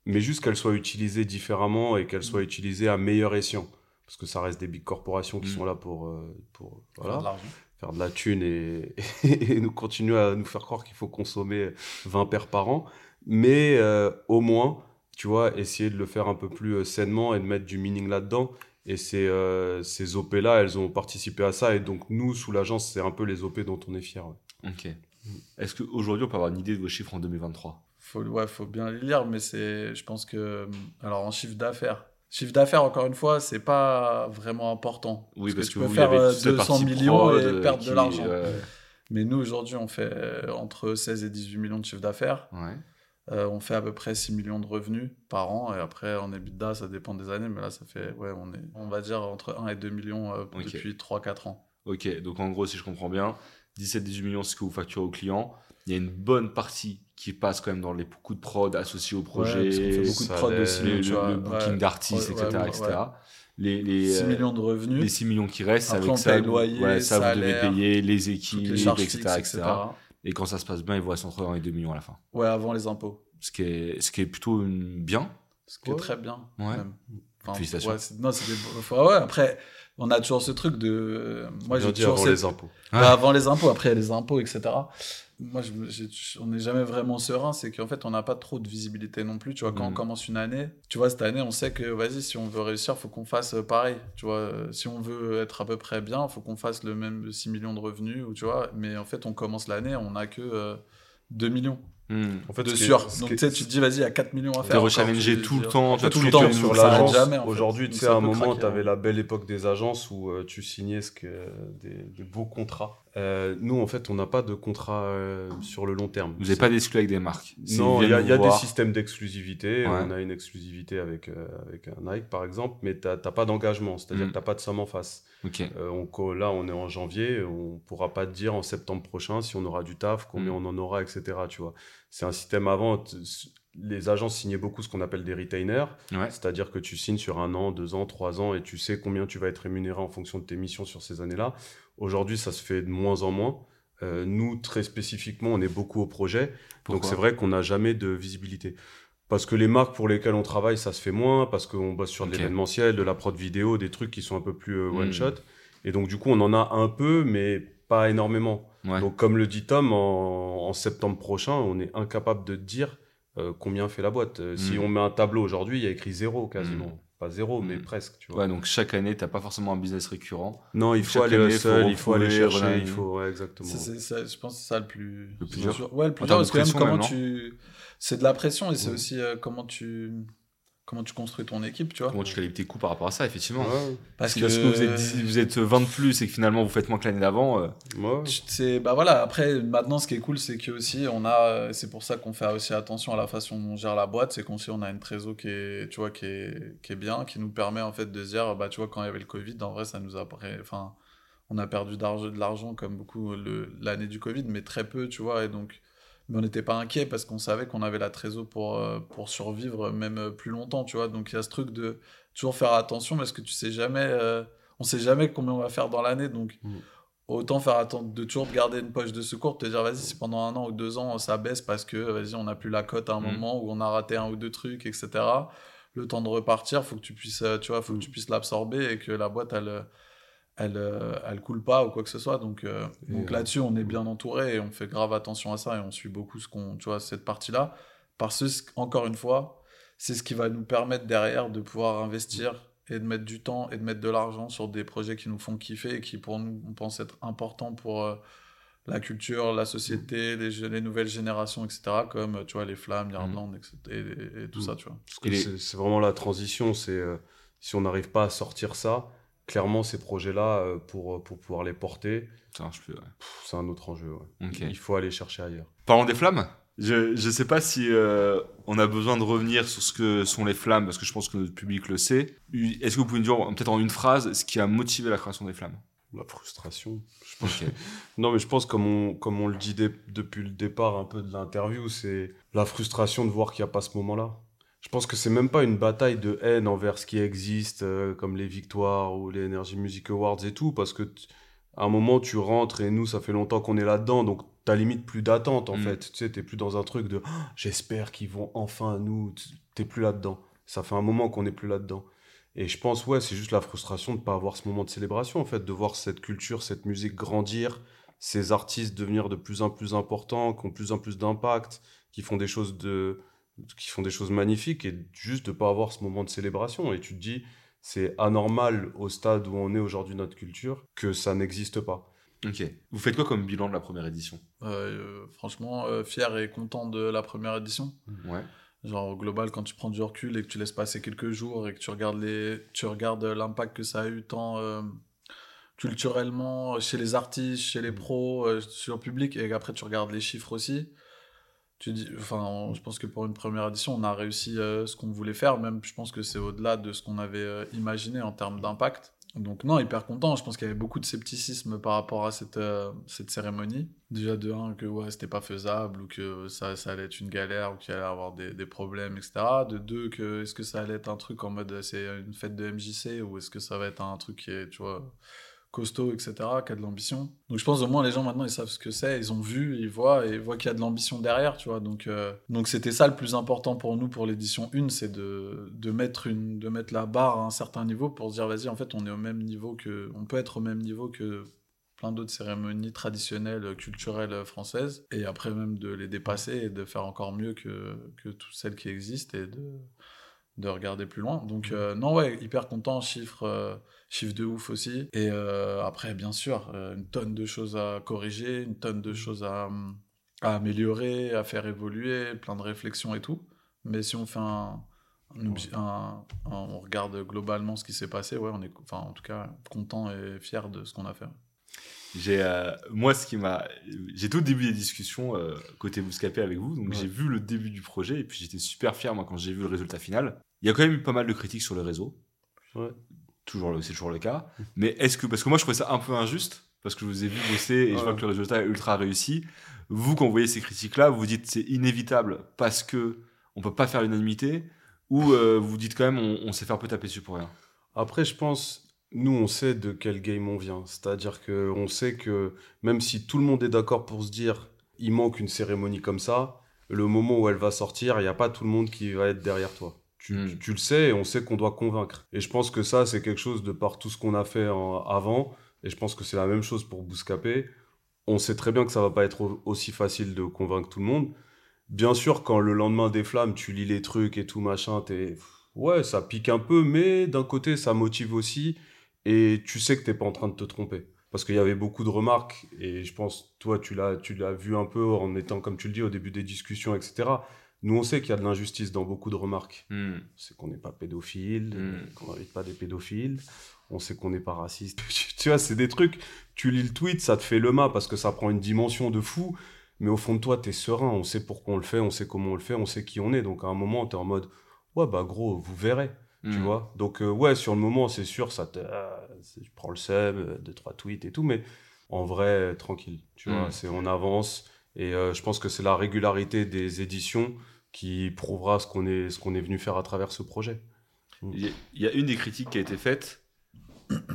B: mais juste qu'elle soit utilisée différemment et qu'elle soit utilisée à meilleur escient. Parce que ça reste des big corporations qui
A: Mhm.
B: sont là pour, euh, pour
C: Faire de l'argent.
B: faire de la thune et, [laughs] et nous continuer à nous faire croire qu'il faut consommer 20 paires par an. Mais euh, au moins, tu vois, essayer de le faire un peu plus euh, sainement et de mettre du meaning là-dedans. Et ces, euh, ces OP-là, elles ont participé à ça. Et donc, nous, sous l'agence, c'est un peu les OP dont on est fiers. ouais.
A: Ok. Est-ce qu'aujourd'hui, on peut avoir une idée de vos chiffres en 2023
C: Faut, ouais, faut bien les lire, mais c'est, je pense que, alors en chiffre d'affaires, chiffre d'affaires, encore une fois, c'est pas vraiment important.
A: Oui, parce,
C: tu
A: que,
C: peux faire
A: avait
C: euh,
A: toute cette
C: 200
A: partie
C: millions et
A: euh,
C: perdre
A: qui-
C: de l'argent.
A: ouais.
C: Mais nous, aujourd'hui, on fait euh, entre 16 et 18 millions de chiffre d'affaires.
A: Ouais.
C: Euh, on fait à peu près 6 millions de revenus par an. Et après, en EBITDA, ça dépend des années. Mais là, ça fait, ouais, on est, on va dire, entre 1 et 2 millions euh,
A: Ok.
C: depuis 3-4 ans.
A: Ok, donc en gros, si je comprends bien, 17-18 millions, c'est ce que vous facturez aux clients. Il y a une bonne partie qui passe quand même dans les coups de prod associés au projet,
C: qu'on fait beaucoup de prod aussi.
A: le,
C: tu
A: le-
C: vois,
A: le booking
C: ouais.
A: d'artistes,
C: Ouais,
A: etc.
C: ouais,
A: etc.
C: ouais.
A: Les, les,
C: 6
A: euh,
C: millions de revenus.
A: les 6 millions qui restent,
C: Après,
A: avec
C: on
A: ça,
C: paye loyer,
A: ouais, ça vous devez payer les équipes,
C: les
A: etc.,
C: fixes,
A: etc. Et quand ça se passe bien, il vous reste entre 1 et 2 millions à la fin.
C: Ouais, avant les impôts.
A: Ce qui est, ce qui est plutôt une- bien.
C: Ce qui est
B: Ouais.
C: très bien.
A: Ouais.
C: même. Enfin,
A: Félicitations.
C: ouais, non, enfin, ouais, après, on a toujours ce truc de. Moi,
B: Bien
C: j'ai toujours
B: avant les impôts.
A: Ouais.
C: Bah, avant les impôts, après il y a les impôts, etc. Moi, je, on n'est jamais vraiment serein, c'est qu'en fait, on n'a pas trop de visibilité non plus. Tu vois, quand on commence une année, tu vois, cette année, on sait que, vas-y, si on veut réussir, faut qu'on fasse euh, pareil. Tu vois, euh, si on veut être à peu près bien, faut qu'on fasse le même 6 millions de revenus, ou tu vois. Mais en fait, on commence l'année, on n'a que euh, 2 millions
A: Hmm.
B: En fait,
C: de sûr. Donc, tu
B: est-
C: sais, tu te dis, vas-y, il y a 4 millions à faire. encore,
A: rechallengé
C: tu
A: tout le temps,
C: en
A: t'as
C: fait,
A: tout
C: tout
A: le temps
B: sur l'agence, aujourd'hui, tu sais, à un moment, tu avais
C: hein.
B: la belle époque des agences où euh, tu signais ce que, des, des beaux contrats. Euh, nous, en fait, on n'a pas de contrat euh, sur le long terme.
A: Vous n'avez pas d'exclus avec des marques.
B: Non, il y a, y des systèmes d'exclusivité.
A: Ouais.
B: On a une exclusivité avec, euh, avec un Nike, par exemple, mais tu n'as pas d'engagement, c'est-à-dire
A: Mm.
B: que tu n'as pas de somme en face.
A: Ok.
B: On co- là, on est en janvier, on ne pourra pas te dire en septembre prochain si on aura du taf, combien
A: Mm.
B: on en aura, etc. Tu vois. C'est un système avant. Les agences signaient beaucoup ce qu'on appelle des retainers,
A: Ouais.
B: c'est-à-dire que tu signes sur un an, deux ans, trois ans, et tu sais combien tu vas être rémunéré en fonction de tes missions sur ces années-là. Aujourd'hui, ça se fait de moins en moins. Euh, nous, très spécifiquement, on est beaucoup au projet. Donc c'est vrai qu'on n'a jamais de visibilité. Parce que les marques pour lesquelles on travaille, ça se fait moins, parce qu'on bosse sur de l'événementiel, de la prod vidéo, des trucs qui sont un peu plus euh,
A: Mm.
B: one shot. Et donc du coup, on en a un peu, mais pas énormément.
A: Ouais.
B: Donc comme le dit Tom, en, en septembre prochain, on est incapable de dire euh, combien fait la boîte. Si
A: Mm.
B: on met un tableau aujourd'hui, il y a écrit zéro quasiment.
A: Mm.
B: Pas zéro, mais
A: Mm.
B: presque. Tu vois.
A: Ouais, donc chaque année, t'as pas forcément un business récurrent.
B: Non, il faut
A: Chaque
B: aller
A: année,
B: seul,
A: faut
B: il faut aller chercher, il faut... Ouais, exactement.
C: C'est- c'est- c'est- je pense que c'est ça le plus,
A: Le plus dur.
C: Ouais, le plus dur, parce que même comment
A: même,
C: tu. C'est de la pression et c'est
B: Ouais.
C: aussi euh, comment tu. Comment tu construis ton équipe, tu vois.
A: Comment tu calibres tes coûts par rapport à ça, effectivement.
B: Ouais,
A: Parce que, vous êtes, vous êtes 20 de plus et que finalement vous faites moins que l'année d'avant, euh,
B: ouais.
C: Tu- C'est bah voilà. Après, maintenant, ce qui est cool, c'est que aussi on a. euh, C'est pour ça qu'on fait aussi attention à la façon dont on gère la boîte. C'est qu'on sait on a une trésor qui est, tu vois, qui est, qui est bien, qui nous permet en fait de se dire, bah tu vois, quand il y avait le Covid, en vrai, ça nous a, enfin, on a perdu de l'argent comme beaucoup l'année du Covid, mais très peu, tu vois, et donc. Mais on n'était pas inquiet parce qu'on savait qu'on avait la trésor pour, euh, pour survivre même euh, plus longtemps, tu vois. Donc il y a ce truc de toujours faire attention parce que tu sais jamais, euh, on sait jamais combien on va faire dans l'année. Donc
B: Mm.
C: autant faire attendre de toujours garder une poche de secours, te dire vas-y si pendant un an ou deux ans ça baisse parce que vas-y on n'a plus la cote à un
A: Mm.
C: moment où on a raté un ou deux trucs, etc. Le temps de repartir, faut que tu puisses, euh, tu vois, faut que
B: Mm.
C: tu puisses l'absorber et que la boîte elle, elle, euh, elle coule pas ou quoi que ce soit. Donc, euh, donc
B: euh,
C: là-dessus on est bien entouré et on fait grave attention à ça et on suit beaucoup ce qu'on, tu vois, cette partie-là parce que encore une fois, c'est ce qui va nous permettre derrière de pouvoir investir et de mettre du temps et de mettre de l'argent sur des projets qui nous font kiffer et qui pour nous on pense être importants pour euh, la culture, la société, les, je- les nouvelles générations, etc. Comme tu vois les flammes, Yardland, etc. Et, et- et tout
B: Mm.
C: ça, tu vois.
B: C'est c'est vraiment la transition. C'est euh, si on n'arrive pas à sortir ça, clairement ces projets-là euh, pour pour pouvoir les porter,
A: ça marche plus. ouais.
B: pff, c'est un autre enjeu. ouais. Il faut aller chercher ailleurs.
A: Parlons des flammes. Je ne sais pas si euh, on a besoin de revenir sur ce que sont les flammes, parce que je pense que notre public le sait. Est-ce que vous pouvez nous dire, peut-être en une phrase, ce qui a motivé la création des flammes?
B: La frustration. Je pense. Non, mais je pense comme on comme on le dit dé- depuis le départ un peu de l'interview, c'est la frustration de voir qu'il n'y a pas ce moment-là. Je pense que c'est même pas une bataille de haine envers ce qui existe, euh, comme les victoires ou les Energy Music Awards et tout, parce que à un moment, tu rentres et nous, ça fait longtemps qu'on est là-dedans, donc t'as limite plus d'attente en
A: Mm.
B: fait. Tu sais, t'es plus dans un truc de Ah, j'espère qu'ils vont enfin nous. T'es plus là-dedans. Ça fait un moment qu'on n'est plus là-dedans. Et je pense, ouais, c'est juste la frustration de ne pas avoir ce moment de célébration, en fait, de voir cette culture, cette musique grandir, ces artistes devenir de plus en plus importants, qui ont de plus en plus d'impact, qui font des choses de qui font des choses magnifiques et juste de pas avoir ce moment de célébration et tu te dis c'est anormal au stade où on est aujourd'hui notre culture que ça n'existe pas.
A: Ok. Vous faites quoi comme bilan de la première édition?
C: Euh, franchement, euh, fier et content de la première édition.
A: Ouais.
C: Genre au global, quand tu prends du recul et que tu laisses passer quelques jours et que tu regardes les, tu regardes l'impact que ça a eu tant euh, culturellement chez les artistes, chez les pros, euh, sur le public et qu'après tu regardes les chiffres aussi. Tu dis, enfin, je pense que pour une première édition, on a réussi euh, ce qu'on voulait faire. Même, je pense que c'est au-delà de ce qu'on avait euh, imaginé en termes d'impact. Donc non, hyper content. Je pense qu'il y avait beaucoup de scepticisme par rapport à cette, euh, cette cérémonie. Déjà de un, que ouais, c'était pas faisable ou que ça, ça allait être une galère ou qu'il allait avoir des, des problèmes, etc. De deux, que est-ce que ça allait être un truc en mode c'est une fête de MJC ou est-ce que ça va être un truc qui est, tu vois, costaud, etc., qui a de l'ambition. Donc je pense au moins les gens maintenant ils savent ce que c'est, ils ont vu, ils voient et ils voient qu'il y a de l'ambition derrière, tu vois. Donc euh, donc c'était ça le plus important pour nous pour l'édition 1, c'est de, de mettre une de mettre la barre à un certain niveau pour se dire vas-y en fait on est au même niveau que on peut être au même niveau que plein d'autres cérémonies traditionnelles culturelles françaises et après même de les dépasser et de faire encore mieux que que toutes celles qui existent et de de regarder plus loin. Donc euh, non ouais, hyper content, chiffre euh, chiffre de ouf aussi. Et euh, après, bien sûr, une tonne de choses à corriger, une tonne de choses à, à améliorer, à faire évoluer, plein de réflexions et tout. Mais si on fait un, un obje- un- un- on regarde globalement ce qui s'est passé, ouais, on est, enfin, en tout cas, content et fier de ce qu'on a fait.
A: J'ai, euh, moi, ce qui m'a, j'ai tout le début des discussions euh, côté Bouscapé avec vous, donc
B: Ouais.
A: j'ai vu le début du projet et puis j'étais super fier moi quand j'ai vu le résultat final. Il y a quand même eu pas mal de critiques sur le réseau,
B: Ouais.
A: toujours, c'est toujours le cas. Mais est-ce que, parce que moi je trouvais ça un peu injuste parce que je vous ai vu bosser et je vois que le résultat est ultra réussi. Vous, quand vous voyez ces critiques-là, vous dites c'est inévitable parce que on peut pas faire l'unanimité ou euh, vous dites quand même on, on s'est fait un peu taper dessus pour rien?
B: Après, je pense, nous, on sait de quel game on vient. C'est-à-dire que on sait que même si tout le monde est d'accord pour se dire il manque une cérémonie comme ça, le moment où elle va sortir, il n'y a pas tout le monde qui va être derrière toi. Tu,
A: Mm.
B: tu- tu le sais et on sait qu'on doit convaincre. Et je pense que ça, c'est quelque chose de par tout ce qu'on a fait en- avant. Et je pense que c'est la même chose pour Bouscapé. On sait très bien que ça va pas être au- aussi facile de convaincre tout le monde. Bien sûr, quand le lendemain des flammes, tu lis les trucs et tout machin, t'es... Ouais, ça pique un peu, mais d'un côté, ça motive aussi. Et tu sais que t'es pas en train de te tromper. Parce qu'il y avait beaucoup de remarques, et je pense, toi, tu l'as, tu l'as vu un peu en étant, comme tu le dis, au début des discussions, etc. Nous, on sait qu'il y a de l'injustice dans beaucoup de remarques. C'est qu'on n'est pas pédophile,
A: Mm.
B: euh, qu'on n'invite pas des pédophiles. On sait qu'on n'est pas raciste. [laughs] tu vois, c'est des trucs. Tu lis le tweet, ça te fait le mât parce que ça prend une dimension de fou. Mais au fond de toi, t'es serein. On sait pourquoi on le fait, on sait comment on le fait, on sait qui on est. Donc à un moment, t'es en mode, ouais, bah gros, vous verrez. Tu
A: Mm.
B: vois Donc euh, ouais, sur le moment, c'est sûr, ça te. tu prends le seum, euh, deux, trois tweets et tout. Mais en vrai, euh, tranquille. Tu
A: Mm.
B: vois, c'est on avance. Et euh, je pense que c'est la régularité des éditions qui prouvera ce qu'on est, ce qu'on est venu faire à travers ce projet.
A: Il y, a- il y a une des critiques qui a été faite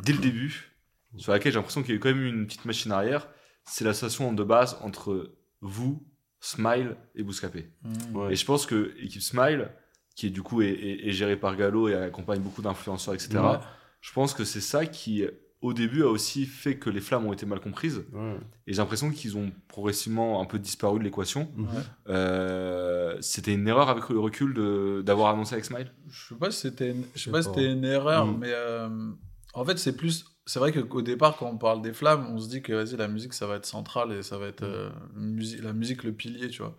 A: dès le début, sur laquelle j'ai l'impression qu'il y a quand même une petite machine arrière. C'est l'association de base entre vous, Smile et Bouscapé.
C: Mmh.
B: Ouais.
A: Et je pense que l'équipe Smile, qui est du coup est, est- est gérée par Gallo et accompagne beaucoup d'influenceurs, etc.,
C: Ouais.
A: je pense que c'est ça qui, au début, a aussi fait que les flammes ont été mal comprises.
B: Ouais.
A: Et j'ai l'impression qu'ils ont progressivement un peu disparu de l'équation.
B: Mhm.
C: Ouais.
A: Euh, C'était une erreur avec le recul de- d'avoir annoncé avec Smile?
C: Je sais pas si c'était une, je sais
B: sais
C: pas si
B: pas.
C: c'était une erreur,
B: Mm.
C: mais euh, en fait, c'est plus. C'est vrai qu'au départ, quand on parle des flammes, on se dit que vas-y, la musique, ça va être central et ça va être euh, musi- la musique le pilier, tu vois.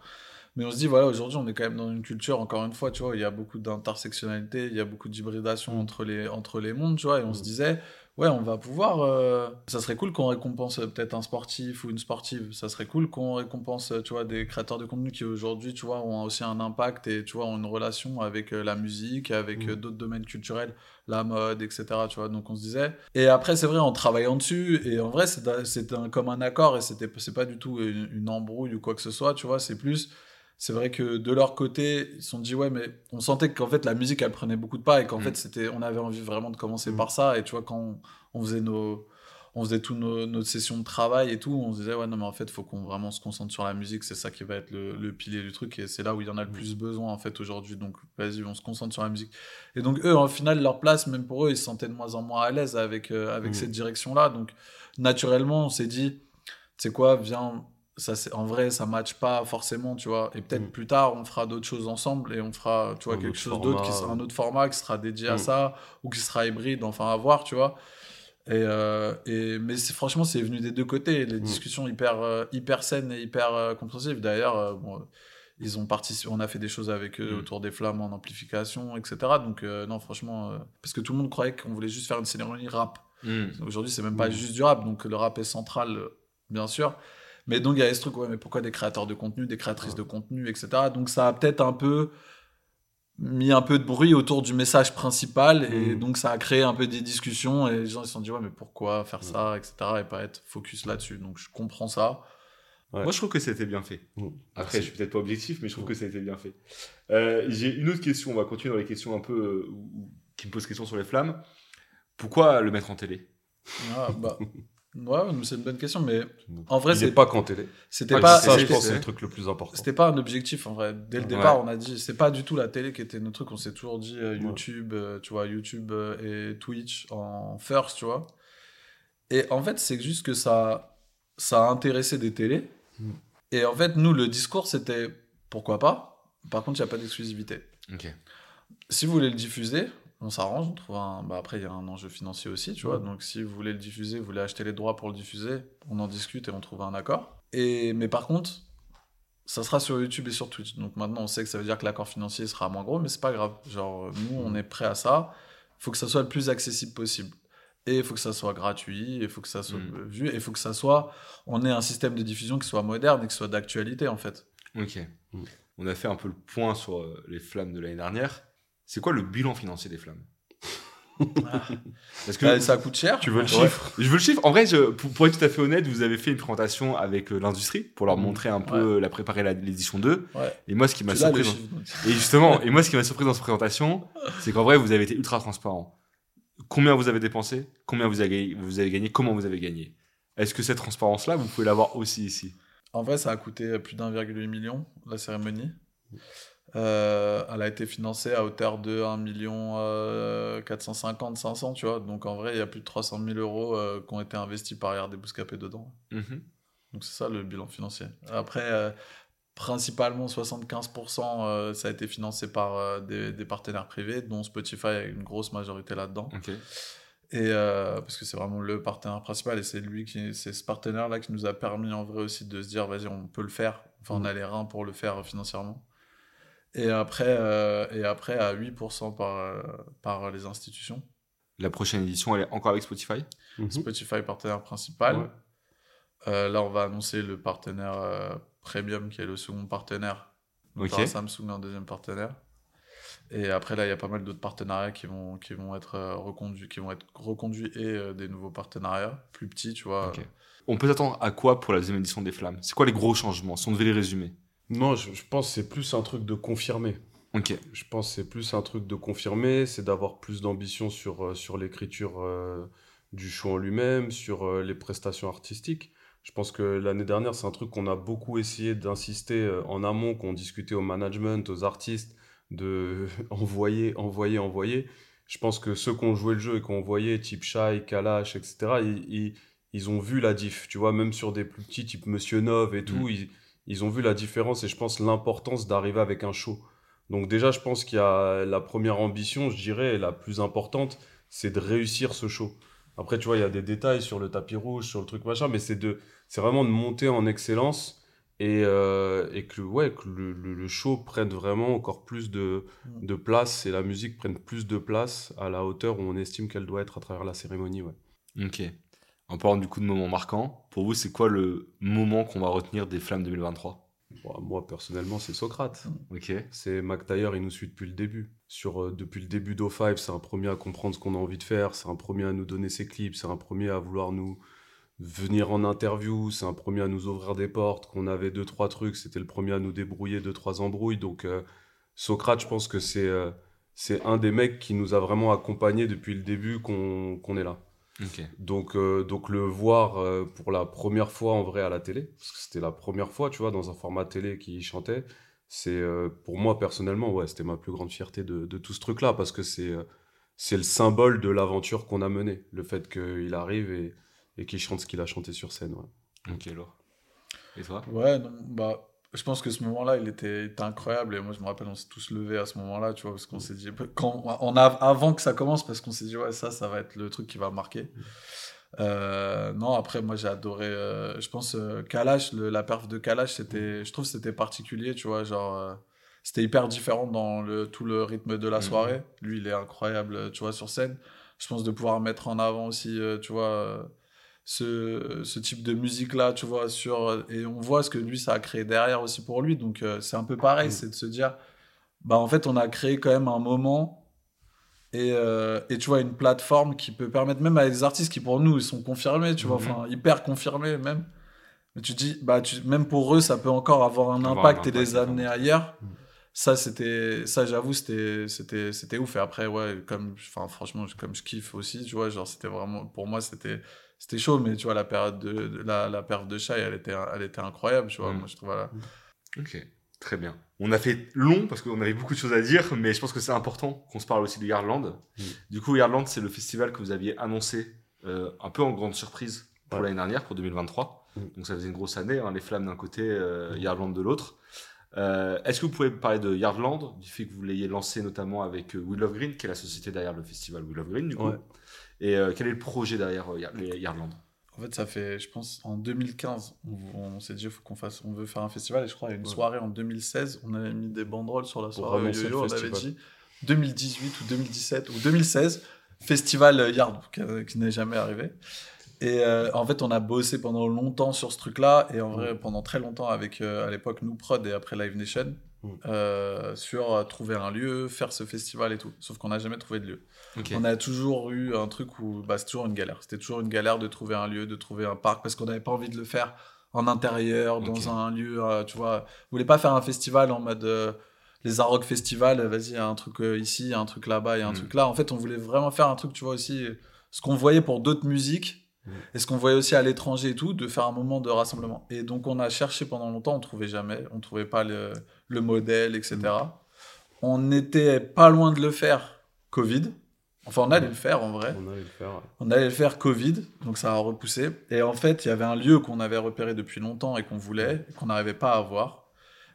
C: Mais on se dit, voilà, aujourd'hui, on est quand même dans une culture, encore une fois, tu vois, il y a beaucoup d'intersectionnalité, il y a beaucoup d'hybridation entre les, entre les mondes, tu vois, et on se disait, ouais, on va pouvoir. euh, ça serait cool qu'on récompense euh, peut-être un sportif ou une sportive. Ça serait cool qu'on récompense, euh, tu vois, des créateurs de contenu qui aujourd'hui, tu vois, ont aussi un impact et, tu vois, ont une relation avec la musique, avec
B: Mm.
C: d'autres domaines culturels, la mode, etc. Tu vois, donc on se disait. Et après, c'est vrai, en travaillant dessus, et en vrai, c'est comme un accord et c'était c'est pas du tout une, une embrouille ou quoi que ce soit, tu vois, c'est plus. C'est vrai que de leur côté, ils se sont dit ouais, mais on sentait qu'en fait la musique elle prenait beaucoup de pas et qu'en
A: Mm.
C: fait c'était, on avait envie vraiment de commencer
B: Mm.
C: par ça et tu vois quand on, on faisait nos, on faisait toutes nos, notre sessions de travail et tout, on se disait, ouais, non, mais en fait, il faut qu'on vraiment se concentre sur la musique, c'est ça qui va être le, le, pilier du truc, et c'est là où il y en a le plus besoin, en fait, aujourd'hui. Donc, vas-y, on se concentre sur la musique. Et donc, eux, au final, leur place, même pour eux, ils se sentaient de moins en moins à l'aise avec, euh, avec cette direction-là. Donc, naturellement, on s'est dit, tu sais quoi, viens, ça, en vrai, ça matche pas forcément, tu vois. Et peut-être plus tard, on fera d'autres choses ensemble et on fera, tu vois, quelque chose d'autre, qui sera un autre format qui sera dédié à ça ou qui sera hybride, enfin, à voir, tu vois. Et, euh, et, mais franchement, c'est venu des deux côtés. Les mm. discussions hyper, euh, hyper saines et hyper euh, compréhensives. D'ailleurs, bon, ils ont participé, on a fait des choses avec eux mm. autour des flammes en amplification, etc. Donc, non, franchement, parce que tout le monde croyait qu'on voulait juste faire une cérémonie rap. Mm. Aujourd'hui, c'est même pas juste du rap. Donc, le rap est central, bien sûr. Mais donc, il y a ce truc, ouais, mais pourquoi des créateurs de contenu, des créatrices de contenu, etc. Donc, ça a peut-être un peu mis un peu de bruit autour du message principal et mm. donc ça a créé un peu des discussions et les gens ils se sont dit ouais mais pourquoi faire mm. ça etc et pas être focus là-dessus. Donc je comprends ça.
A: Moi je trouve que c'était bien fait. Mm. après je suis peut-être pas objectif mais je trouve que ça a été bien fait. Euh, j'ai une autre question. On va continuer dans les questions un peu euh, qui me posent question sur les flammes. Pourquoi le mettre en télé?
C: Ah, bah, [laughs] Ouais, c'est une bonne question, mais en vrai,
B: c'est pas qu'en télé.
C: C'était pas.
B: Ça, je pense, c'est le truc le plus important.
C: C'était pas un objectif en vrai. Dès le départ, on a dit, c'est pas du tout la télé qui était notre truc. On s'est toujours dit euh, YouTube, euh, tu vois, YouTube euh, et Twitch en first, tu vois. Et en fait, c'est juste que ça, ça a intéressé des télés. Mm. Et en fait, nous, le discours, c'était pourquoi pas. Par contre, il n'y a pas d'exclusivité.
A: Ok.
C: Si vous voulez le diffuser, on s'arrange, on trouve un. Bah après, il y a un enjeu financier aussi, tu vois. Donc, si vous voulez le diffuser, vous voulez acheter les droits pour le diffuser, on en discute et on trouve un accord. Et, mais par contre, ça sera sur YouTube et sur Twitch. Donc maintenant, on sait que ça veut dire que l'accord financier sera moins gros, mais c'est pas grave. Genre, nous, on est prêt à ça. Il faut que ça soit le plus accessible possible. Et il faut que ça soit gratuit, il faut que ça soit mm. vu, et il faut que ça soit. On ait un système de diffusion qui soit moderne et qui soit d'actualité, en fait.
A: Ok. Mm. On a fait un peu le point sur euh, les flammes de l'année dernière. C'est quoi le bilan financier des flammes?
C: Parce que bah, ça coûte cher.
B: Tu veux le chiffre?
A: Je veux le chiffre. En vrai, je, pour, être tout à fait honnête, vous avez fait une présentation avec euh, l'industrie pour leur mmh. montrer un peu la préparer l'édition 2. Et moi, ce qui m'a surpris, et justement, et moi, ce qui m'a surpris dans cette présentation, c'est qu'en vrai, vous avez été ultra transparent. Combien vous avez dépensé? Combien vous avez, vous avez gagné? Comment vous avez gagné? Est-ce que cette transparence-là, vous pouvez l'avoir aussi ici?
C: En vrai, ça a coûté plus d'un virgule million la cérémonie. Euh, elle a été financée à hauteur de 1 million 450 500 tu vois. Donc en vrai il y a plus de 300 000 euros euh, qui ont été investis par RD Bouscapé dedans. Mhm. donc c'est ça le bilan financier. Après euh, principalement 75% ça a été financé par des, des, partenaires privés dont Spotify a une grosse majorité là-dedans. Et parce que c'est vraiment le partenaire principal et c'est lui qui c'est ce partenaire là qui nous a permis en vrai aussi de se dire vas-y on peut le faire. Enfin on mhm. a les reins pour le faire financièrement et après, euh, et après à 8% par, euh, par les institutions.
A: La prochaine édition, elle est encore avec Spotify?
C: Mhm. Spotify, partenaire principal. Euh, là, on va annoncer le partenaire Premium, qui est le second partenaire. Donc, okay. Samsung un deuxième partenaire. Et après, là, il y a pas mal d'autres partenariats qui vont, qui vont être reconduits, qui vont être reconduits et des nouveaux partenariats plus petits, tu vois.
A: On peut s'attendre à quoi pour la deuxième édition des Flammes? C'est quoi les gros changements, si on devait les résumer?
B: Non, je, pense que c'est plus un truc de confirmer.
A: Ok.
B: Je pense que c'est plus un truc de confirmer, c'est d'avoir plus d'ambition sur, euh, sur l'écriture euh, du show en lui-même, sur euh, les prestations artistiques. Je pense que l'année dernière, c'est un truc qu'on a beaucoup essayé d'insister en amont, qu'on discutait au management, aux artistes, de [laughs] envoyer, envoyer, envoyer. Je pense que ceux qui ont joué le jeu et qui ont envoyé, type Shai, Kalash, etc., ils, ils, ont vu la diff. Tu vois, même sur des plus petits, type Monsieur Nov et tout, mm. ils ils ont vu la différence et je pense l'importance d'arriver avec un show. Donc déjà, je pense qu'il y a la première ambition, je dirais, la plus importante, c'est de réussir ce show. Après, tu vois, il y a des détails sur le tapis rouge, sur le truc machin, mais c'est de, c'est vraiment de monter en excellence et, euh, et que, ouais, que le, le, show prenne vraiment encore plus de, mm. de place et la musique prenne plus de place à la hauteur où on estime qu'elle doit être à travers la cérémonie, ouais.
A: Ok. En parlant du coup de moments marquants, pour vous, c'est quoi le moment qu'on va retenir des Flammes 2023
B: moi, personnellement, c'est Socrate.
A: Ok.
B: C'est Mac il nous suit depuis le début. Sur, euh, depuis le début d'O5, c'est un premier à comprendre ce qu'on a envie de faire, c'est un premier à nous donner ses clips, c'est un premier à vouloir nous venir en interview, c'est un premier à nous ouvrir des portes, qu'on avait deux, trois trucs, c'était le premier à nous débrouiller deux, trois embrouilles. Donc, euh, Socrate, je pense que c'est euh, c'est un des mecs qui nous a vraiment accompagnés depuis le début qu'on est là. Donc, euh, donc le voir euh, pour la première fois en vrai à la télé, parce que c'était la première fois, tu vois, dans un format télé qui chantait, c'est euh, pour moi personnellement, ouais, c'était ma plus grande fierté de, de tout ce truc-là, parce que c'est c'est le symbole de l'aventure qu'on a menée, le fait qu'il arrive et, et qu'il chante ce qu'il a chanté sur scène. Ouais.
A: Ok, alors. Et toi?
C: Ouais, non, bah, je pense que ce moment-là, il était, incroyable. Et moi, je me rappelle, on s'est tous levés à ce moment-là, tu vois, parce qu'on s'est dit, quand, on a, avant que ça commence, parce qu'on s'est dit, ouais, ça, ça va être le truc qui va marquer. Euh, non, après, moi, j'ai adoré, euh, je pense, euh, Kalash, la perf de Kalash, c'était, je trouve que c'était particulier, tu vois, genre, c'était hyper différent dans le, tout le rythme de la soirée. Lui, il est incroyable, tu vois, sur scène. Je pense de pouvoir mettre en avant aussi, tu vois ce, ce type de musique là tu vois sur et on voit ce que lui ça a créé derrière aussi pour lui donc euh, c'est un peu pareil mm. c'est de se dire bah en fait on a créé quand même un moment et, euh, et, tu vois une plateforme qui peut permettre même à des artistes qui pour nous ils sont confirmés tu vois mm-hmm. enfin hyper confirmés même mais tu dis bah tu, même pour eux ça peut encore avoir un impact, et les amener ailleurs mm. ça c'était ça j'avoue c'était c'était c'était ouf et après ouais comme enfin franchement comme je kiffe aussi tu vois genre c'était vraiment pour moi c'était c'était chaud, mais tu vois, la période de, la, la perte de chat, elle était, elle était incroyable, tu vois. Mm. Moi, je trouve, voilà.
A: Ok, très bien. On a fait long parce qu'on avait beaucoup de choses à dire, mais je pense que c'est important qu'on se parle aussi de Yardland. Mm. Du coup, Yardland, c'est le festival que vous aviez annoncé euh, un peu en grande surprise pour l'année dernière, pour 2023. Mm. Donc, ça faisait une grosse année, hein, les flammes d'un côté, euh, Yardland de l'autre. Euh, est-ce que vous pouvez parler de Yardland, du fait que vous l'ayez lancé notamment avec Will of Green, qui est la société derrière le festival Will of Green, du coup? Et euh, quel est le projet derrière euh, Yardland?
C: En fait, ça fait, je pense, en 2015, on, s'est dit, faut qu'on fasse, on veut faire un festival. Et je crois, a une soirée en 2016, on avait mis des banderoles sur la soirée. yo-yo, on avait dit 2018 ou 2017 ou 2016, festival Yard, qui, n'est jamais arrivé. Et euh, en fait, on a bossé pendant longtemps sur ce truc-là, et en vrai, pendant très longtemps avec, à l'époque, nous Prod et après Live Nation, mm. sur trouver un lieu, faire ce festival et tout. Sauf qu'on n'a jamais trouvé de lieu. On a toujours eu un truc où bah, c'est toujours une galère. C'était toujours une galère de trouver un lieu, de trouver un parc, parce qu'on n'avait pas envie de le faire en intérieur, dans un lieu, euh, tu vois. On voulait pas faire un festival en mode euh, les Arocs Festival, vas-y, il y a un truc euh, ici, il y a un truc là-bas, il y a un hmm. truc là. En fait, on voulait vraiment faire un truc, tu vois, aussi, ce qu'on voyait pour d'autres musiques, hmm. et ce qu'on voyait aussi à l'étranger et tout, de faire un moment de rassemblement. Et donc, on a cherché pendant longtemps, on trouvait jamais, on trouvait pas le, le modèle, etc. Hmm. On n'était pas loin de le faire, Covid. Enfin, on allait le faire en vrai.
B: On allait le faire.
C: On allait le faire Covid, donc ça a repoussé. Et en fait, il y avait un lieu qu'on avait repéré depuis longtemps et qu'on voulait, qu'on n'arrivait pas à avoir.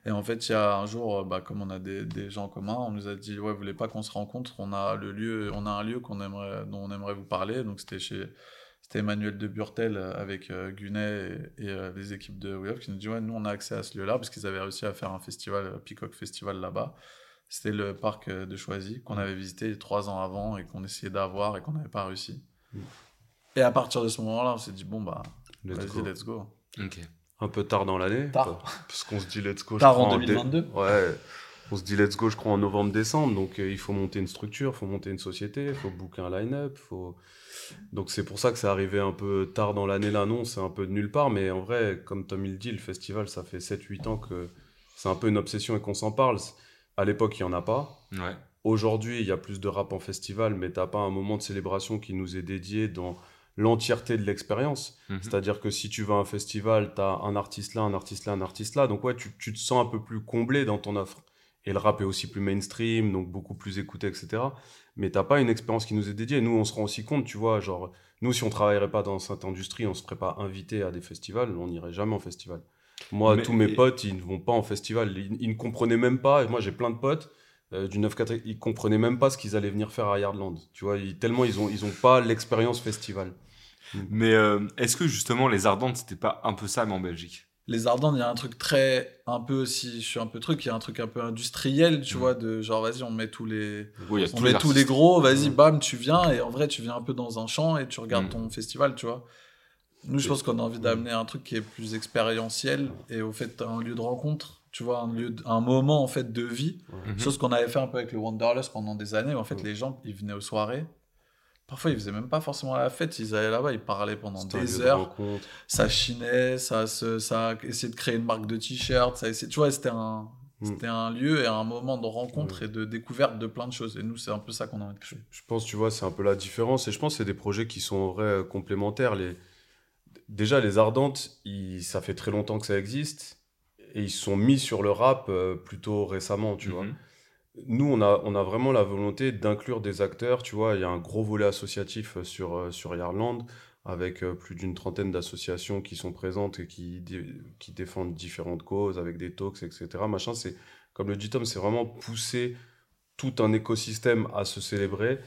C: Et en fait, il y a un jour, bah, comme on a des, des, gens communs, on nous a dit ouais, vous voulez pas qu'on se rencontre? On a le lieu, on a un lieu qu'on aimerait, dont on aimerait vous parler. Donc c'était chez, c'était Emmanuel de Burtel avec euh, Gunet et, euh, les équipes de WeHave qui nous dit ouais, nous on a accès à ce lieu-là parce qu'ils avaient réussi à faire un festival, Peacock Festival là-bas. C'était le parc euh, de Choisy qu'on mm. avait visité trois ans avant et qu'on essayait d'avoir et qu'on n'avait pas réussi. Mm. Et à partir de ce moment-là, on s'est dit, bon, bah, vas-y, let's go.
B: Un peu tard dans l'année.
C: Tard.
B: Parce qu'on se dit let's go.
C: Tard en 2022.
B: Ouais. On se dit let's go, je crois, en novembre-décembre. Donc, euh, il faut monter une structure, il faut monter une société, il faut booker un line-up. Faut... Donc, c'est pour ça que c'est arrivé un peu tard dans l'année là. Non, c'est un peu de nulle part. Mais en vrai, comme Tom il dit, le festival, ça fait 7-8 ans que c'est un peu une obsession et qu'on s'en parle. À l'époque, il n'y en a pas. Aujourd'hui, il y a plus de rap en festival, mais tu n'as pas un moment de célébration qui nous est dédié dans l'entièreté de l'expérience. Mhm. C'est-à-dire que si tu vas à un festival, tu as un artiste là, un artiste là, un artiste là. Donc ouais, tu, te sens un peu plus comblé dans ton offre. Et le rap est aussi plus mainstream, donc beaucoup plus écouté, etc. Mais t'as pas une expérience qui nous est dédiée. Nous, on se rend aussi compte, tu vois, genre, nous, si on travaillerait pas dans cette industrie, on se ferait pas inviter à des festivals, on n'irait jamais en festival. Moi, tous mes potes, ils ne vont pas en festival. Ils, ne comprenaient même pas. Moi, j'ai plein de potes euh, du 9-4, ils comprenaient même pas ce qu'ils allaient venir faire à Yardland. Tu vois, tellement ils ont, ils ont pas l'expérience festival.
A: Mais euh, est-ce que justement les Ardentes, c'était pas un peu ça, mais en Belgique?
C: Les Ardentes, il y a un truc très, un peu aussi, je suis un peu truc, il y a un truc un peu industriel, tu mm. vois, de genre, vas-y, on met tous les, on met tous les gros, vas-y, mm. bam, tu viens, et en vrai, tu viens un peu dans un champ et tu regardes mm. ton festival, tu vois. Nous, je pense qu'on a envie d'amener un truc qui est plus expérientiel et au fait un lieu de rencontre, tu vois, un lieu, un moment en fait de vie. Chose qu'on avait fait un peu avec le Wanderlust pendant des années. Où, en fait, les gens, ils venaient aux soirées. Parfois, ils faisaient même pas forcément la fête. Ils allaient là-bas, ils parlaient pendant des heures. ça chinait, ça, se, ça essayait de créer une marque de t-shirt. Ça tu vois, c'était un, Mm. C'était un lieu et un moment de rencontre et de découverte de plein de choses. Et nous, c'est un peu ça qu'on a envie de créer.
B: Je pense, tu vois, c'est un peu la différence. Et je pense que c'est des projets qui sont en vrai euh, complémentaires. Les... Déjà, les Ardentes, ça fait très longtemps que ça existe. Et ils sont mis sur le rap euh, plutôt récemment, tu vois. Nous, on a, on a vraiment la volonté d'inclure des acteurs. Tu vois, il y a un gros volet associatif euh, sur, sur Yarland avec plus d'une trentaine d'associations qui sont présentes et qui, qui défendent différentes causes, avec des talks, etc. Machin, c'est, comme le dit Tom, c'est vraiment pousser tout un écosystème à se célébrer.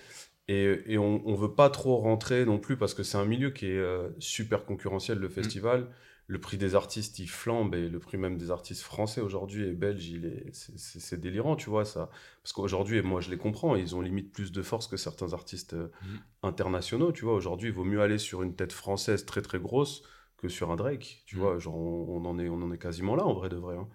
B: Et, et on ne veut pas trop rentrer non plus parce que c'est un milieu qui est super concurrentiel, le mmh. Le prix des artistes, il flambe, et le prix même des artistes français aujourd'hui et belges, il est, c'est, délirant, tu vois, ça. Parce qu'aujourd'hui, moi je les comprends, ils ont limite plus de force que certains artistes euh, mmh. internationaux, tu vois. Aujourd'hui, il vaut mieux aller sur une tête française très très grosse que sur un Drake, tu mmh. vois. Genre, on, en est, on en est quasiment là, en vrai de vrai. Hein.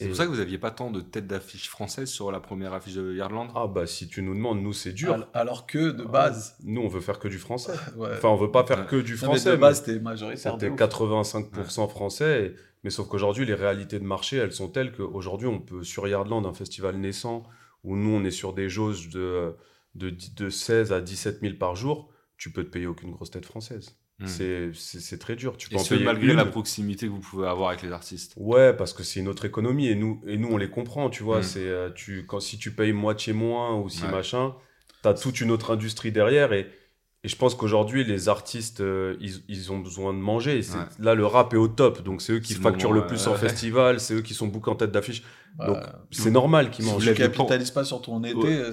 A: C'est pour ça que vous n'aviez pas tant de têtes d'affiche françaises sur la première affiche de Yardland
B: Ah bah si tu nous demandes, nous c'est dur.
C: Alors que de ah, base...
B: nous on veut faire que du français. [laughs] Enfin on veut pas faire que du français.
C: mais de base c'était majoritaire.
B: C'était 85% français. Mais sauf qu'aujourd'hui les réalités de marché elles sont telles qu'aujourd'hui on peut sur Yardland, un festival naissant, où nous on est sur des jauges de, de, de 16 à 17 000 par jour, tu peux te payer aucune grosse tête française. Hmm. C'est très dur.
A: Tu peux et ce, malgré la proximité que vous pouvez avoir avec les artistes.
B: Ouais, parce que c'est une autre économie et nous, et nous on les comprend, tu vois. Hmm. C'est euh, tu quand si tu payes moitié moins ou si machin, tu as toute une autre industrie derrière et et je pense qu'aujourd'hui, les artistes, euh, ils, ils, ont besoin de manger. Là, le rap est au top. Donc, c'est eux qui facturent le, plus en festival. C'est eux qui sont bookés en tête d'affiche. Bah, donc, c'est normal qu'ils mangent.
C: Si tu capitalises pas sur ton été,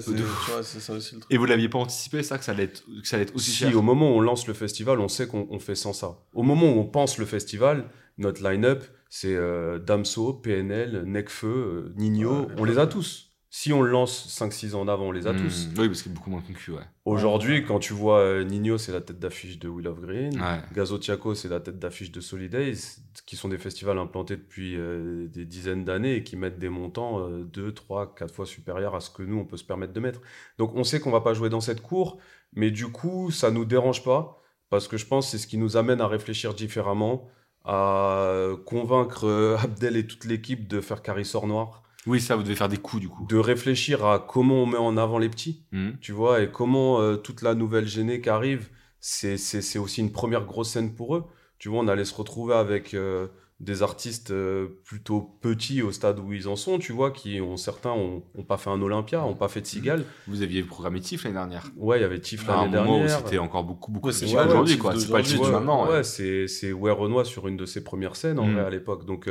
C: c'est ça aussi le truc.
A: Et vous l'aviez pas anticipé, ça, que ça allait être, que ça allait être aussi si,
B: au moment où on lance le festival, on sait qu'on fait sans ça. Au moment où on pense le festival, notre line-up, c'est euh, Damso, PNL, Necfeu, euh, Nino. on les a tous. Si on le lance 5-6 ans en avant, on les a hmm. tous.
A: Oui, parce qu'il y a beaucoup moins de concu, ouais.
B: Aujourd'hui, quand tu vois euh, Nino, c'est la tête d'affiche de Will of Green. Gazo Tiaco, c'est la tête d'affiche de Solidays, qui sont des festivals implantés depuis euh, des dizaines d'années et qui mettent des montants 2, 3, 4 fois supérieurs à ce que nous, on peut se permettre de mettre. Donc on sait qu'on va pas jouer dans cette cour, mais du coup, ça nous dérange pas, parce que je pense que c'est ce qui nous amène à réfléchir différemment, à convaincre euh, Abdel et toute l'équipe de faire Carissor Noir
A: oui, ça, vous devez faire des coups du coup.
B: De réfléchir à comment on met en avant les petits, mmh. tu vois, et comment euh, toute la nouvelle géné qui arrive, c'est aussi une première grosse scène pour eux. Tu vois, on allait se retrouver avec euh, des artistes euh, plutôt petits au stade où ils en sont, tu vois, qui ont certains ont, pas fait un Olympia, ont pas fait de Cigale.
A: Mmh. Vous aviez programmé TIFF l'année dernière.
B: Ouais, il y avait TIFF l'année dernière.
A: C'était encore beaucoup beaucoup. c'est aujourd'hui quoi. C'est pas le TIFF maintenant.
B: Ouais, c'est c'est Renoir sur une de ses premières scènes en mmh. vrai à l'époque. Donc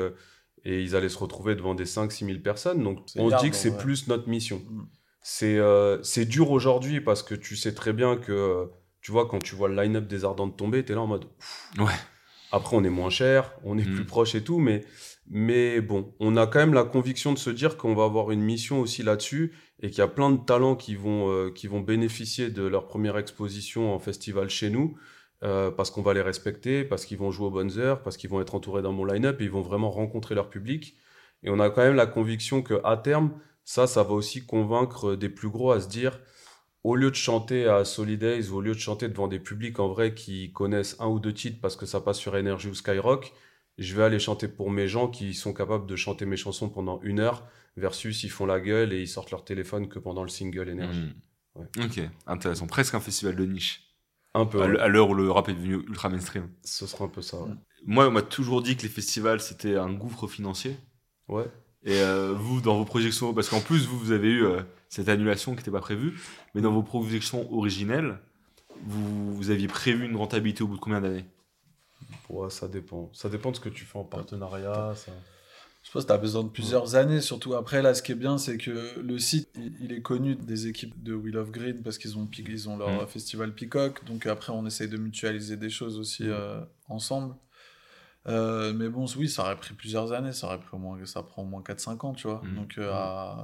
B: et ils allaient se retrouver devant des 5-6 000 personnes. Donc on dit que c'est plus notre mission. Mm. Euh, c'est dur aujourd'hui parce que tu sais très bien que, tu vois, quand tu vois le line-up des Ardentes tomber, tu es là en mode.
A: Ouais.
B: Après, on est moins cher, on est plus mm. proche et tout, mais, mais bon, on a quand même la conviction de se dire qu'on va avoir une mission aussi là-dessus et qu'il y a plein de talents qui vont, euh, qui vont bénéficier de leur première exposition en festival chez nous. Euh, parce qu'on va les respecter, parce qu'ils vont jouer aux bonnes heures, parce qu'ils vont être entourés dans mon line-up et ils vont vraiment rencontrer leur public. Et on a quand même la conviction qu'à terme, ça, ça va aussi convaincre des plus gros à se dire, au lieu de chanter à Solidays ou au lieu de chanter devant des publics en vrai qui connaissent un ou deux titres parce que ça passe sur Energy ou Skyrock, je vais aller chanter pour mes gens qui sont capables de chanter mes chansons pendant une heure versus ils font la gueule et ils sortent leur téléphone que pendant le single Energy.
A: Mmh. Ok, intéressant. Presque un festival de niche.
B: Un peu.
A: À l'heure où le rap est devenu ultra mainstream.
B: Ce sera un peu ça, ouais.
A: Moi, on m'a toujours dit que les festivals, c'était un gouffre financier.
B: Ouais.
A: Et euh, vous, dans vos projections, parce qu'en plus, vous, vous avez eu euh, cette annulation qui n'était pas prévue, mais dans vos projections originelles, vous, vous aviez prévu une rentabilité au bout de combien d'années?
B: Ouais, ça dépend. Ça dépend de ce que tu fais en partenariat. Ça...
C: Je pense que tu as besoin de plusieurs années, surtout après. Là, ce qui est bien, c'est que le site, il, est connu des équipes de Wheel of Green parce qu'ils ont, ils ont leur mm. festival Peacock. Donc après, on essaye de mutualiser des choses aussi mm. euh, ensemble. Euh, mais bon, oui, ça aurait pris plusieurs années. Ça, aurait pris au moins, ça prend au moins 4-5 ans, tu vois. Mm. Donc euh,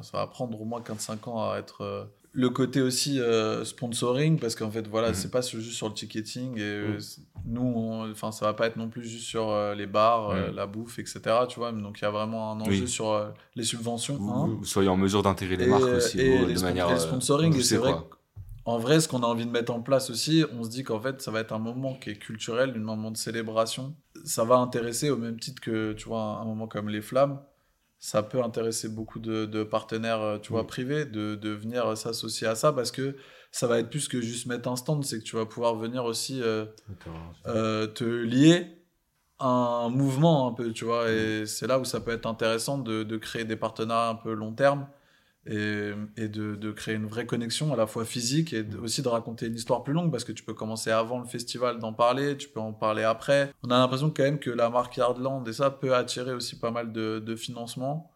C: ça va prendre au moins 4-5 ans à être le côté aussi euh, sponsoring parce qu'en fait voilà mhm. c'est pas juste sur le ticketing et euh, mhm. nous enfin ça va pas être non plus juste sur euh, les bars la bouffe etc tu vois donc il y a vraiment un enjeu sur les subventions
A: vous, hein. soyez en mesure d'intégrer les marques aussi de manière
C: et le sponsoring et c'est vrai en vrai ce qu'on a envie de mettre en place aussi on se dit qu'en fait ça va être un moment qui est culturel un moment de célébration ça va intéresser au même titre que tu vois un moment comme les flammes ça peut intéresser beaucoup de, de partenaires, euh, tu vois,
B: Mm.
C: privés, de, de venir s'associer à ça parce que ça va être plus que juste mettre un stand, c'est que tu vas pouvoir venir aussi euh, euh, te lier à un mouvement un peu, tu vois, et c'est là où ça peut être intéressant de, de créer des partenariats un peu long terme et, et de, de créer une vraie connexion à la fois physique et de- aussi de raconter une histoire plus longue parce que tu peux commencer avant le festival d'en parler, tu peux en parler après. On a l'impression quand même que la marque Yardland et ça peut attirer aussi pas mal de, de financement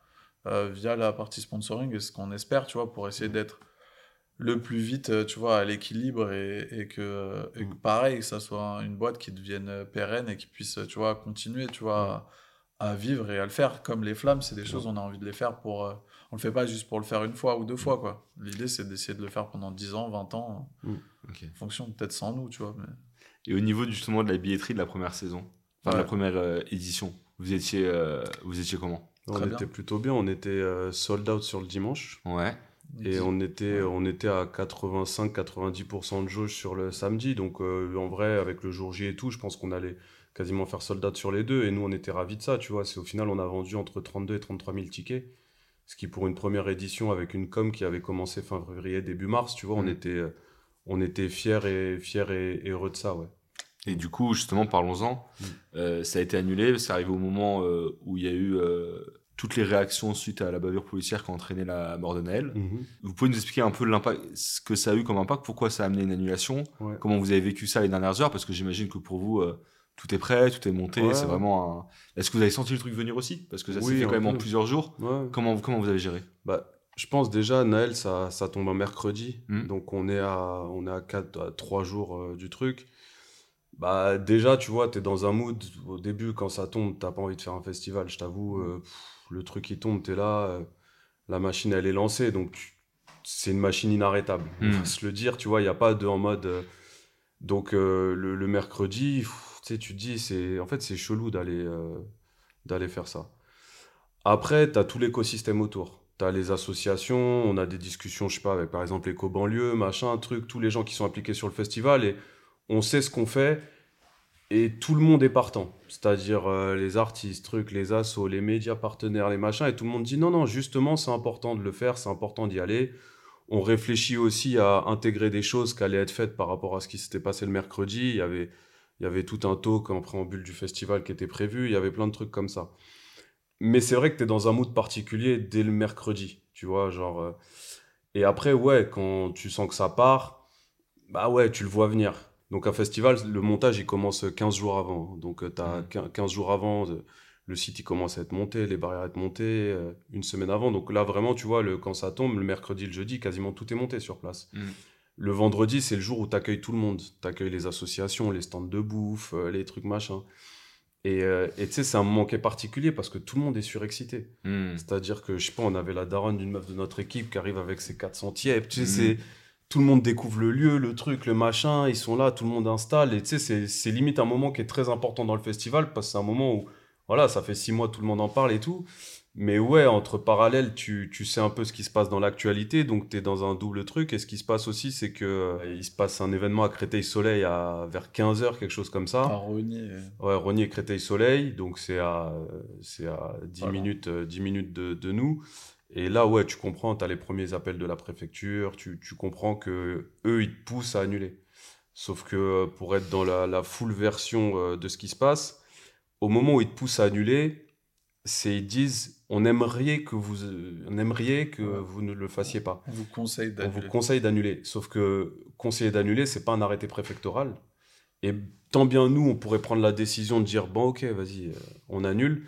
C: euh, via la partie sponsoring et ce qu'on espère, tu vois, pour essayer d'être le plus vite, euh, tu vois, à l'équilibre et, et que, et que pareil, que ça soit une boîte qui devienne euh, pérenne et qui puisse, tu vois, continuer, tu vois, à, à vivre et à le faire. Comme les flammes, c'est des choses, on a envie de les faire pour... on le fait pas juste pour le faire une fois ou deux fois, quoi. L'idée, c'est d'essayer de le faire pendant 10 ans, 20 ans,
A: Ok.
C: en fonction peut-être sans nous, tu vois. Mais...
A: Et au niveau justement de la billetterie de la première saison, enfin de la première euh, édition, vous étiez, euh, vous étiez comment?
B: On
C: Très
B: était
C: bien.
B: plutôt bien, on était euh, sold out sur le dimanche.
A: Ouais.
B: Et on était, on était à 85-90% de jauge sur le samedi. Donc, euh, en vrai, avec le jour J et tout, je pense qu'on allait quasiment faire sold out sur les deux. Et nous, on était ravis de ça, tu vois. C'est au final, on a vendu entre 32 et 33 000 tickets. Ce qui, pour une première édition avec une com qui avait commencé fin février, début mars, tu vois, on
A: Mhm.
B: était, euh, on était fiers et, fiers et, et heureux de ça, ouais.
A: Et du coup, justement, parlons-en.
B: Mm.
A: Euh, ça a été annulé. C'est arrivé au moment euh, où il y a eu euh, toutes les réactions suite à la bavure policière qui a entraîné la mort de Naël.
B: Mhm.
A: Vous pouvez nous expliquer un peu l'impact, ce que ça a eu comme impact, pourquoi ça a amené une annulation,
B: Ouais.
A: comment vous avez vécu ça les dernières heures, parce que j'imagine que pour vous, tout est prêt, tout est monté,
B: Ouais.
A: c'est vraiment un... Est-ce que vous avez senti le truc venir aussi? Parce que ça s'est
B: Oui,
A: fait
B: un
A: quand même en plusieurs jours.
B: Ouais.
A: Comment, comment vous avez géré?
B: Bah, je pense déjà, Naël, ça, ça tombe un mercredi.
A: Mhm.
B: Donc, on est à, on est à, quatre, à 3 jours euh, du truc. Bah, déjà, tu vois, tu es dans un mood. Au début, quand ça tombe, t'as pas envie de faire un festival, je t'avoue. euh, le truc, il tombe, tu es là. euh, la machine, elle est lancée. Donc, c'est une machine inarrêtable. On
A: Mhm.
B: va se le dire, tu vois, il n'y a pas de en mode. donc, le, le mercredi, pff, sais, tu te dis, c'est, en fait, c'est chelou d'aller euh, d'aller faire ça. Après, tu as tout l'écosystème autour. Tu as les associations, on a des discussions, je sais pas, avec par exemple l'éco-banlieue, machin, truc, tous les gens qui sont impliqués sur le festival et on sait ce qu'on fait et tout le monde est partant. C'est-à-dire euh, les artistes, trucs, les assos, les médias partenaires, les machins, et tout le monde dit non, non, justement, c'est important de le faire, c'est important d'y aller. On réfléchit aussi à intégrer des choses qui allaient être faites par rapport à ce qui s'était passé le mercredi. Il y avait, il y avait tout un talk en préambule du festival qui était prévu, il y avait plein de trucs comme ça. Mais c'est vrai que tu es dans un mood particulier dès le mercredi, tu vois, genre... euh, Et après, ouais, quand tu sens que ça part, bah ouais, tu le vois venir. Donc un festival, le montage, il commence 15 jours avant. Donc tu as
A: Mhm.
B: 15 jours avant, euh, le site, il commence à être monté, les barrières à être montées, euh, une semaine avant. Donc là, vraiment, tu vois, le, quand ça tombe, le mercredi, le jeudi, quasiment tout est monté sur place.
A: Mhm.
B: Le vendredi, c'est le jour où tu accueilles tout le monde. Tu accueilles les associations, les stands de bouffe, euh, les trucs machin. Et euh, et tu sais, c'est un moment qui est particulier parce que tout le monde est surexcité.
A: Hmm.
B: C'est-à-dire que, je sais pas, on avait la daronne d'une meuf de notre équipe qui arrive avec ses 400 tièpes. Tu sais, c'est... Tout le monde découvre le lieu, le truc, le machin, ils sont là, tout le monde installe. Et tu sais, c'est, c'est limite un moment qui est très important dans le festival parce que c'est un moment où, voilà, ça fait six mois, tout le monde en parle et tout. Mais ouais, entre parallèles, tu, tu sais un peu ce qui se passe dans l'actualité, donc tu es dans un double truc. Et ce qui se passe aussi, c'est que euh, il se passe un événement à Créteil-Soleil à, vers 15h, quelque chose comme ça.
C: À Rogny,
B: Ouais, Rogny et Créteil-Soleil, donc c'est à, c'est à 10
C: Voilà.
B: minutes, euh, 10 minutes de, de nous. Et là, ouais, tu comprends, tu as les premiers appels de la préfecture, tu, tu comprends que eux, ils te poussent à annuler. Sauf que euh, pour être dans la, la full version euh, de ce qui se passe, au moment où ils te poussent à annuler, c'est ils disent on aimerait que vous, euh, on aimerait que
C: Ouais.
B: vous ne le fassiez pas.
C: on vous conseille
B: On vous
C: d'annuler.
B: conseille d'annuler. Sauf que conseiller d'annuler, c'est pas un arrêté préfectoral. Et tant bien nous, on pourrait prendre la décision de dire bon, ok, vas-y, euh, on annule.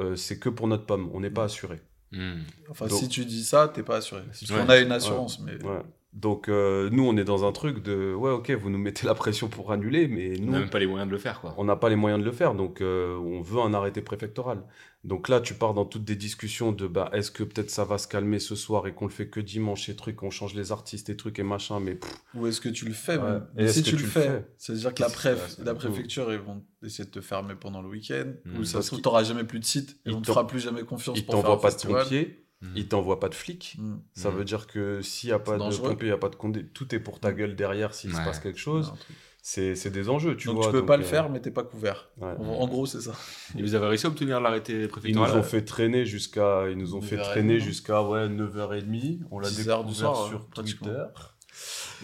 B: euh, c'est que pour notre pomme, on n'est pas assuré.
A: Hmm.
C: Enfin,
B: Donc-
C: si tu dis ça, t'es pas assuré. Parce
A: Ouais.
C: qu'on a une assurance, mais
B: Ouais. Donc euh, nous, on est dans un truc de ouais, ok, vous nous mettez la pression pour annuler, mais
A: On
B: nous,
A: n'a même pas les moyens de le faire, quoi.
B: on n'a pas les moyens de le faire. Donc euh, on veut un arrêté préfectoral. Donc là, tu pars dans toutes des discussions de bah est-ce que peut-être ça va se calmer ce soir et qu'on le fait que dimanche et trucs, on change les artistes et trucs et machin, mais pff,
C: Ou est-ce que tu le fais
B: Ouais. Et
C: Si
B: que
C: tu
B: tu
C: le fais,
B: fais?
C: c'est-à-dire que la, préf, la
A: là
C: préfecture, ils vont essayer de te fermer pendant le week-end.
A: Mm.
C: Ou ça se trouve, t'auras jamais plus de site. Et
B: ils
C: on te
B: t'en-
C: fera plus jamais confiance
B: ils
C: pour faire un
B: t'envoient pas de
C: festival.
B: pompiers,
A: Hmm.
B: ils t'envoient pas de flics.
C: Mm.
B: Ça veut dire que s'il n'y a pas de pompiers, il n'y a pas de condé, tout est pour ta gueule derrière s'il se
A: Ouais.
B: passe quelque chose. C'est c'est des enjeux, tu
C: donc
B: vois.
C: tu peux pas le
B: euh,
C: faire, mais t'es pas couvert.
B: ouais.
C: En, en gros, c'est ça.
A: Et vous avez réussi à obtenir l'arrêté
B: Ils nous
A: préfectoral
B: ont fait traîner jusqu'à ils nous ont fait
C: 9h30,
B: traîner jusqu'à ouais 9h30, on l'a
C: 10
B: découvert
C: heures du soir,
B: sur
C: hein.
B: Twitter.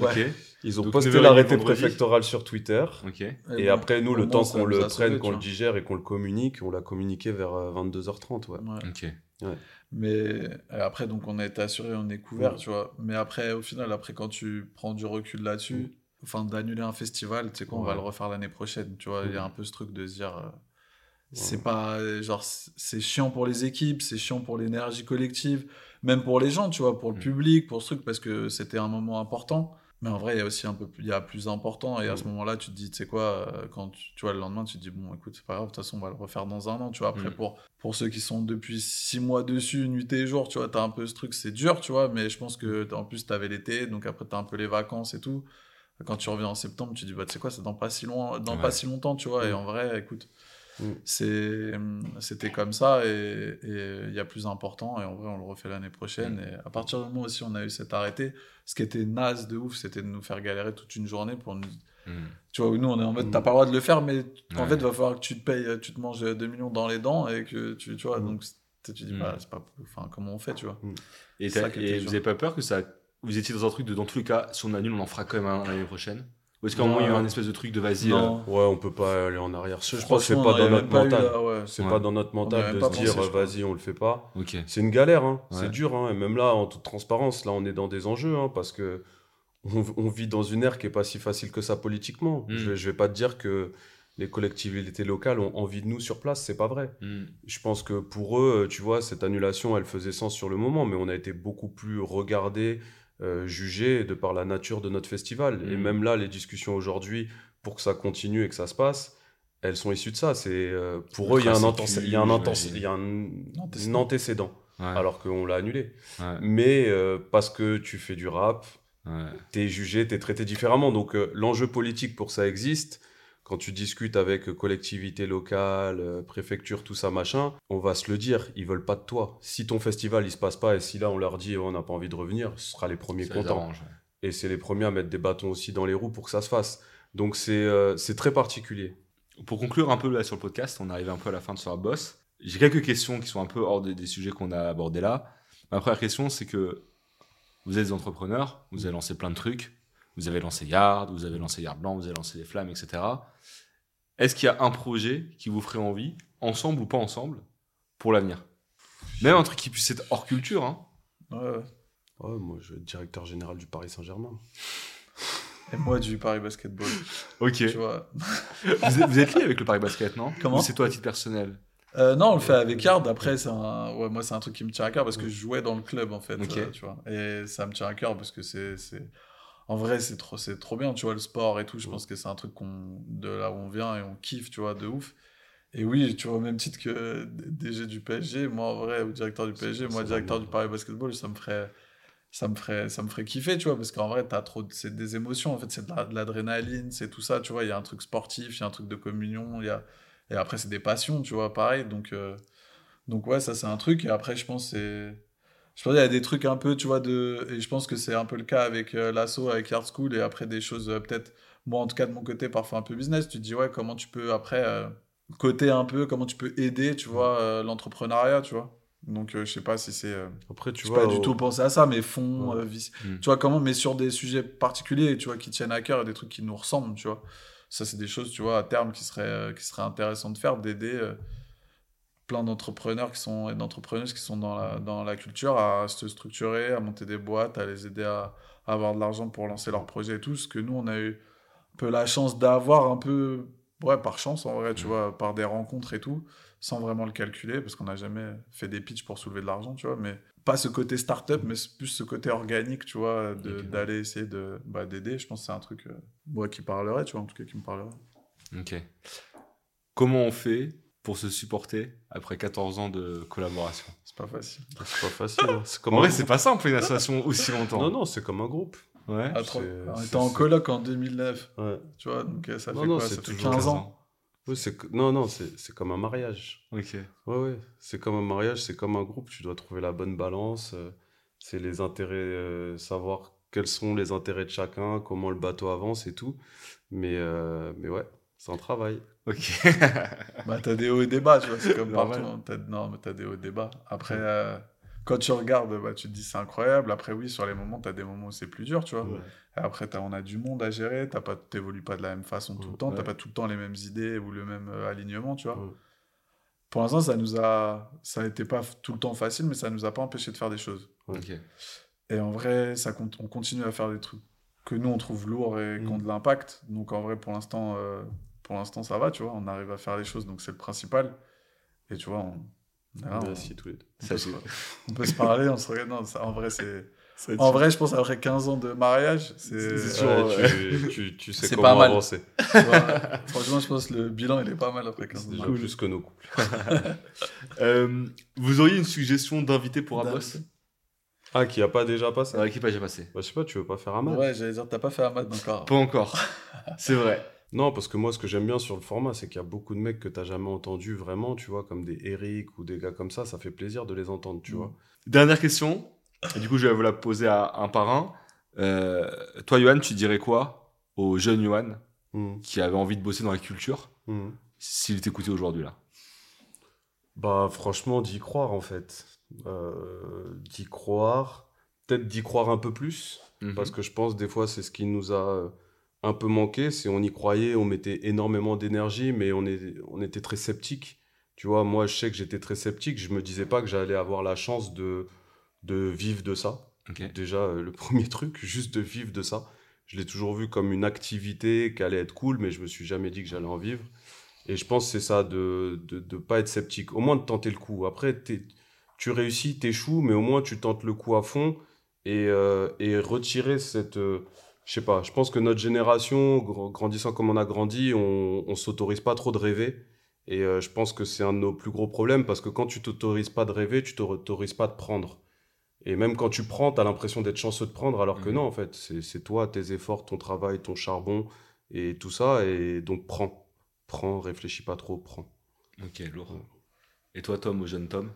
A: Ok.
B: Ils ont
A: Donc,
B: posté
A: 9h30
B: l'arrêté préfectoral sur Twitter.
A: Ok.
B: Et
C: bon,
B: après, nous, le temps qu'on le prenne, qu'on le digère et qu'on le communique, on l'a communiqué vers euh, 22h30. Ouais.
C: Ouais.
A: Ok.
C: Mais après, donc on a été assuré, on est couvert, tu vois. Mais après, au final, après, quand tu prends du recul là-dessus, enfin, d'annuler un festival, tu sais quoi, on va le refaire l'année prochaine, tu vois. Il y a un peu ce truc de se dire. euh, c'est pas. Genre, c'est c'est chiant pour les équipes, c'est chiant pour l'énergie collective, même pour les gens, tu vois, pour le
A: Mm.
C: public, pour ce truc, parce que c'était un moment important. Mais en vrai, il y a aussi un peu plus, il y a plus important. Et à ce
B: Mm.
C: moment-là, tu te dis, tu sais quoi, euh, quand tu, tu vois, le lendemain, tu te dis, bon, écoute, c'est pas grave, de toute façon, on va le refaire dans un an, tu vois. Après,
A: Mm.
C: pour, pour ceux qui sont depuis six mois dessus, nuit et jour, tu vois, t'as un peu ce truc, c'est dur, tu vois. Mais je pense que, t'as- en plus, t'avais l'été, donc après, t'as un peu les vacances et tout. Quand tu reviens en septembre, tu te dis, bah, tu sais quoi, c'est dans pas si loin, dans
A: Ouais.
C: pas si longtemps, tu vois. Et
B: Mm.
C: en vrai, écoute,
B: Mm.
C: c'est, c'était comme ça et il y a plus important. Et en vrai, on le refait l'année prochaine.
A: Mm.
C: Et à partir du moment aussi, on a eu cet arrêté. Ce qui était naze de ouf, c'était de nous faire galérer toute une journée pour nous.
A: Hmm.
C: Tu vois, nous, on est en mode,
B: Mm.
C: t'as pas le droit de le faire, mais en fait, va falloir que tu te payes, tu te manges 2 millions dans les dents et que tu, tu vois,
B: Mm.
C: donc tu tu dis,
A: Mm.
C: bah, c'est pas, enfin, comment on fait, tu vois.
A: Et,
C: ça
A: vous avez pas peur que ça. Vous étiez dans un truc de dans tous les cas, si on annule, on en fera quand même un l'année prochaine? Ou est-ce qu'à un moment, il y a eu un espèce de truc de vas-y. euh,
C: Non.
B: Ouais, on peut pas aller en arrière. Je pense que c'est
C: Franchement,
B: pas
C: on
B: dans
C: aurait
B: notre
C: même pas eu
B: mental.
C: la- ouais.
B: C'est
A: Ouais.
B: pas dans notre mental de
C: pas
B: se dire,
C: pensé, je crois.
B: vas-y, on le fait pas.
A: Ok.
B: C'est une galère, hein.
A: Ouais.
B: c'est dur. Hein. Et même là, en toute transparence, là, on est dans des enjeux, hein, parce que on, on vit dans une ère qui est pas si facile que ça politiquement.
A: Mm.
B: Je, vais, je vais pas te dire que les collectivités locales ont envie de nous sur place, c'est pas vrai.
A: Hmm.
B: Je pense que pour eux, tu vois, cette annulation, elle faisait sens sur le moment, mais on a été beaucoup plus regardé, euh, jugé de par la nature de notre festival. Et
A: Mm.
B: même là, les discussions aujourd'hui, pour que ça continue et que ça se passe, elles sont issues de ça. C'est euh, pour eux, il y a un,
C: Antécédent.
B: un antécédent,
A: Ouais.
B: alors qu'on l'a annulé.
A: Ouais.
B: Mais euh, parce que tu fais du rap,
A: Ouais.
B: t'es jugé, t'es traité différemment. Donc euh, l'enjeu politique pour ça existe. Quand tu discutes avec euh, collectivités locales, euh, préfecture, tout ça, machin, on va se le dire, ils veulent pas de toi. Si ton festival, il se passe pas, et si là, on leur dit, oh, on n'a pas envie de revenir, ce sera les premiers
A: Ça
B: contents. Et c'est les premiers à mettre des bâtons aussi dans les roues pour que ça se fasse. Donc c'est euh, c'est très particulier.
A: Pour conclure un peu là sur le podcast, on arrive un peu à la fin de ce boss. J'ai quelques questions qui sont un peu hors des, des sujets qu'on a abordés là. Ma première question, c'est que vous êtes des entrepreneurs, vous avez lancé plein de trucs. Vous avez lancé Yard, vous avez lancé Yard Blanc, vous avez lancé Les Flammes, etc. Est-ce qu'il y a un projet qui vous ferait envie, ensemble ou pas ensemble, pour l'avenir? Même un truc qui puisse être hors culture. Hein.
C: Ouais, ouais.
B: Ouais, moi, je vais être directeur général du Paris Saint-Germain.
C: Et moi, du Paris Basketball.
A: Ok.
C: Tu vois. [laughs]
A: vous, êtes, vous êtes lié avec le Paris Basket, non?
C: Comment?
A: C'est toi à titre personnel?
C: Euh, non, on le fait avec Yard. Après, c'est un... ouais, moi, c'est un truc qui me tient à cœur parce que je jouais dans le club, en fait.
A: Ok.
C: euh, tu vois. Et ça me tient à cœur parce que c'est. c'est- En vrai, c'est trop, c'est trop bien, tu vois, le sport et tout. Je
B: Ouais.
C: pense que c'est un truc qu'on... de là où on vient et on kiffe, tu vois, de ouf. Et oui, tu vois, au même titre que DG du PSG, moi, en vrai, ou directeur du PSG, moi, directeur du Paris Basketball, ça me ferait. Ça me, ferait, ça me ferait kiffer, tu vois, parce qu'en vrai, t'as trop, c'est des émotions, en fait, c'est de la- de l'adrénaline, c'est tout ça, tu vois, il y a un truc sportif, il y a un truc de communion, il y a, et après, c'est des passions, tu vois, pareil. Donc, euh, donc ouais, ça, c'est un truc. Et après, je pense c'est. Je pense qu'il y a des trucs un peu, tu vois, de. Et je pense que c'est un peu le cas avec euh, l'asso, avec Yard School. Et après, des choses, euh, peut-être, moi, en tout cas, de mon côté, parfois un peu business. Tu te dis, ouais, comment tu peux, après, euh, coter un peu, comment tu peux aider, tu vois, euh, l'entrepreneuriat, tu vois. Donc, euh, je sais pas si c'est.
B: Après, tu vois,
C: pas du tout pensé à ça, mais fonds,
B: Ouais.
C: vice-
A: Mm.
C: tu vois comment, mais sur des sujets particuliers, tu vois, qui tiennent à cœur et des trucs qui nous ressemblent, tu vois. Ça, c'est des choses, tu vois, à terme qui seraient, qui seraient intéressantes de faire, d'aider plein d'entrepreneurs qui sont, et d'entrepreneuses qui sont dans la, dans la culture à se structurer, à monter des boîtes, à les aider à, à avoir de l'argent pour lancer leurs projets et tout. Ce que nous, on a eu un peu la chance d'avoir un peu, ouais, par chance en vrai, tu
A: Mm.
C: vois, par des rencontres et tout, sans vraiment le calculer, parce qu'on n'a jamais fait des pitchs pour soulever de l'argent, tu vois, mais pas ce côté start-up, mais plus ce côté organique, tu vois, d'aller essayer de, bah, d'aider. Je pense que c'est un truc, euh, moi, qui parlerait, tu vois, en tout cas, qui me parlerait.
A: Ok. Comment on fait pour se supporter après 14 ans de collaboration
C: C'est pas facile.
B: c'est pas facile. hein. Comme
A: En vrai, c'est pas simple une association aussi longtemps.
B: Non, non, c'est comme un groupe.
A: Ouais.
C: Ah, on était en
B: c'est-
C: coloc en 2009,
B: Ouais.
C: tu vois, donc euh, ça
B: Non,
C: fait
B: non,
C: quoi?
B: C'est
C: Ça fait
B: toujours
C: 15 ans.
B: Non, non, c'est c'est comme un mariage.
A: Ok.
B: Ouais, ouais. C'est comme un mariage, c'est comme un groupe. Tu dois trouver la bonne balance. euh, C'est les intérêts, euh, savoir quels sont les intérêts de chacun, comment le bateau avance et tout. Mais, euh, mais ouais, c'est un travail.
A: Ok. [laughs]
C: Bah, t'as des hauts et des bas, tu vois, c'est comme
A: Normal.
C: partout. hein. T'as- Non, mais t'as des hauts et des bas. Après, euh, quand tu regardes, bah, tu te dis c'est incroyable. Après, oui, sur les moments, t'as des moments où c'est plus dur, tu vois.
A: Ouais.
C: Et après, t'as- on a du monde à gérer, t'as pas, t'évolues pas de la même façon tout le temps,
B: Ouais.
C: t'as pas tout le temps les mêmes idées ou le même euh, alignement, tu vois.
B: Ouais.
C: Pour l'instant, ça nous a, ça a été pas f- tout le temps facile, mais ça nous a pas empêché de faire des choses.
A: Ok.
C: Et en vrai, ça compte, on continue à faire des trucs que nous on trouve lourds et qui ont
B: Mm.
C: de l'impact. Donc en vrai, pour l'instant, euh, pour l'instant, ça va, tu vois. On arrive à faire les choses, donc c'est le principal. Et tu vois, on, là, on-
B: Merci tous les deux.
C: on
A: Ça,
C: peut se, on peut se parler, on se regarde. Non, ça, en vrai, c'est. [laughs] En vrai, je pense après 15 ans de mariage, c'est.
A: Sûr.
B: Ouais, tu, [laughs] tu, tu sais
C: C'est
B: comment
C: pas mal.
B: avancer. [laughs]
C: vois, franchement, je pense que le bilan il est pas mal après 15
B: C'est
C: ans. de
B: déjà plus que nos couples.
A: Euh, vous auriez une suggestion d'invité pour un boss?
B: Ah, qui a pas déjà passé?
A: Dans l'équipe, j'ai passé.
B: bah, Je sais pas, tu veux pas faire un match
C: Ouais, j'allais dire, t'as pas fait un mat encore.
A: Pas encore. C'est vrai.
B: Non, parce que moi, ce que j'aime bien sur le format, c'est qu'il y a beaucoup de mecs que t'as jamais entendus vraiment, tu vois, comme des Eric ou des gars comme ça. Ça fait plaisir de les entendre, tu
C: Mm.
B: vois.
A: Dernière question. Et du coup, je vais vous la poser à un par un. Euh, toi, Johan, tu dirais quoi au jeune Johan
B: Mhm.
A: qui avait envie de bosser dans la culture
B: Mhm.
A: s'il t'écoutait aujourd'hui là?
B: Bah, franchement, d'y croire, en fait. Euh, d'y croire. Peut-être d'y croire un peu plus.
A: Mhm.
B: Parce que je pense, des fois, c'est ce qui nous a euh, un peu manqué. C'est on y croyait, on mettait énormément d'énergie, mais on, est, on était très sceptique. Tu vois, moi, je sais que j'étais très sceptique. Je me disais pas que j'allais avoir la chance de, de vivre de ça. Déjà, euh, le [laughs] premier truc, juste de vivre de ça. Je l'ai toujours vu comme une activité qui allait être cool, mais je me suis jamais dit que j'allais en vivre. Et je pense que c'est ça, de ne de, de pas être sceptique. Au moins de tenter le coup. Après, t'es- tu réussis, t'échoues, mais au moins tu tentes le coup à fond et, euh, et retirer cette... euh, je sais pas, je pense que notre génération, gr- grandissant comme on a grandi, on, on s'autorise pas trop de rêver. Et euh, je pense que c'est un de nos plus gros problèmes parce que quand tu t'autorises pas de rêver, tu t'autorises pas de prendre. Et même quand tu prends, tu as l'impression d'être chanceux de prendre, alors que
A: Mhm.
B: non, en fait, c'est toi, tes efforts, ton travail, ton charbon et tout ça. Et donc, prends. Prends, réfléchis pas trop, prends.
A: Ok, lourd. Et toi, Tom, au jeune Tom?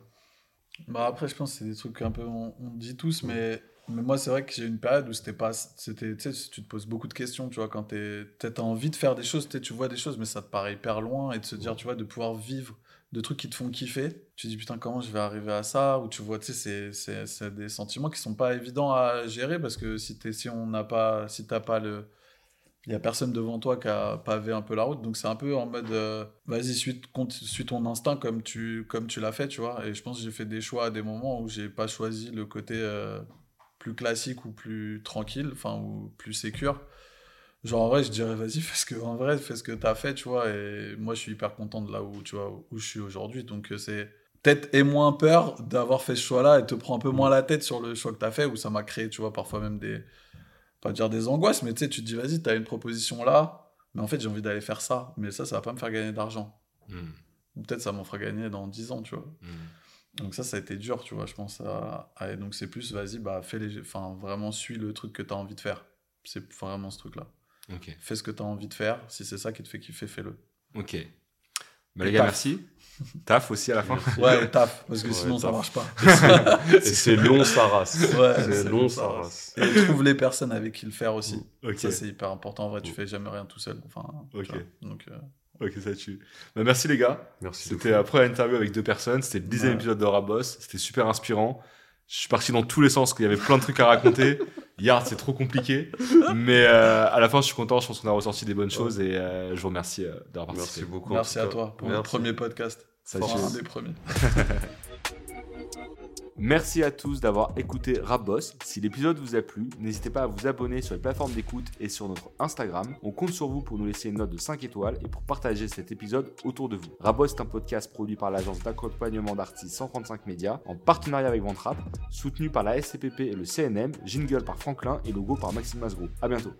C: Bah après, je pense que c'est des trucs un peu, on, on dit tous, mais, mais moi, c'est vrai que j'ai eu une période où c'était pas, c'était, tu sais, tu te poses beaucoup de questions, tu vois, quand t'es, peut-être envie de faire des choses, tu vois des choses, mais ça te paraît hyper loin, et de se dire, tu vois, de pouvoir vivre de trucs qui te font kiffer, tu te dis, putain, comment je vais arriver à ça, ou tu vois, tu sais, c'est, des sentiments qui sont pas évidents à gérer, parce que si t'es, si on n'a pas, si t'as pas le, il y a personne devant toi qui a pavé un peu la route, donc c'est un peu en mode euh, vas-y suis ton instinct comme tu comme tu l'as fait, tu vois. Et je pense que j'ai fait des choix à des moments où j'ai pas choisi le côté euh, plus classique ou plus tranquille, enfin ou plus sécure. Genre en vrai, je dirais vas-y [laughs] fais ce que en vrai fais ce que t'as fait, tu vois. Et moi je suis hyper content de là où tu vois où je suis aujourd'hui, donc euh, c'est peut-être et moins peur d'avoir fait ce choix-là et te prends un peu moins la tête sur le choix que t'as fait où ça m'a créé, tu vois, parfois même des pas dire des angoisses, mais tu sais, tu te dis, vas-y, t'as une proposition là, mais en fait, j'ai envie d'aller faire ça, mais ça, ça va pas me faire gagner d'argent. Ou Peut-être ça m'en fera gagner dans 10 ans, tu vois.
A: Mhm.
C: Donc ça, ça a été dur, tu vois, je pense. À... à- Donc c'est plus, vas-y, bah, fais les... enfin, vraiment, suis le truc que t'as envie de faire. C'est vraiment ce truc-là.
A: Ok.
C: Fais ce que t'as envie de faire. Si c'est ça qui te fait kiffer, fais-le.
A: Ok. Bah, les gars,
C: taf.
A: merci. Taf aussi à la fin.
C: Ouais, [laughs] taf, parce que
B: Ouais,
C: sinon, ça
B: taf.
C: marche pas. [laughs]
B: Et c'est long, ça race.
C: Ouais,
B: c'est long, ça
C: ça
B: race.
C: Et trouve les personnes avec qui le faire aussi.
A: Ok.
C: Ça, c'est hyper important. En vrai, tu fais jamais rien tout seul. Enfin, tu
A: Ok.
C: vois. Donc, euh,
A: Ok, ça tue. Bah, merci les gars.
B: Merci.
A: C'était
B: fou.
A: la première interview avec deux personnes. C'était le dixième
C: Ouais.
A: épisode de Rabos. C'était super inspirant. Je suis parti dans tous les sens, qu'il y avait plein de trucs à raconter. [laughs] Yard, c'est trop compliqué. Mais euh, à la fin, je suis content. Je pense qu'on a ressorti des bonnes choses et euh, je vous remercie euh, d'avoir participé.
B: Merci beaucoup.
C: merci à toi pour le premier podcast.
A: Ça tue.
C: un des premiers. [laughs]
A: Merci à tous d'avoir écouté Rabos. Si l'épisode vous a plu, n'hésitez pas à vous abonner sur les plateformes d'écoute et sur notre Instagram. On compte sur vous pour nous laisser une note de 5 étoiles et pour partager cet épisode autour de vous. Rabos est un podcast produit par l'agence d'accompagnement d'artistes 135 médias en partenariat avec Ventrap, soutenu par la SCPP et le CNM, jingle par Franklin et logo par Maxime Masgro. À bientôt.